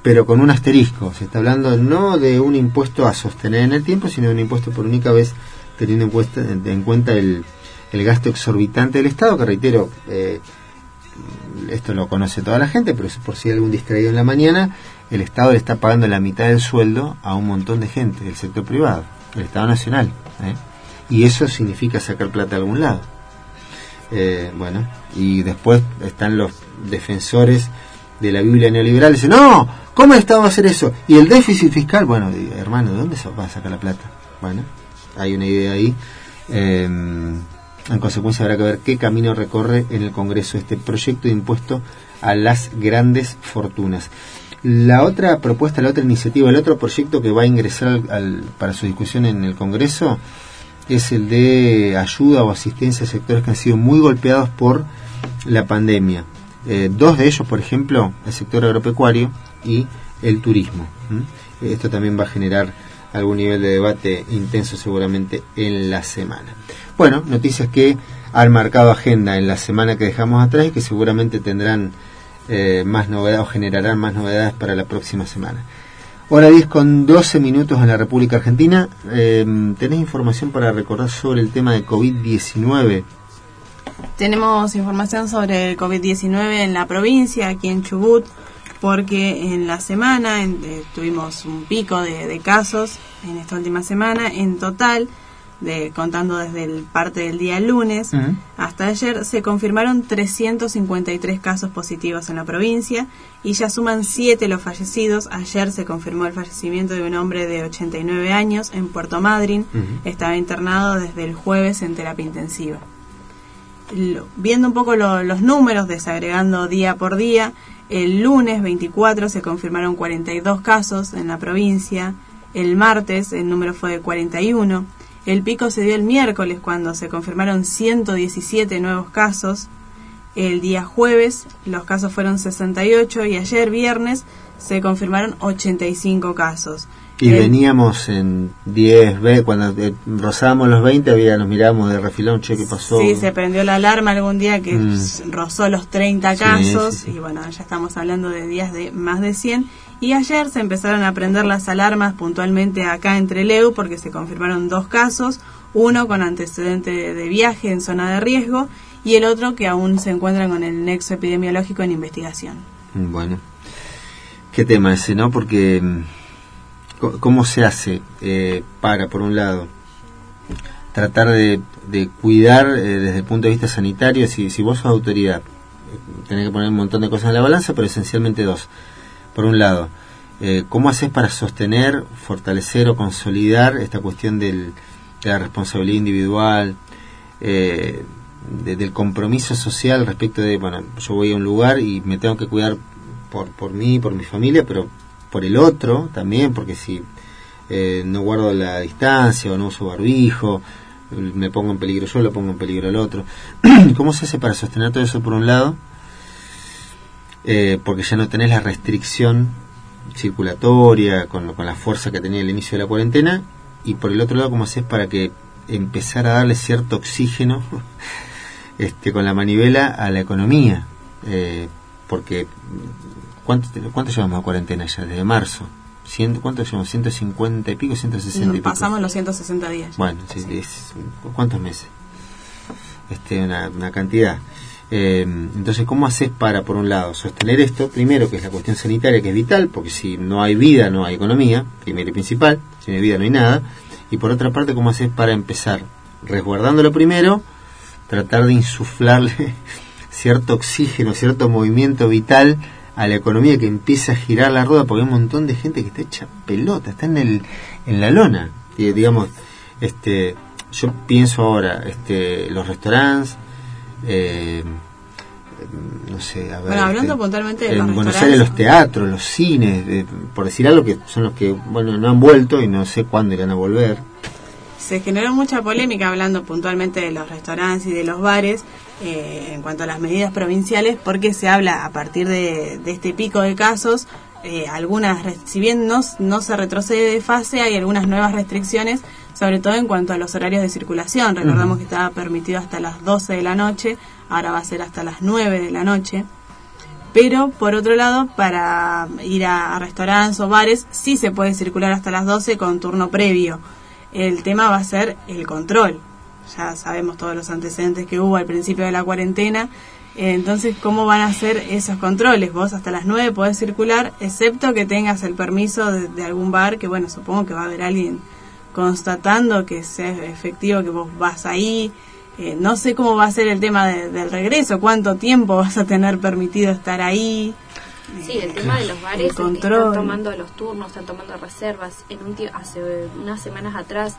Speaker 2: Pero con un asterisco. Se está hablando no de un impuesto a sostener en el tiempo, sino de un impuesto por única vez teniendo en cuenta, en cuenta el, el gasto exorbitante del Estado, que reitero, eh, esto lo conoce toda la gente, pero por si hay algún distraído en la mañana, el Estado le está pagando la mitad del sueldo a un montón de gente del sector privado, el Estado Nacional. ¿eh? Y eso significa sacar plata de algún lado. Eh, bueno, y después están los defensores de la Biblia neoliberal, dicen, no, ¿cómo el Estado va a hacer eso? Y el déficit fiscal, bueno, hermano, ¿de dónde se va a sacar la plata? Bueno, hay una idea ahí. Eh, en consecuencia habrá que ver qué camino recorre en el Congreso este proyecto de impuesto a las grandes fortunas. La otra propuesta, la otra iniciativa, el otro proyecto que va a ingresar para su discusión en el Congreso es el de ayuda o asistencia a sectores que han sido muy golpeados por la pandemia. Eh, dos de ellos, por ejemplo, el sector agropecuario y el turismo. Esto también va a generar algún nivel de debate intenso seguramente en la semana. Bueno, noticias que han marcado agenda en la semana que dejamos atrás y que seguramente tendrán eh, más novedades o generarán más novedades para la próxima semana. Hora 10 con 12 minutos en la República Argentina. Eh, ¿Tenés información para recordar sobre el tema de COVID-19?
Speaker 4: Tenemos información sobre el COVID-19 en la provincia, aquí en Chubut, porque en la semana en- eh, tuvimos un pico de, de casos en esta última semana. En total, de, contando desde el parte del día lunes hasta ayer, se confirmaron 353 casos positivos en la provincia y ya suman 7 los fallecidos. Ayer se confirmó el fallecimiento de un hombre de 89 años en Puerto Madryn. Estaba internado desde el jueves en terapia intensiva lo- viendo un poco lo- los números, desagregando día por día, el lunes 24 se confirmaron 42 casos en la provincia, el martes el número fue de 41, el pico se dio el miércoles cuando se confirmaron 117 nuevos casos, el día jueves los casos fueron 68 y ayer viernes se confirmaron 85 casos.
Speaker 2: Y veníamos en 10, ve, cuando eh, rozábamos los 20, había, nos mirábamos de refilón, che, ¿qué pasó?
Speaker 4: Sí, se prendió la alarma algún día que
Speaker 2: Mm.
Speaker 4: rozó los 30
Speaker 2: Sí,
Speaker 4: casos
Speaker 2: sí, sí.
Speaker 4: y bueno, ya estamos hablando de días de más de 100 y ayer se empezaron a prender las alarmas puntualmente acá en Treleu porque se confirmaron dos casos, uno con antecedente de, viaje en zona de riesgo y el otro que aún se encuentra con el nexo epidemiológico en investigación.
Speaker 2: Bueno, qué tema ese, ¿no? Porque, mm, ¿cómo se hace eh, para, por un lado, tratar de, de cuidar eh, desde el punto de vista sanitario? Si, si vos sos autoridad, tenés que poner un montón de cosas en la balanza, pero esencialmente dos. Por un lado, eh, ¿cómo haces para sostener, fortalecer o consolidar esta cuestión del, de la responsabilidad individual? eh, de- del compromiso social respecto de, bueno, yo voy a un lugar y me tengo que cuidar por, por mí, por mi familia, pero por el otro también, porque si eh, no guardo la distancia o no uso barbijo, me pongo en peligro yo, lo pongo en peligro al otro. ¿Cómo se hace para sostener todo eso por un lado? Eh, porque ya no tenés la restricción circulatoria con, con la fuerza que tenía el inicio de la cuarentena y por el otro lado cómo haces para que empezar a darle cierto oxígeno este con la manivela a la economía Eh, porque ¿cuánto, te- ¿cuánto llevamos a cuarentena ya? desde marzo ¿cuánto llevamos? 150 y pico 160 y pico
Speaker 4: Pasamos los 160 días.
Speaker 2: bueno, sí, es- ¿cuántos meses? Este, una, una cantidad. Eh, entonces, ¿cómo haces para, por un lado, sostener esto? Primero, que es la cuestión sanitaria, que es vital, porque si no hay vida, no hay economía, primero y principal, si no hay vida, no hay nada. Y por otra parte, ¿cómo haces para empezar? Resguardándolo primero, tratar de insuflarle cierto oxígeno, cierto movimiento vital a la economía que empiece a girar la rueda, porque hay un montón de gente que está hecha pelota, está en, el, en la lona. Y, digamos, este, yo pienso ahora, este, los restaurantes, eh, no sé, a ver,
Speaker 4: Bueno, hablando
Speaker 2: este,
Speaker 4: puntualmente de
Speaker 2: en
Speaker 4: los
Speaker 2: Buenos. Aires los teatros, los cines, eh, por decir algo que son los que, bueno, no han vuelto y no sé cuándo irán a volver.
Speaker 4: se generó mucha polémica hablando puntualmente de los restaurantes y de los bares eh, en cuanto a las medidas provinciales porque se habla a partir de, de este pico de casos eh, algunas si bien no, no se retrocede de fase hay algunas nuevas restricciones sobre todo en cuanto a los horarios de circulación recordamos que estaba permitido hasta las 12 de la noche ahora va a ser hasta las 9 de la noche Pero, por otro lado, para ir a, a restaurantes o bares, sí se puede circular hasta las 12 con turno previo. El tema va a ser el control. Ya sabemos todos los antecedentes que hubo al principio de la cuarentena. Eh, Entonces, ¿cómo van a ser esos controles? Vos hasta las 9 podés circular, excepto que tengas el permiso de, de algún bar, que bueno, supongo que va a haber alguien constatando que sea efectivo que vos vas ahí. Eh, no sé cómo va a ser el tema de- del regreso, cuánto tiempo vas a tener permitido estar ahí.
Speaker 5: Sí, el tema de los bares
Speaker 4: El control.
Speaker 5: están tomando los turnos, están tomando reservas. En un hace unas semanas atrás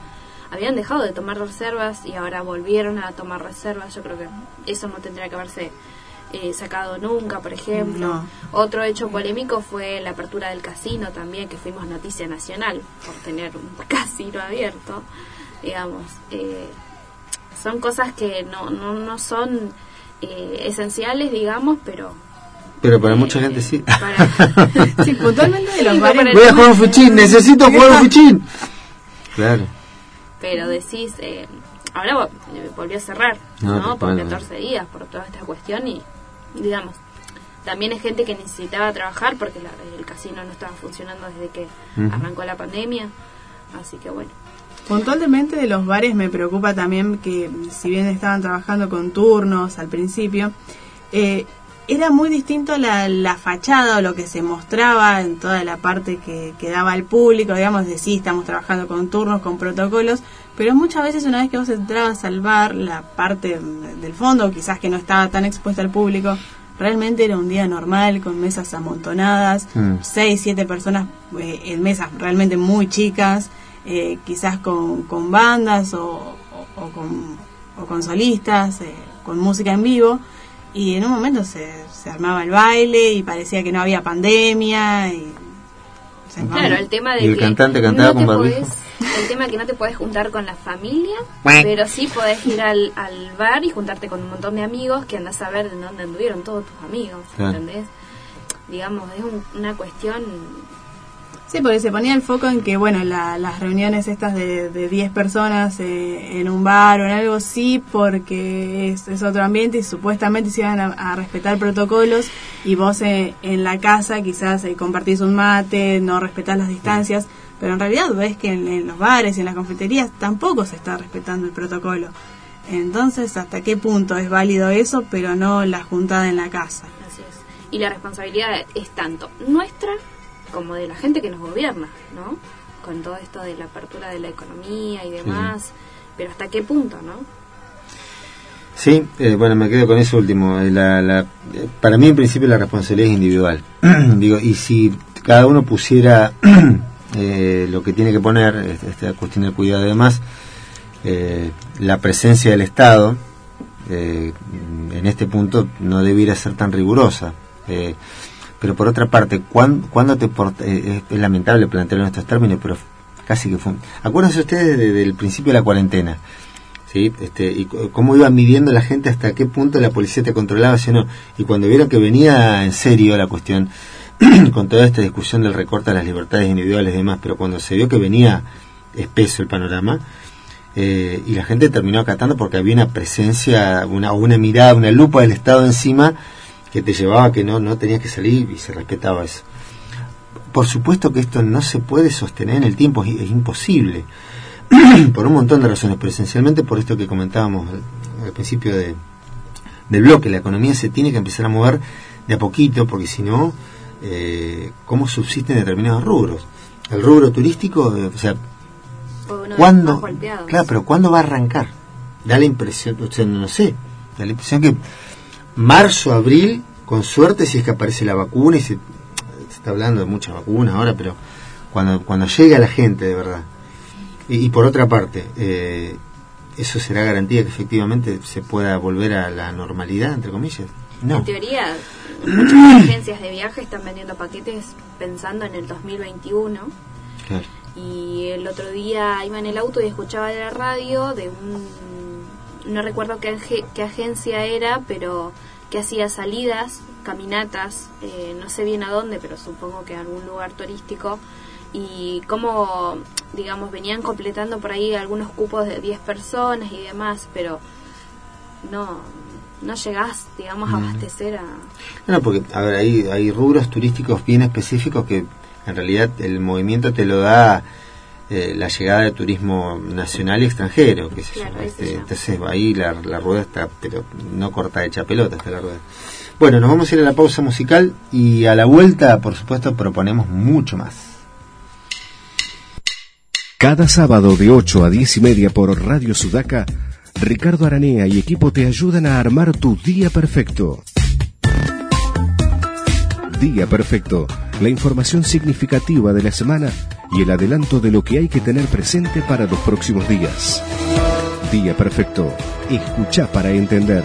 Speaker 5: habían dejado de tomar reservas y ahora volvieron a tomar reservas. Yo creo que eso no tendría que haberse eh, sacado nunca, por ejemplo.
Speaker 4: No.
Speaker 5: Otro hecho polémico fue la apertura del casino también, que fuimos noticia nacional por tener un casino abierto, digamos. Eh, son cosas que no, no, no son eh, esenciales, digamos, pero
Speaker 2: Pero para mucha gente sí.
Speaker 5: para...
Speaker 4: Sí, puntualmente de los
Speaker 5: Sí,
Speaker 4: bares.
Speaker 2: Voy a jugar un fuchín, necesito jugar un fuchín. Claro.
Speaker 5: Pero decís, eh, ahora vo- eh, volvió a cerrar,
Speaker 2: No,
Speaker 5: ¿no?
Speaker 2: tal
Speaker 5: Por
Speaker 2: cual,
Speaker 5: 14 días, por toda esta cuestión y, digamos, también es gente que necesitaba trabajar porque la- el casino no estaba funcionando desde que arrancó la pandemia, así que bueno.
Speaker 4: Puntualmente de los bares me preocupa también que si bien estaban trabajando con turnos al principio, eh, era muy distinto la, la fachada o lo que se mostraba en toda la parte que, que daba al público, digamos, de sí, estamos trabajando con turnos, con protocolos, pero muchas veces una vez que vos entrabas al bar, la parte del fondo, quizás que no estaba tan expuesta al público, realmente era un día normal, con mesas amontonadas,
Speaker 2: Mm.
Speaker 4: seis, siete personas eh, en mesas realmente muy chicas, eh, quizás con, con bandas o, o- o con, o con solistas, eh, con música en vivo, y en un momento se, se armaba el baile y parecía que no había pandemia. Y
Speaker 5: Claro, el tema de
Speaker 2: Y el
Speaker 5: que
Speaker 2: cantante cantaba
Speaker 5: no
Speaker 2: con
Speaker 5: podés- el tema que no te podés juntar con la familia, pero sí podés ir al, al bar y juntarte con un montón de amigos que andás a ver de dónde anduvieron todos tus amigos,
Speaker 2: Claro.
Speaker 5: ¿entendés? Digamos, es un- una cuestión
Speaker 4: Sí, porque se ponía el foco en que, bueno, la- las reuniones estas de de 10 personas eh, en un bar o en algo, sí, porque es, otro ambiente y supuestamente se iban a, respetar protocolos y vos eh, en la casa quizás eh, compartís un mate, no respetás las distancias, pero en realidad ves que en, en los bares y en las confiterías tampoco se está respetando el protocolo. Entonces, ¿hasta qué punto es válido eso, pero no la juntada en la casa?
Speaker 5: Así es. Y la responsabilidad es tanto nuestra como de la gente que nos gobierna, ¿no? Con todo esto de la apertura de la economía y demás. Pero hasta qué punto, ¿no?
Speaker 2: Sí, eh, bueno, me quedo con eso último. Eh, La, la- eh, para mí, en principio, la responsabilidad es individual. Digo, y si cada uno pusiera eh, lo que tiene que poner, este, esta cuestión del cuidado y demás, eh, la presencia del Estado, en este punto, no debiera ser tan rigurosa. Eh, pero por otra parte, ¿cuán- ¿cuándo te porta- eh, es, lamentable plantearlo en estos términos, pero casi que fue... Acuérdense ustedes de- del principio de la cuarentena. ¿sí? Este, y cómo iban midiendo la gente hasta qué punto la policía te controlaba, si no. Y cuando vieron que venía en serio la cuestión, con toda esta discusión del recorte a las libertades individuales y demás, pero cuando se vio que venía espeso el panorama, eh, y la gente terminó acatando porque había una presencia, una, una mirada, una lupa del Estado encima que te llevaba que no, no tenías que salir y se respetaba eso. Por supuesto que esto no se puede sostener en el tiempo, es, es imposible por un montón de razones, pero esencialmente por esto que comentábamos al, principio de, del bloque, la economía se tiene que empezar a mover de a poquito, porque si no, eh, ¿cómo subsisten determinados rubros? El rubro turístico, eh, o sea, ¿cuándo? Claro, pero ¿cuándo va a arrancar? Da la impresión, o sea, no sé, da la impresión que marzo, abril, con suerte si es que aparece la vacuna y se, se está hablando de muchas vacunas ahora, pero cuando, cuando llegue a la gente de verdad. Y, y por otra parte, eh, ¿eso será garantía que efectivamente se pueda volver a la normalidad, entre comillas? No.
Speaker 5: En teoría, muchas agencias de viaje están vendiendo paquetes pensando en el 2021.
Speaker 2: Claro.
Speaker 5: Y el otro día iba en el auto y escuchaba de la radio de un. No recuerdo qué, qué agencia era, pero que hacía salidas, caminatas, eh, no sé bien a dónde, pero supongo que a algún lugar turístico. Y cómo, digamos, venían completando por ahí algunos cupos de 10 personas y demás, pero no, no llegás, digamos, a abastecer a...
Speaker 2: No, porque, a ver, hay, hay rubros turísticos bien específicos que en realidad el movimiento te lo da eh, la llegada de turismo nacional y extranjero, qué sé yo.
Speaker 5: Claro, ese
Speaker 2: Este, entonces ahí la, la rueda está, pero no corta hecha pelota está la rueda. Bueno, nos vamos a ir a la pausa musical y a la vuelta, por supuesto, proponemos mucho más.
Speaker 11: Cada sábado de 8 a 10 y media por Radio Sudaca, Ricardo Aranea y equipo te ayudan a armar tu día perfecto. Día perfecto, la información significativa de la semana y el adelanto de lo que hay que tener presente para los próximos días. Día perfecto, escucha para entender.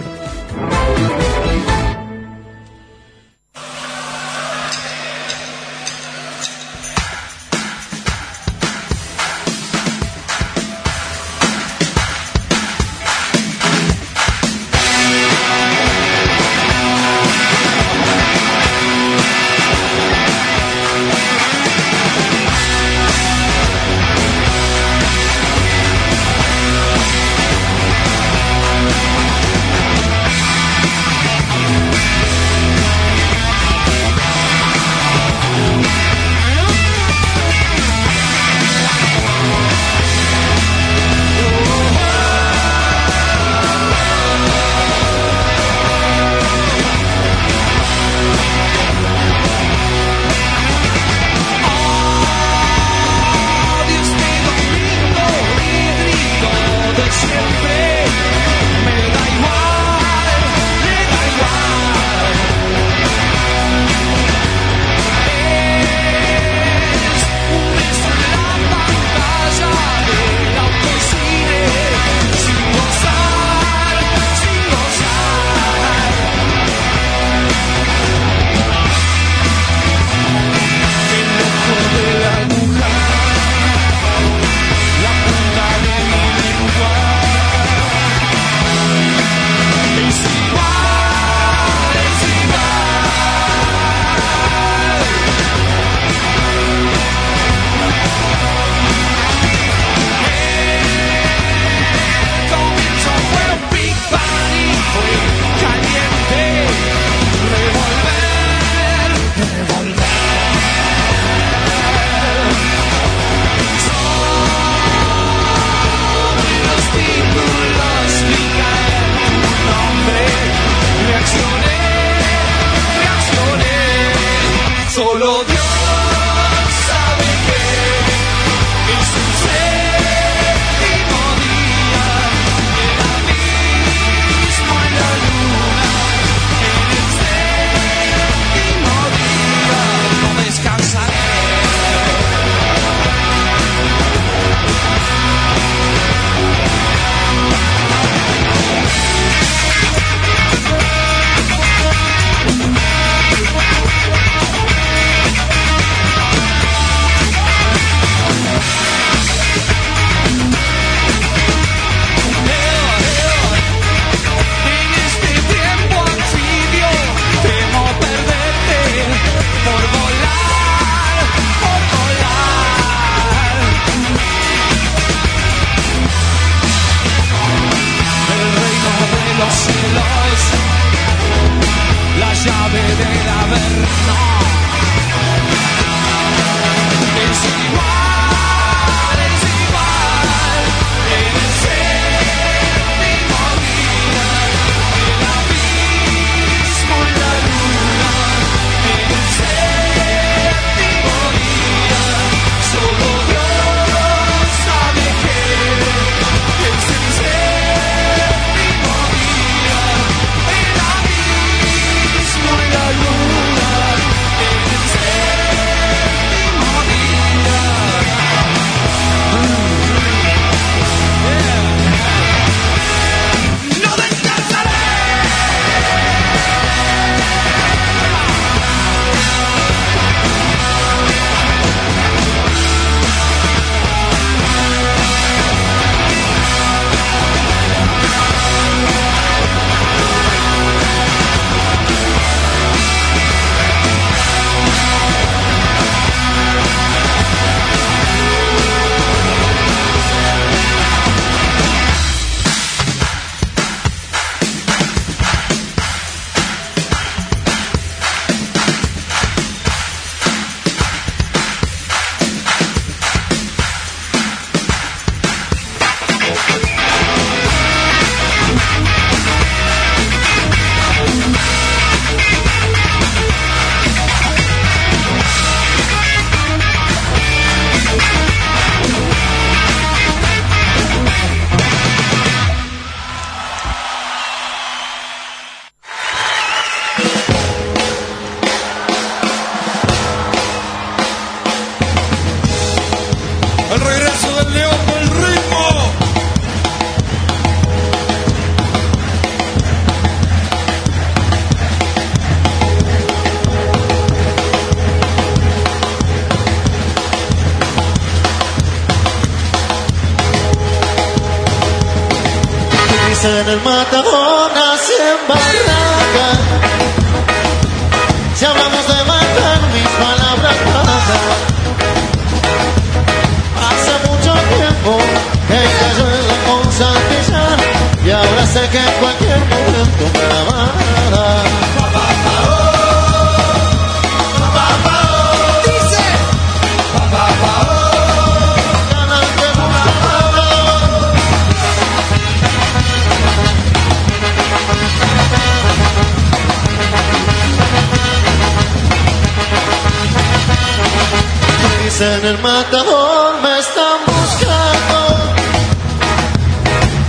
Speaker 1: Dicen el matador me están buscando.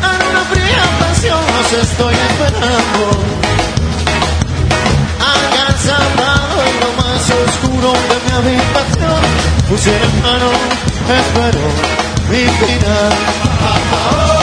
Speaker 1: En una fría pensión los estoy esperando. Acá encerrado en lo más oscuro de mi habitación. Puse en mano, espero mi final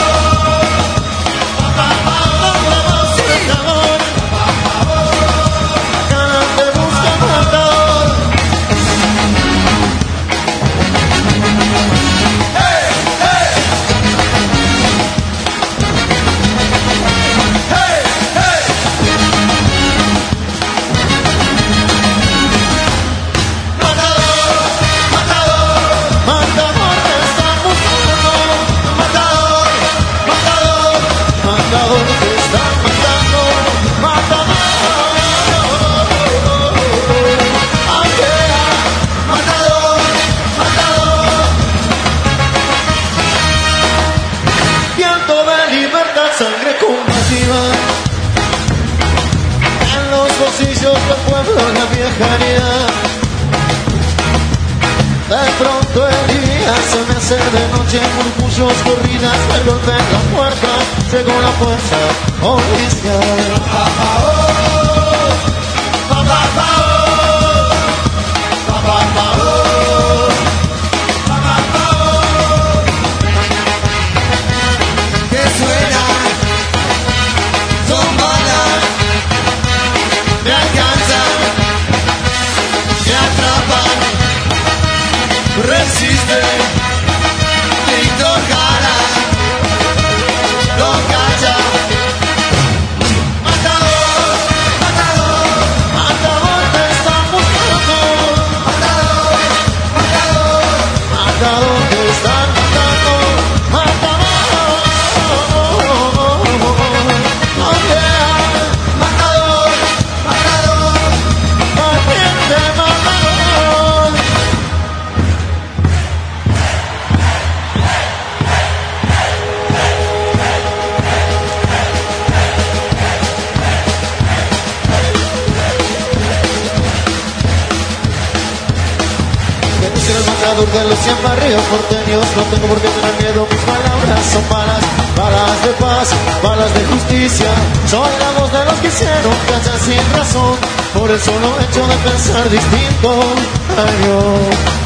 Speaker 1: noche, murmullos, corridas, me golpean la puerta, llegó la fuerza policial. Porteños No tengo por qué tener miedo, mis palabras son balas Balas de paz, balas de justicia. Soy la voz de los que hicieron callar sin razón. Por el solo hecho de pensar distinto. Ay.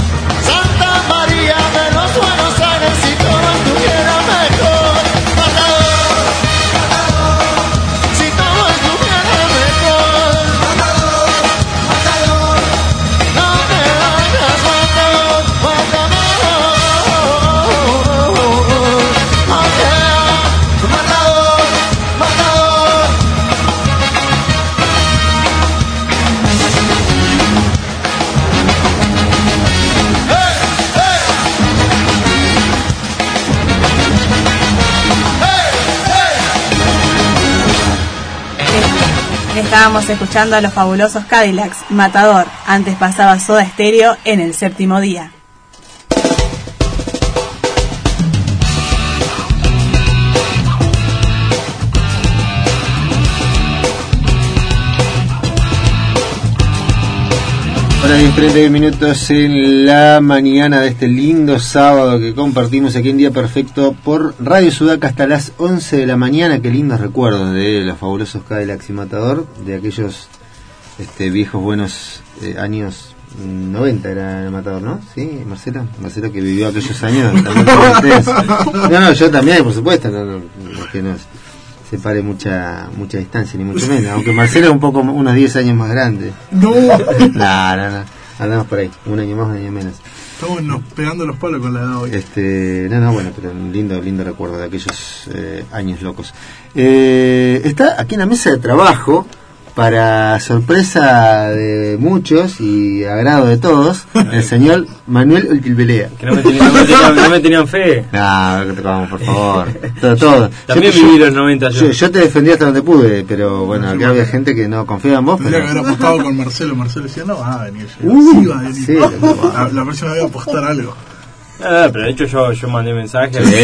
Speaker 4: Estábamos escuchando a los fabulosos Cadillacs, Matador. Antes pasaba Soda Stereo en el séptimo día.
Speaker 2: Hora 10, 30 minutos en la mañana de este lindo sábado que compartimos aquí en Día Perfecto por Radio Sudaca hasta las 11 de la mañana. Qué lindos recuerdos de los fabulosos Cadillacs y Matador, de aquellos este, viejos buenos eh, años 90 era el matador, ¿no? Sí, Marcelo. Marcelo que vivió aquellos años. No, no, yo también, por supuesto. No, no, no es que nos separe mucha mucha distancia, ni mucho menos. Aunque Marcelo es un poco, unos 10 años más grande.
Speaker 3: No.
Speaker 2: No, no, no. Andamos por ahí. Un año más, un año menos.
Speaker 3: Estamos nos pegando los palos con la edad hoy.
Speaker 2: Este, no, no, bueno, pero un lindo, lindo recuerdo de aquellos eh, años locos. Eh, está aquí en la mesa de trabajo, para sorpresa de muchos y agrado de todos, el señor Manuel Ultilbelea.
Speaker 12: Que no me, tenían, no me tenían- no me tenían fe.
Speaker 2: No, vamos, por favor. Todo, todo.
Speaker 12: También
Speaker 2: Yo-
Speaker 12: viví
Speaker 2: yo-
Speaker 12: los 90 yo.
Speaker 2: Yo, yo te defendí hasta donde pude, pero bueno, acá había gente que no confiaba en vos,
Speaker 3: Tendría
Speaker 2: pero...
Speaker 3: que haber apostado con Marcelo. Marcelo decía, no va a venir.
Speaker 2: Uh,
Speaker 3: sí va a venir.
Speaker 2: sí,
Speaker 3: la, la próxima vez voy a apostar algo.
Speaker 12: Ah, pero de hecho yo, yo mandé mensajes.
Speaker 2: Sí,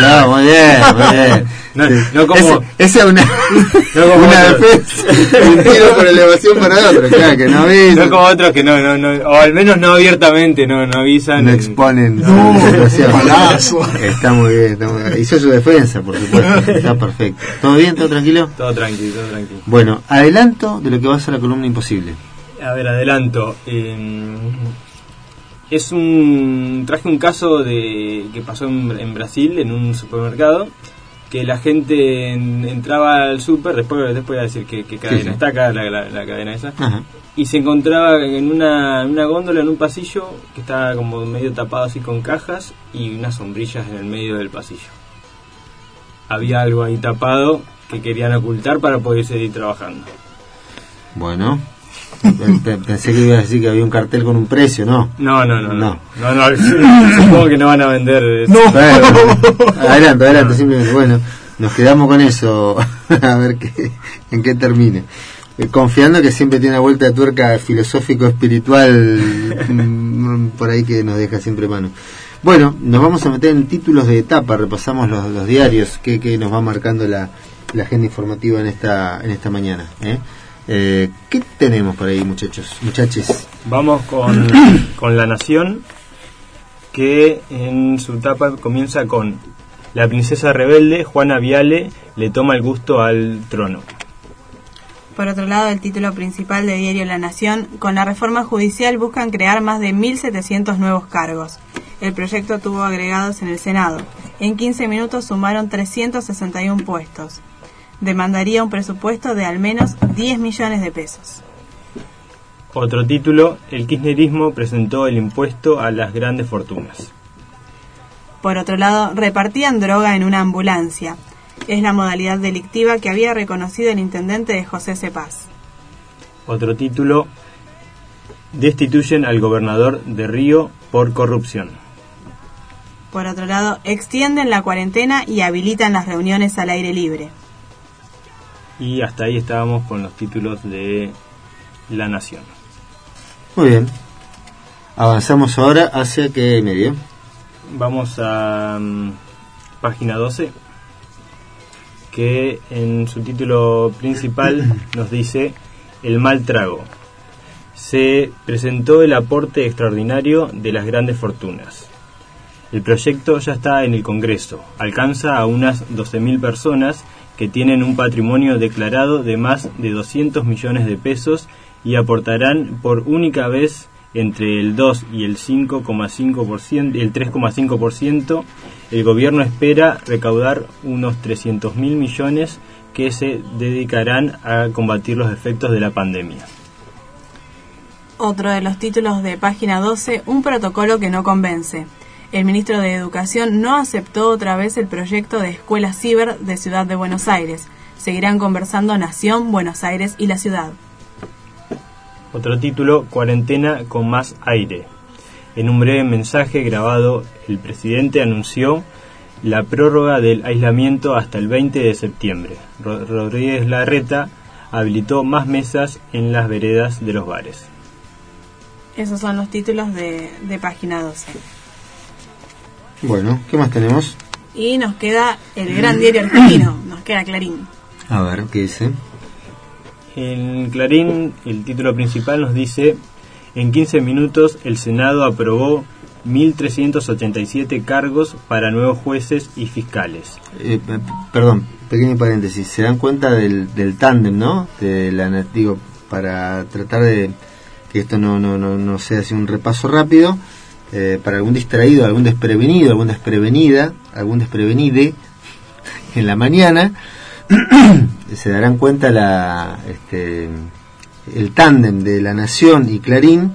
Speaker 2: no, muy bien, muy bien.
Speaker 12: No,
Speaker 2: Sí.
Speaker 12: no como-
Speaker 2: Ese- esa es una,
Speaker 12: No como
Speaker 2: una defensa. Un tiro por elevación para otro, claro, que no avisan.
Speaker 12: No como otros que no, no, no, o al menos no abiertamente, no, no avisan.
Speaker 2: no exponen
Speaker 3: No,
Speaker 2: situación.
Speaker 3: palazo.
Speaker 2: Está muy bien, está muy bien. Hizo su defensa, por supuesto. Está perfecto. ¿Todo bien? ¿Todo tranquilo?
Speaker 12: Todo tranquilo, todo tranquilo.
Speaker 2: Bueno, adelanto de lo que va a ser la columna imposible.
Speaker 12: A ver, adelanto. Eh, es un. Traje un caso de que pasó en, en Brasil, en un supermercado, que la gente en- entraba al super, después, después voy a decir que, que cadena
Speaker 2: sí.
Speaker 12: está acá, la, la- la cadena esa,
Speaker 2: Ajá.
Speaker 12: y se encontraba en una, en una góndola, en un pasillo, que estaba como medio tapado así con cajas y unas sombrillas en el medio del pasillo. Había algo ahí tapado que querían ocultar para poder seguir trabajando.
Speaker 2: Bueno, pensé que ibas a decir que había un cartel con un precio, ¿no?
Speaker 12: No, no, no.
Speaker 2: No.
Speaker 12: No, no, no, supongo que no van a vender. eso.
Speaker 2: Bueno, adelante, adelante, simplemente. Bueno, nos quedamos con eso, a ver qué, en qué termina. Eh, Confiando que siempre tiene una vuelta de tuerca filosófico-espiritual mm, por ahí que nos deja siempre mano. Bueno, nos vamos a meter en títulos de etapa, repasamos los, los diarios que, que nos va marcando la, la agenda informativa en esta, en esta mañana. ¿eh? Eh, ¿Qué tenemos por ahí, muchachos? Muchaches.
Speaker 12: Vamos con, con La Nación, que en su etapa comienza con La princesa rebelde, Juana Viale, le toma el gusto al trono.
Speaker 4: Por otro lado, el título principal de Diario La Nación, con la reforma judicial buscan crear más de 1.700 nuevos cargos. El proyecto tuvo agregados en el Senado. En 15 minutos sumaron 361 puestos. Demandaría un presupuesto de al menos 10 millones de pesos.
Speaker 12: Otro título, el kirchnerismo presentó el impuesto a las grandes fortunas.
Speaker 4: Por otro lado, repartían droga en una ambulancia. Es la modalidad delictiva que había reconocido el intendente de José Cepaz.
Speaker 12: Otro título, destituyen al gobernador de Río por corrupción.
Speaker 4: Por otro lado, extienden la cuarentena y habilitan las reuniones al aire libre.
Speaker 12: Y hasta ahí estábamos con los títulos de La Nación.
Speaker 2: Muy bien. Avanzamos ahora hacia qué medio.
Speaker 12: Vamos a mm, página 12, que en su título principal nos dice El mal trago. Se presentó el aporte extraordinario de las grandes fortunas. El proyecto ya está en el Congreso. Alcanza a unas 12.000 personas que tienen un patrimonio declarado de más de 200 millones de pesos y aportarán por única vez entre el 2 y el 5,5%, el 3,5%, el gobierno espera recaudar unos 300 mil millones que se dedicarán a combatir los efectos de la pandemia.
Speaker 4: Otro de los títulos de página 12, un protocolo que no convence. El ministro de Educación no aceptó otra vez el proyecto de escuela ciber de Ciudad de Buenos Aires. Seguirán conversando Nación, Buenos Aires y la ciudad.
Speaker 12: Otro título, Cuarentena con más aire. En un breve mensaje grabado, el presidente anunció la prórroga del aislamiento hasta el 20 de septiembre. Ro- Rodríguez Larreta habilitó más mesas en las veredas de los bares.
Speaker 4: Esos son los títulos de, de página 12.
Speaker 2: Bueno, ¿qué más tenemos?
Speaker 4: Y nos queda el gran diario argentino, nos queda Clarín.
Speaker 2: A ver, ¿qué dice?
Speaker 12: En Clarín, el título principal nos dice, en 15 minutos el Senado aprobó 1.387 cargos para nuevos jueces y fiscales.
Speaker 2: Eh, p- perdón, pequeño paréntesis. ¿Se dan cuenta del, del tándem, no? De la, digo, para tratar de que esto no, no, no, no sea así un repaso rápido, eh, para algún distraído, algún desprevenido, algún desprevenida, algún desprevenide en la mañana, se darán cuenta la, este, el tándem de La Nación y Clarín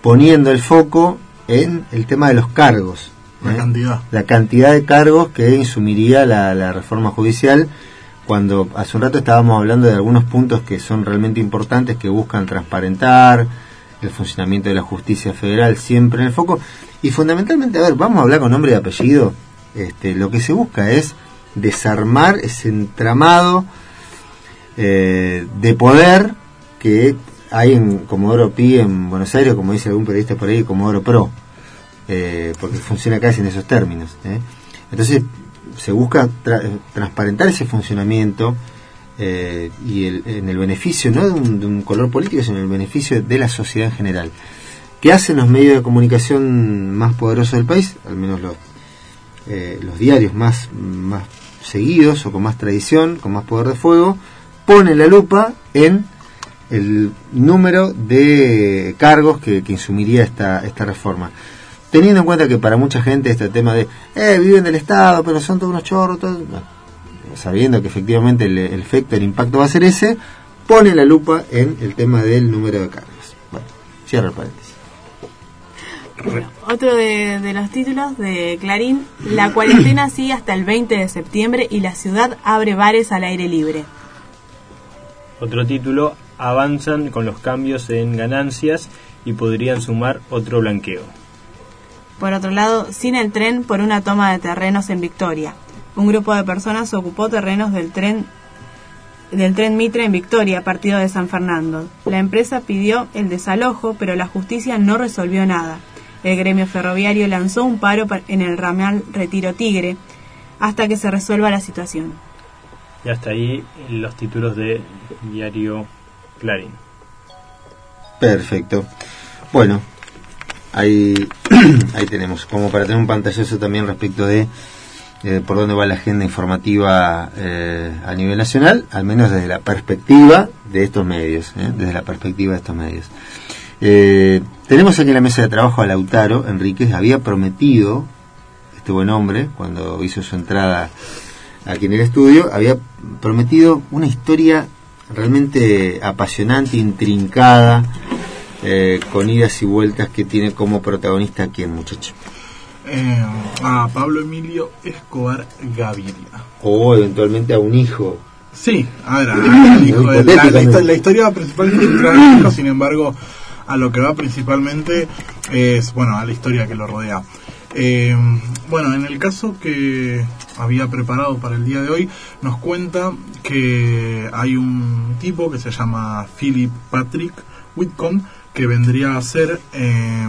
Speaker 2: poniendo el foco en el tema de los cargos.
Speaker 3: La
Speaker 2: ¿eh?
Speaker 3: cantidad.
Speaker 2: La cantidad de cargos que insumiría la, la reforma judicial cuando hace un rato estábamos hablando de algunos puntos que son realmente importantes, que buscan transparentar el funcionamiento de la justicia federal siempre en el foco. Y fundamentalmente, a ver, vamos a hablar con nombre y apellido. Este, lo que se busca es desarmar ese entramado eh, de poder que hay en Comodoro Pi en Buenos Aires, como dice algún periodista por ahí, Comodoro Pro, eh, porque funciona casi en esos términos. ¿eh? Entonces, se busca tra- transparentar ese funcionamiento eh, y el- en el beneficio no de un, de un color político, sino en el beneficio de la sociedad en general. ¿Qué hacen los medios de comunicación más poderosos del país? Al menos los, eh, los diarios más, más seguidos o con más tradición, con más poder de fuego, ponen la lupa en el número de cargos que, que insumiría esta, esta reforma. Teniendo en cuenta que para mucha gente este tema de, eh, viven del Estado, pero son todos unos chorros, todo- bueno, sabiendo que efectivamente el, el efecto, el impacto va a ser ese, pone la lupa en el tema del número de cargos. Bueno, cierra el paréntesis.
Speaker 4: Otro de, de los títulos de Clarín, la cuarentena sigue hasta el 20 de septiembre y la ciudad abre bares al aire libre.
Speaker 12: Otro título, avanzan con los cambios en ganancias y podrían sumar otro blanqueo.
Speaker 4: Por otro lado, sin el tren por una toma de terrenos en Victoria. Un grupo de personas ocupó terrenos del tren del tren Mitre en Victoria, partido de San Fernando. La empresa pidió el desalojo, pero la justicia no resolvió nada. El gremio ferroviario lanzó un paro pa- en el ramal Retiro Tigre hasta que se resuelva la situación.
Speaker 12: Y hasta ahí los títulos de Diario Clarín.
Speaker 2: Perfecto. Bueno, ahí, ahí tenemos, como para tener un pantallazo también respecto de eh, por dónde va la agenda informativa eh, a nivel nacional, al menos desde la perspectiva de estos medios, ¿eh? desde la perspectiva de estos medios. Tenemos aquí en la mesa de trabajo a Lautaro Enríquez, había prometido, este buen hombre, cuando hizo su entrada aquí en el estudio, había prometido una historia realmente apasionante, intrincada, con idas y vueltas que tiene como protagonista aquí el muchacho.
Speaker 3: Eh, a Pablo Emilio Escobar Gaviria.
Speaker 2: O eventualmente a un hijo.
Speaker 3: Sí, a ver, a- hijo de- la, la histo- la historia principal es el hijo, sin embargo, a lo que va principalmente es, bueno, a la historia que lo rodea. Eh, bueno, en el caso que había preparado para el día de hoy, nos cuenta que hay un tipo que se llama Philip Patrick Whitcomb, que vendría a ser eh,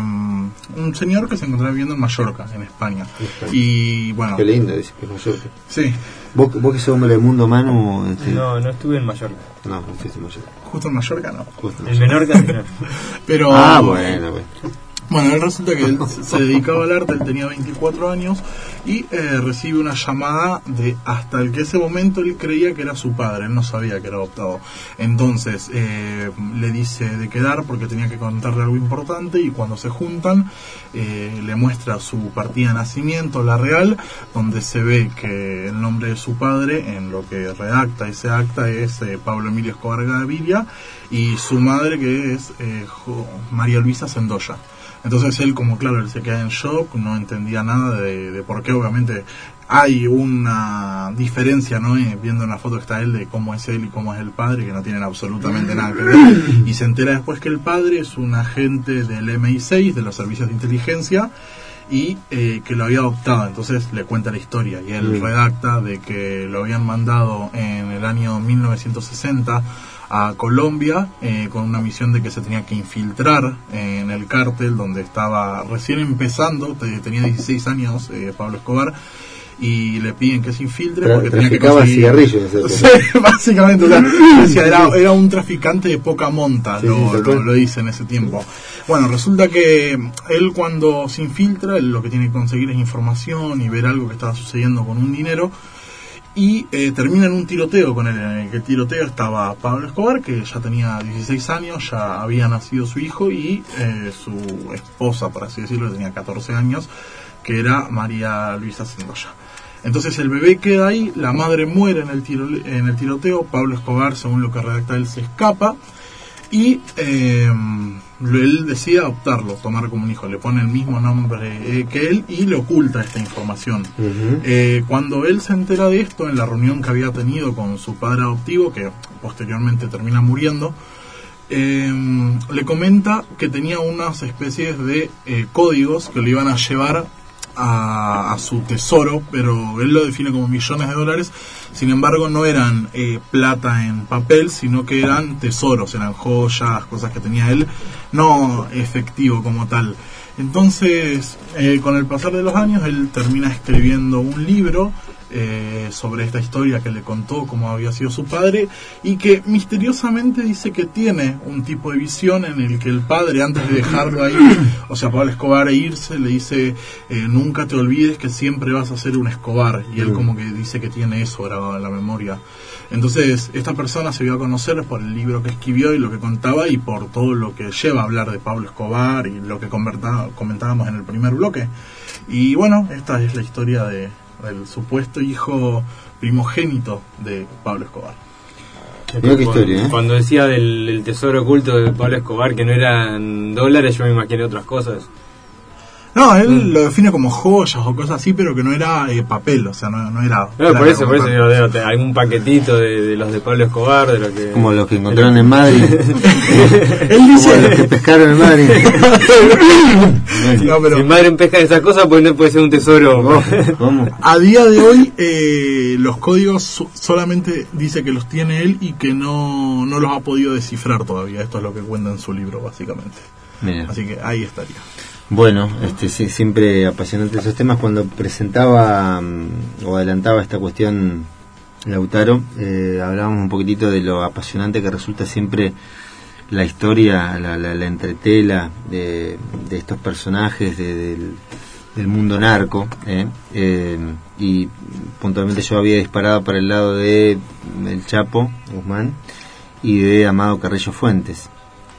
Speaker 3: un señor que se encontraba viviendo en Mallorca, en España. Y bueno,
Speaker 2: Qué lindo, dice que es Mallorca.
Speaker 3: Sí.
Speaker 2: Vos, vos que sos hombre del mundo, Manu. este,
Speaker 12: No, no estuve en Mallorca.
Speaker 2: No, no estuviste en Mallorca.
Speaker 3: justo en Mallorca no.
Speaker 2: Justo en
Speaker 12: En
Speaker 2: Mallorca.
Speaker 12: Menorca, no.
Speaker 3: Pero
Speaker 2: Ah, bueno, bueno.
Speaker 3: Bueno, él resulta que él se dedicaba al arte, él tenía 24 años y eh, recibe una llamada de hasta el que ese momento él creía que era su padre, él no sabía que era adoptado. Entonces eh, le dice de quedar porque tenía que contarle algo importante y cuando se juntan eh, le muestra su partida de nacimiento, la real, donde se ve que el nombre de su padre en lo que redacta ese acta es eh, Pablo Emilio Escobar Gaviria y su madre que es eh, María Luisa Sendoya. Entonces él, como claro, él se queda en shock, no entendía nada de, de por qué, obviamente hay una diferencia, ¿no? Eh, viendo en la foto que está él de cómo es él y cómo es el padre, que no tienen absolutamente nada que ver. Y se entera después que el padre es un agente del MI6, de los servicios de inteligencia, y eh, que lo había adoptado. Entonces le cuenta la historia y él redacta de que lo habían mandado en el año 1960 a Colombia eh, con una misión de que se tenía que infiltrar en el cártel donde estaba recién empezando, te- tenía 16 años eh, Pablo Escobar y le piden que se infiltre
Speaker 2: Tra-
Speaker 3: porque tenía que conseguir
Speaker 2: cigarrillos, en ese
Speaker 3: Sí, básicamente o sea, decía, era, era un traficante de poca monta
Speaker 2: Sí,
Speaker 3: lo,
Speaker 2: sí, tal
Speaker 3: lo,
Speaker 2: cual.
Speaker 3: lo dice en ese tiempo. Bueno resulta que él cuando se infiltra él lo que tiene que conseguir es información y ver algo que estaba sucediendo con un dinero y eh, termina en un tiroteo con él. En el que tiroteo estaba Pablo Escobar, que ya tenía 16 años, ya había nacido su hijo, y eh, su esposa, por así decirlo, tenía 14 años, que era María Luisa Sendoya. Entonces el bebé queda ahí, la madre muere en el, en el tiroteo, Pablo Escobar, según lo que redacta él, se escapa y eh, él decide adoptarlo, tomar como un hijo, le pone el mismo nombre eh, que él y le oculta esta información. Eh, cuando él se entera de esto, en la reunión que había tenido con su padre adoptivo, que posteriormente termina muriendo, eh, le comenta que tenía unas especies de eh, códigos que le iban a llevar a, a su tesoro, pero él lo define como millones de dólares. Sin embargo, no eran eh, plata en papel, sino que eran tesoros, eran joyas, cosas que tenía él, no efectivo como tal. Entonces, eh, con el pasar de los años, él termina escribiendo un libro eh, sobre esta historia que le contó cómo había sido su padre y que misteriosamente dice que tiene un tipo de visión en el que el padre antes de dejarlo ahí, o sea, Pablo Escobar e irse, le dice eh, nunca te olvides que siempre vas a ser un Escobar y él como que dice que tiene eso grabado en la memoria. Entonces, esta persona se dio a conocer por el libro que escribió y lo que contaba y por todo lo que lleva a hablar de Pablo Escobar y lo que comentábamos en el primer bloque. Y bueno, esta es la historia de, del supuesto hijo primogénito de Pablo Escobar.
Speaker 2: Qué historia, ¿eh?
Speaker 12: Cuando decía del tesoro oculto de Pablo Escobar que no eran dólares, yo me imaginé otras cosas.
Speaker 3: No, él lo define como joyas o cosas así, pero que no era eh, papel, o sea, no, no era...
Speaker 12: No, por eso,
Speaker 3: como
Speaker 12: por eso digo, tener algún paquetito de, de los de Pablo Escobar, de lo que...
Speaker 2: Como los que encontraron en Madrid.
Speaker 3: Él
Speaker 2: Como
Speaker 3: dice...
Speaker 2: los que pescaron en Madrid.
Speaker 3: No, pero-
Speaker 12: Si madre pesca esas cosas, pues no puede ser un tesoro.
Speaker 2: ¿Cómo?
Speaker 3: A día de hoy, eh, los códigos so- solamente dice que los tiene él y que no, no los ha podido descifrar todavía. Esto es lo que cuenta en su libro, básicamente.
Speaker 2: Mira.
Speaker 3: Así que ahí estaría.
Speaker 2: Bueno, este, sí, siempre apasionante esos temas. Cuando presentaba mm, o adelantaba esta cuestión Lautaro, eh, hablábamos un poquitito de lo apasionante que resulta siempre la historia, la, la, la entretela de, estos personajes de- del, del mundo narco. ¿eh? Eh, y puntualmente yo había disparado para el lado de El Chapo, Guzmán, y de Amado Carrillo Fuentes.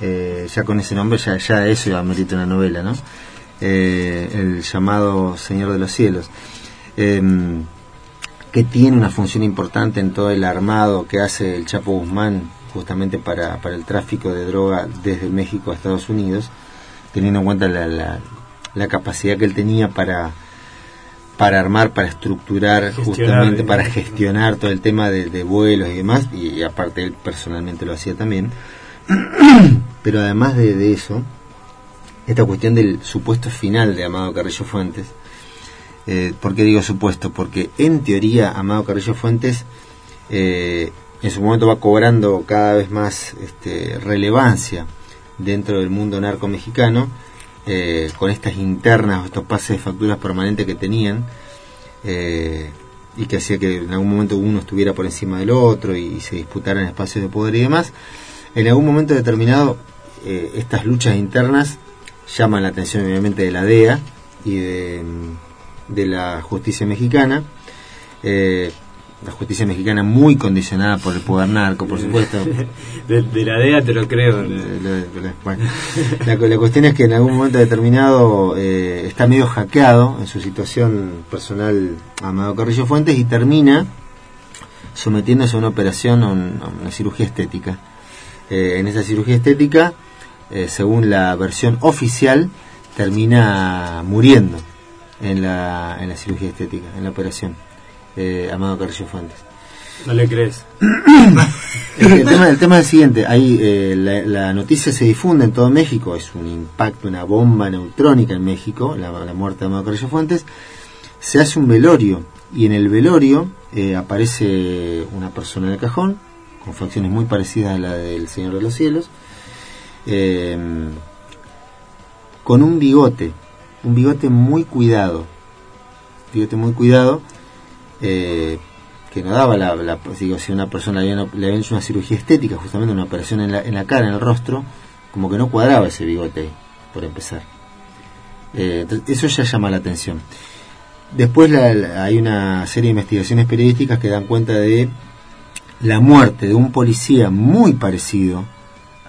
Speaker 2: Eh, ya con ese nombre ya, ya eso amerita una novela, ¿no? Eh, el llamado Señor de los Cielos. Em, que tiene una función importante en todo el armado que hace el Chapo Guzmán justamente para, para el tráfico de droga desde México a Estados Unidos, teniendo en cuenta la, la, la capacidad que él tenía para para armar, para estructurar,
Speaker 12: Gestionar,
Speaker 2: justamente
Speaker 12: eh.
Speaker 2: para gestionar todo el tema de, de vuelos y demás, y, y aparte él personalmente lo hacía también. Pero además de, de eso, esta cuestión del supuesto final de Amado Carrillo Fuentes, eh, ¿por qué digo supuesto? Porque en teoría Amado Carrillo Fuentes eh, en su momento va cobrando cada vez más este, relevancia dentro del mundo narco mexicano, eh, con estas internas, estos pases de facturas permanentes que tenían, eh, y que hacía que en algún momento uno estuviera por encima del otro y, se disputaran espacios de poder y demás. En algún momento determinado, eh, estas luchas internas llaman la atención obviamente de la DEA y de, de la justicia mexicana. Eh, la justicia mexicana muy condicionada por el poder narco, por supuesto.
Speaker 12: De, de la DEA te lo creo.
Speaker 2: De- de- bueno, la, la cuestión es que en algún momento determinado eh, está medio hackeado en su situación personal Amado Carrillo Fuentes y termina sometiéndose a una operación, a, un- a una cirugía estética. Eh, en esa cirugía estética, eh, según la versión oficial, termina muriendo en la, en la cirugía estética, en la operación. Eh, Amado Carrillo Fuentes.
Speaker 12: No le crees.
Speaker 2: El, el tema, el tema es el siguiente, ahí eh, la, la noticia se difunde en todo México, es un impacto, una bomba neutrónica en México, la, la muerte de Amado Carrillo Fuentes, se hace un velorio y en el velorio eh, aparece una persona en el cajón, con facciones muy parecidas a la del Señor de los Cielos, eh, con un bigote, un bigote muy cuidado, bigote muy cuidado, eh, que no daba la, digo, si una persona le habían, le habían hecho una cirugía estética, justamente una operación en la, en la cara, en el rostro, como que no cuadraba ese bigote por empezar. Eh, eso ya llama la atención. Después hay una serie de investigaciones periodísticas que dan cuenta de la muerte de un policía muy parecido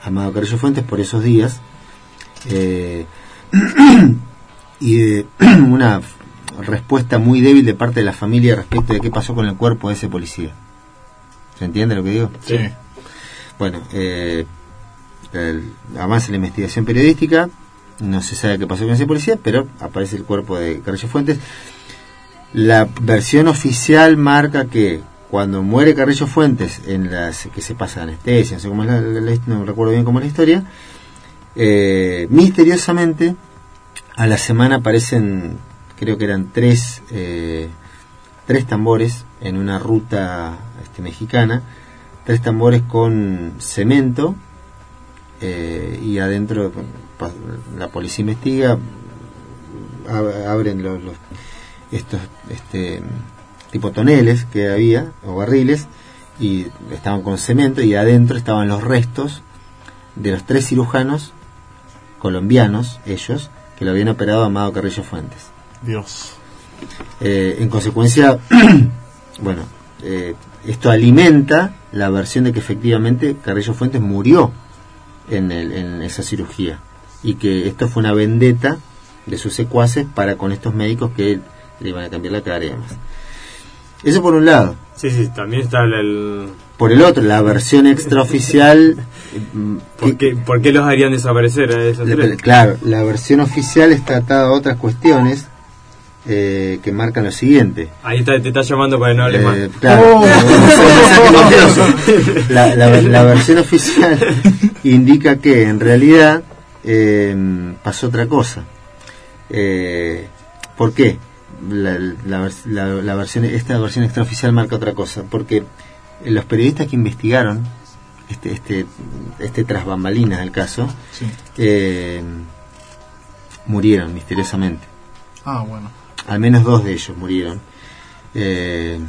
Speaker 2: a Amado Carrillo Fuentes por esos días eh, y de una respuesta muy débil de parte de la familia respecto de qué pasó con el cuerpo de ese policía. ¿Se entiende lo que digo?
Speaker 3: Sí.
Speaker 2: Bueno, eh, el- avanza la investigación periodística, no se sabe qué pasó con ese policía, pero aparece el cuerpo de Carrillo Fuentes. La versión oficial marca que cuando muere Carrillo Fuentes, en las que se pasa anestesia, no, sé cómo es la- la- no recuerdo bien cómo es la historia, eh, misteriosamente a la semana aparecen, creo que eran tres, eh, tres tambores en una ruta este, mexicana, tres tambores con cemento eh, y adentro pa- la policía investiga, ab- abren los, los- estos este, tipo toneles que había o barriles y estaban con cemento y adentro estaban los restos de los tres cirujanos colombianos, ellos, que lo habían operado a Amado Carrillo Fuentes.
Speaker 3: Dios.
Speaker 2: Eh, en consecuencia, bueno, eh, esto alimenta la versión de que efectivamente Carrillo Fuentes murió en, el- en esa cirugía y que esto fue una vendetta de sus secuaces para con estos médicos que le iban a cambiar la cara y demás. Eso por un lado.
Speaker 12: Sí, sí, también está el... el-
Speaker 2: Por el otro, la versión extraoficial.
Speaker 12: ¿Por, qué, por qué los harían desaparecer a esos
Speaker 2: La-
Speaker 12: tres?
Speaker 2: Claro, la versión oficial está atada a otras cuestiones eh, que marcan lo siguiente.
Speaker 12: Ahí está, te está llamando para que no hables
Speaker 2: Eh,
Speaker 12: más.
Speaker 2: claro, la, la- la versión oficial indica que en realidad eh, pasó otra cosa. Eh, ¿Por qué? La, la la- la versión, esta versión extraoficial marca otra cosa. Porque los periodistas que investigaron este, este, este tras bambalinas del caso
Speaker 3: Sí.
Speaker 2: eh, murieron misteriosamente.
Speaker 3: Ah, bueno.
Speaker 2: Al menos dos de ellos murieron. Eh,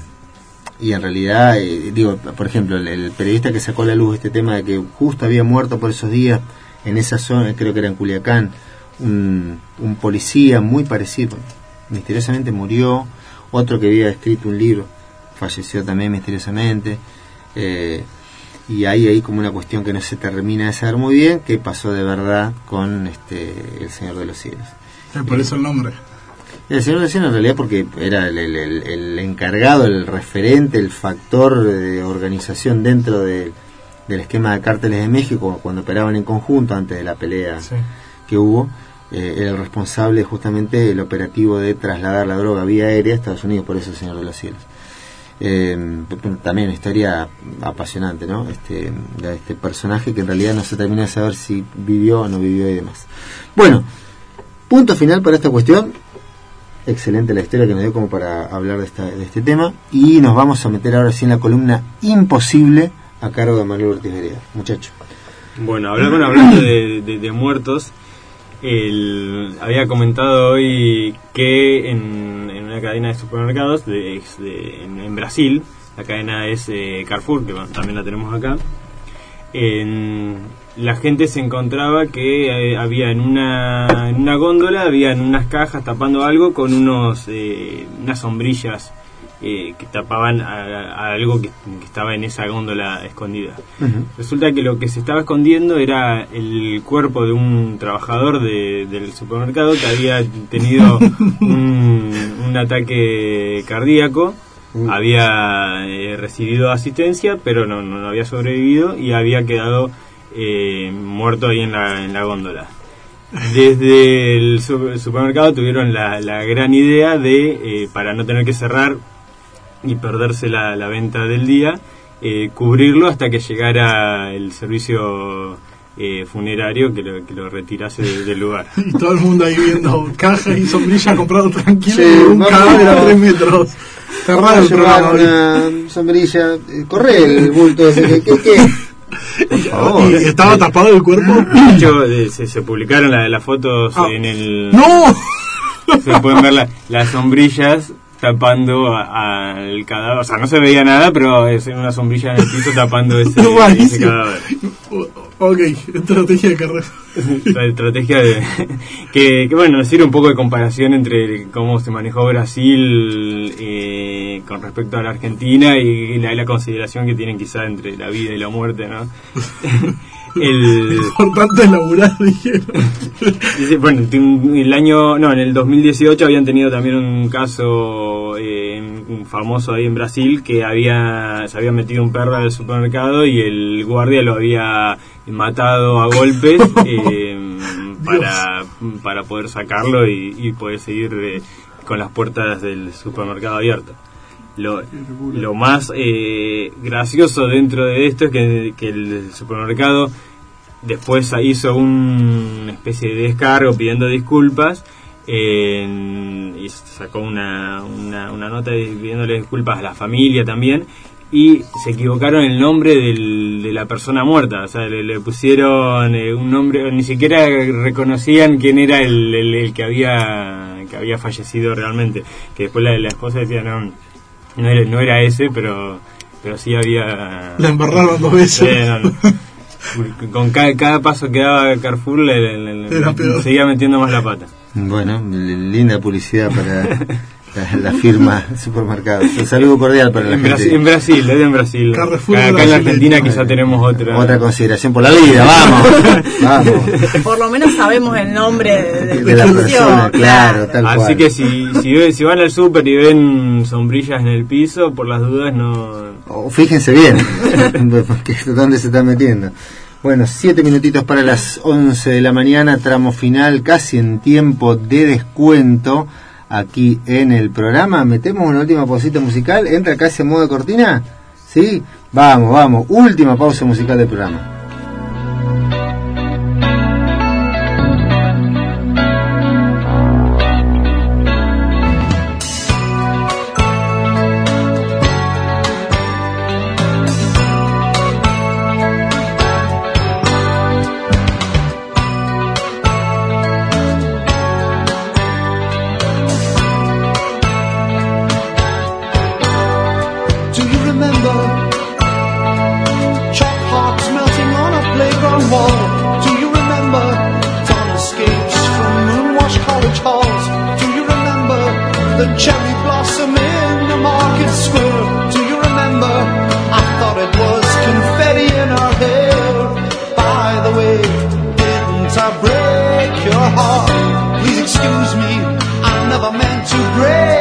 Speaker 2: y en realidad, eh, digo, por ejemplo, el, el periodista que sacó a la luz este tema de que justo había muerto por esos días en esa zona, creo que era en Culiacán, un, un policía muy parecido, misteriosamente murió, otro que había escrito un libro, falleció también misteriosamente, eh, y hay ahí como una cuestión que no se termina de saber muy bien, qué pasó de verdad con este el Señor de los Cielos.
Speaker 3: Eh, por eso el nombre.
Speaker 2: El señor de Cielos en realidad porque era el, el- el- el encargado, el referente, el factor de organización dentro de- del esquema de cárteles de México cuando operaban en conjunto antes de la pelea
Speaker 3: Sí.
Speaker 2: que hubo. Eh, era el responsable justamente del operativo de trasladar la droga vía aérea a Estados Unidos, por eso el Señor de los Cielos. Eh, también una historia apasionante, ¿no? Este, este personaje que en realidad no se termina de saber si vivió o no vivió y demás. Bueno, punto final para esta cuestión. Excelente la historia que nos dio como para hablar de, esta, de este tema. Y nos vamos a meter ahora sí en la columna Imposible a cargo de Manuel Ortiz Vereda. Muchacho.
Speaker 12: Bueno, hablando, hablando de- de muertos, el, había comentado hoy que en, una cadena de supermercados de, en, Brasil, la cadena es eh, Carrefour, que también la tenemos acá, la gente se encontraba que eh, había en una, en góndola, había en unas cajas tapando algo con unos eh, unas sombrillas eh, que tapaban a, a algo que, que estaba en esa góndola escondida. Resulta que lo que se estaba escondiendo era el cuerpo de un trabajador de- del supermercado que había tenido un, un ataque cardíaco, había eh, recibido asistencia, pero no, no había sobrevivido y había quedado eh, muerto ahí en la, en la góndola. Desde el su- supermercado tuvieron la, la gran idea de, eh, para no tener que cerrar y perderse la, la venta del día, eh, cubrirlo hasta que llegara el servicio eh, funerario que lo, que lo retirase de- del lugar.
Speaker 3: Y todo el mundo ahí viendo cajas y sombrillas comprado tranquilo
Speaker 2: Sí,
Speaker 3: un cadáver a tres metros. Está raro el programa
Speaker 2: una sombrilla. eh, Corre el bulto ese. ¿Qué? qué, qué? Por favor.
Speaker 3: ¿Y estaba tapado el cuerpo?
Speaker 12: De hecho, eh, se, se publicaron la- las fotos
Speaker 3: Ah.
Speaker 12: en el...
Speaker 3: ¡No!
Speaker 12: Se pueden ver la- las sombrillas tapando al cadáver. O sea, no se veía nada, pero es una sombrilla en el piso tapando ese, cadáver.
Speaker 3: Ok, estrategia de carrera.
Speaker 12: la estrategia de, que, que, bueno sirve un poco de comparación entre cómo se manejó Brasil eh, con respecto a la Argentina y la, la consideración que tienen quizá entre la vida y la muerte no el
Speaker 3: Importante es laburar, dijeron.
Speaker 12: Bueno, el año, no, en el 2018 habían tenido también un caso eh, un famoso ahí en Brasil que había se había metido un perro al supermercado y el guardia lo había matado a golpes eh, para, para poder sacarlo y, y poder seguir eh, con las puertas del supermercado abiertas. Lo, lo más eh, gracioso dentro de esto es que, que el supermercado después hizo una especie de descargo pidiendo disculpas eh, y sacó una, una, una nota pidiéndole disculpas a la familia también y se equivocaron el nombre del- de la persona muerta, o sea, le, le pusieron eh, un nombre, ni siquiera reconocían quién era el, el- el que había que había fallecido realmente, que después la, la esposa decía no, no era, no era ese, pero pero sí había
Speaker 3: La embarraron dos veces.
Speaker 12: Sí, no, no. Con cada, cada paso que daba Carrefour le, le- seguía metiendo más la pata.
Speaker 2: Bueno, linda publicidad para la, firma supermercados. Un saludo cordial para la
Speaker 12: En
Speaker 2: gente.
Speaker 12: Brasil, en Brasil, es en Brasil.
Speaker 3: Carrefour
Speaker 12: Acá, acá en la. Argentina quizá tenemos otra.
Speaker 2: Otra consideración por la vida, vamos. vamos.
Speaker 4: Por lo menos sabemos el nombre de, de-
Speaker 2: De la persona, claro, tal
Speaker 12: Así
Speaker 2: cual.
Speaker 12: que si, si, si van al súper y ven sombrillas en el piso, por las dudas no...
Speaker 2: Oh, fíjense bien, porque dónde se están metiendo. Bueno, siete minutitos para las 11 de la mañana, tramo final, casi en tiempo de descuento aquí en el programa. Metemos una última pausita musical, entra casi en modo cortina. ¿Sí? Vamos, vamos, última pausa musical del programa.
Speaker 1: The cherry blossom in the market square? Do you remember? I thought it was confetti in our hair. By the way, didn't I break your heart? Please excuse me, I never meant to break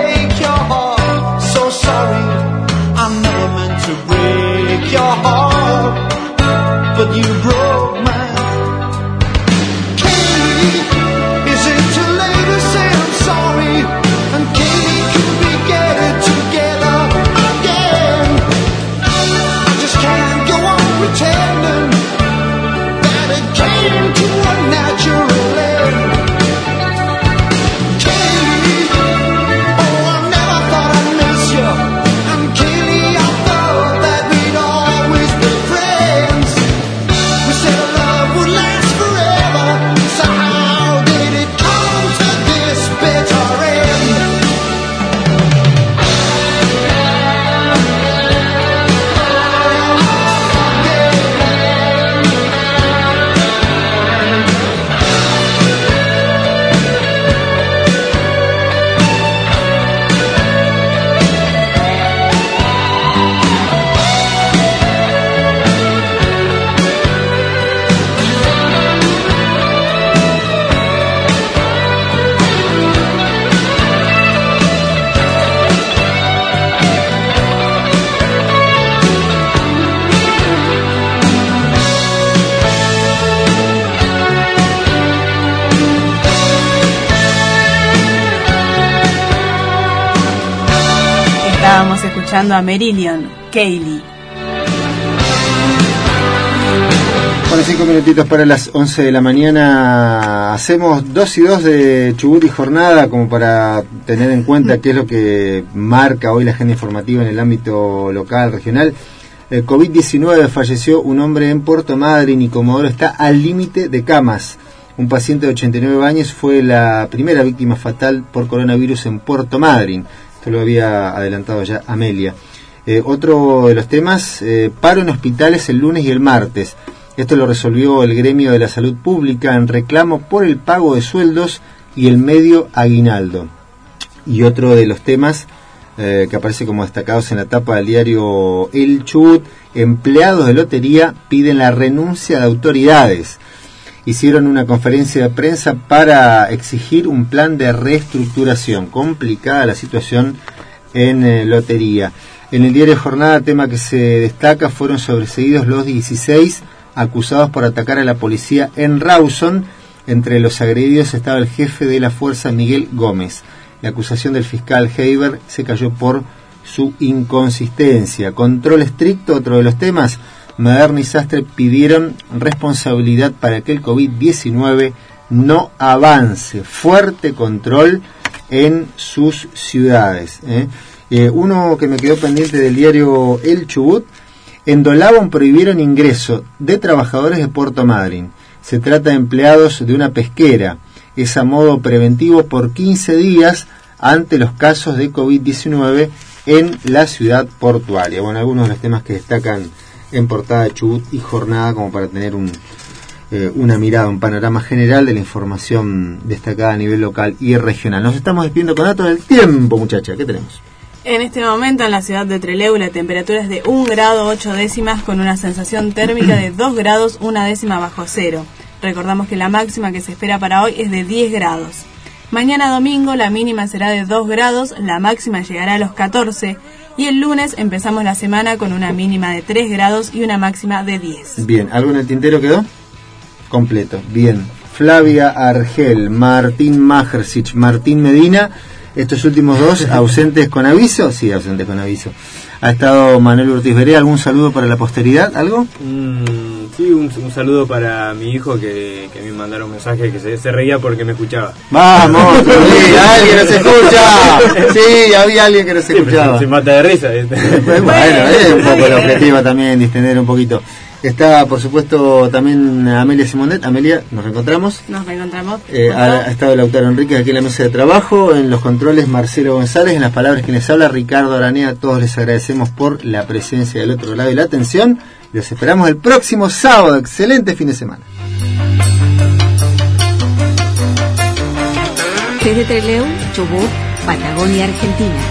Speaker 4: escuchando a Merillion, Kaylee.
Speaker 2: Bueno, cinco minutitos para las 11 de la mañana. Hacemos dos y dos de Chubut y Jornada como para tener en cuenta qué es lo que marca hoy la agenda informativa en el ámbito local, regional. El COVID-19 falleció un hombre en Puerto Madryn y Comodoro está al límite de camas. Un paciente de 89 años fue la primera víctima fatal por coronavirus en Puerto Madryn. Esto lo había adelantado ya Amelia. Eh, otro de los temas, eh, paro en hospitales el lunes y el martes. Esto lo resolvió el gremio de la salud pública en reclamo por el pago de sueldos y el medio aguinaldo. Y otro de los temas eh, que aparece como destacados en la tapa del diario El Chubut, empleados de lotería piden la renuncia de autoridades. Hicieron una conferencia de prensa para exigir un plan de reestructuración. Complicada la situación en eh, lotería. En el diario Jornada, tema que se destaca, fueron sobreseídos los 16 acusados por atacar a la policía en Rawson. Entre los agredidos estaba el jefe de la fuerza, Miguel Gómez. La acusación del fiscal Heiber se cayó por su inconsistencia. Control estricto, otro de los temas. Moderna y Sastre pidieron responsabilidad para que el COVID-19 no avance. Fuerte control en sus ciudades. ¿eh? Eh, uno que me quedó pendiente del diario El Chubut. En Dolabon prohibieron ingreso de trabajadores de Puerto Madryn. Se trata de empleados de una pesquera. Es a modo preventivo por 15 días ante los casos de COVID-19 en la ciudad portuaria. Bueno, algunos de los temas que destacan en portada Chubut y jornada como para tener un, eh, una mirada, un panorama general de la información destacada a nivel local y regional. Nos estamos despidiendo con datos del tiempo, muchacha. ¿Qué tenemos?
Speaker 4: En este momento en la ciudad de Trelew la temperatura es de 1 grado 8 décimas con una sensación térmica de 2 grados 1 décima bajo cero. Recordamos que la máxima que se espera para hoy es de 10 grados. Mañana domingo la mínima será de 2 grados, la máxima llegará a los 14 y el lunes empezamos la semana con una mínima de 3 grados y una máxima de 10.
Speaker 2: Bien, ¿algo en el tintero quedó? Completo, bien. Flavia Argel, Martín Majersich, Martín Medina, estos últimos dos ausentes con aviso, sí, ausentes con aviso. Ha estado Manuel Ortiz Veré, ¿algún saludo para la posteridad? ¿Algo?
Speaker 12: Mm, sí, un, un saludo para mi hijo que, que me mandaron un mensaje que se, se reía porque me escuchaba.
Speaker 2: Vamos, sí, alguien nos escucha. Sí, había alguien que nos
Speaker 12: Sí,
Speaker 2: escuchaba.
Speaker 12: se, se mata de risa. ¿viste?
Speaker 2: Bueno, es un poco el objetivo también, distender un poquito. Está, por supuesto, también Amelia Simonet. Amelia, nos reencontramos.
Speaker 4: Nos reencontramos.
Speaker 2: Eh, ha, ha estado Lautaro Enrique aquí en la mesa de trabajo, en los controles Marcelo González, en las palabras que les habla Ricardo Aranea. Todos les agradecemos por la presencia del otro lado y la atención. Los esperamos el próximo sábado. Excelente fin de semana.
Speaker 13: Desde Trelew, Chubut, Patagonia, Argentina.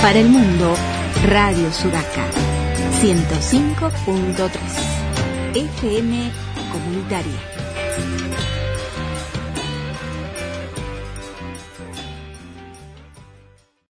Speaker 13: Para el mundo, Radio Sudaca. 105.3. FM Comunitaria.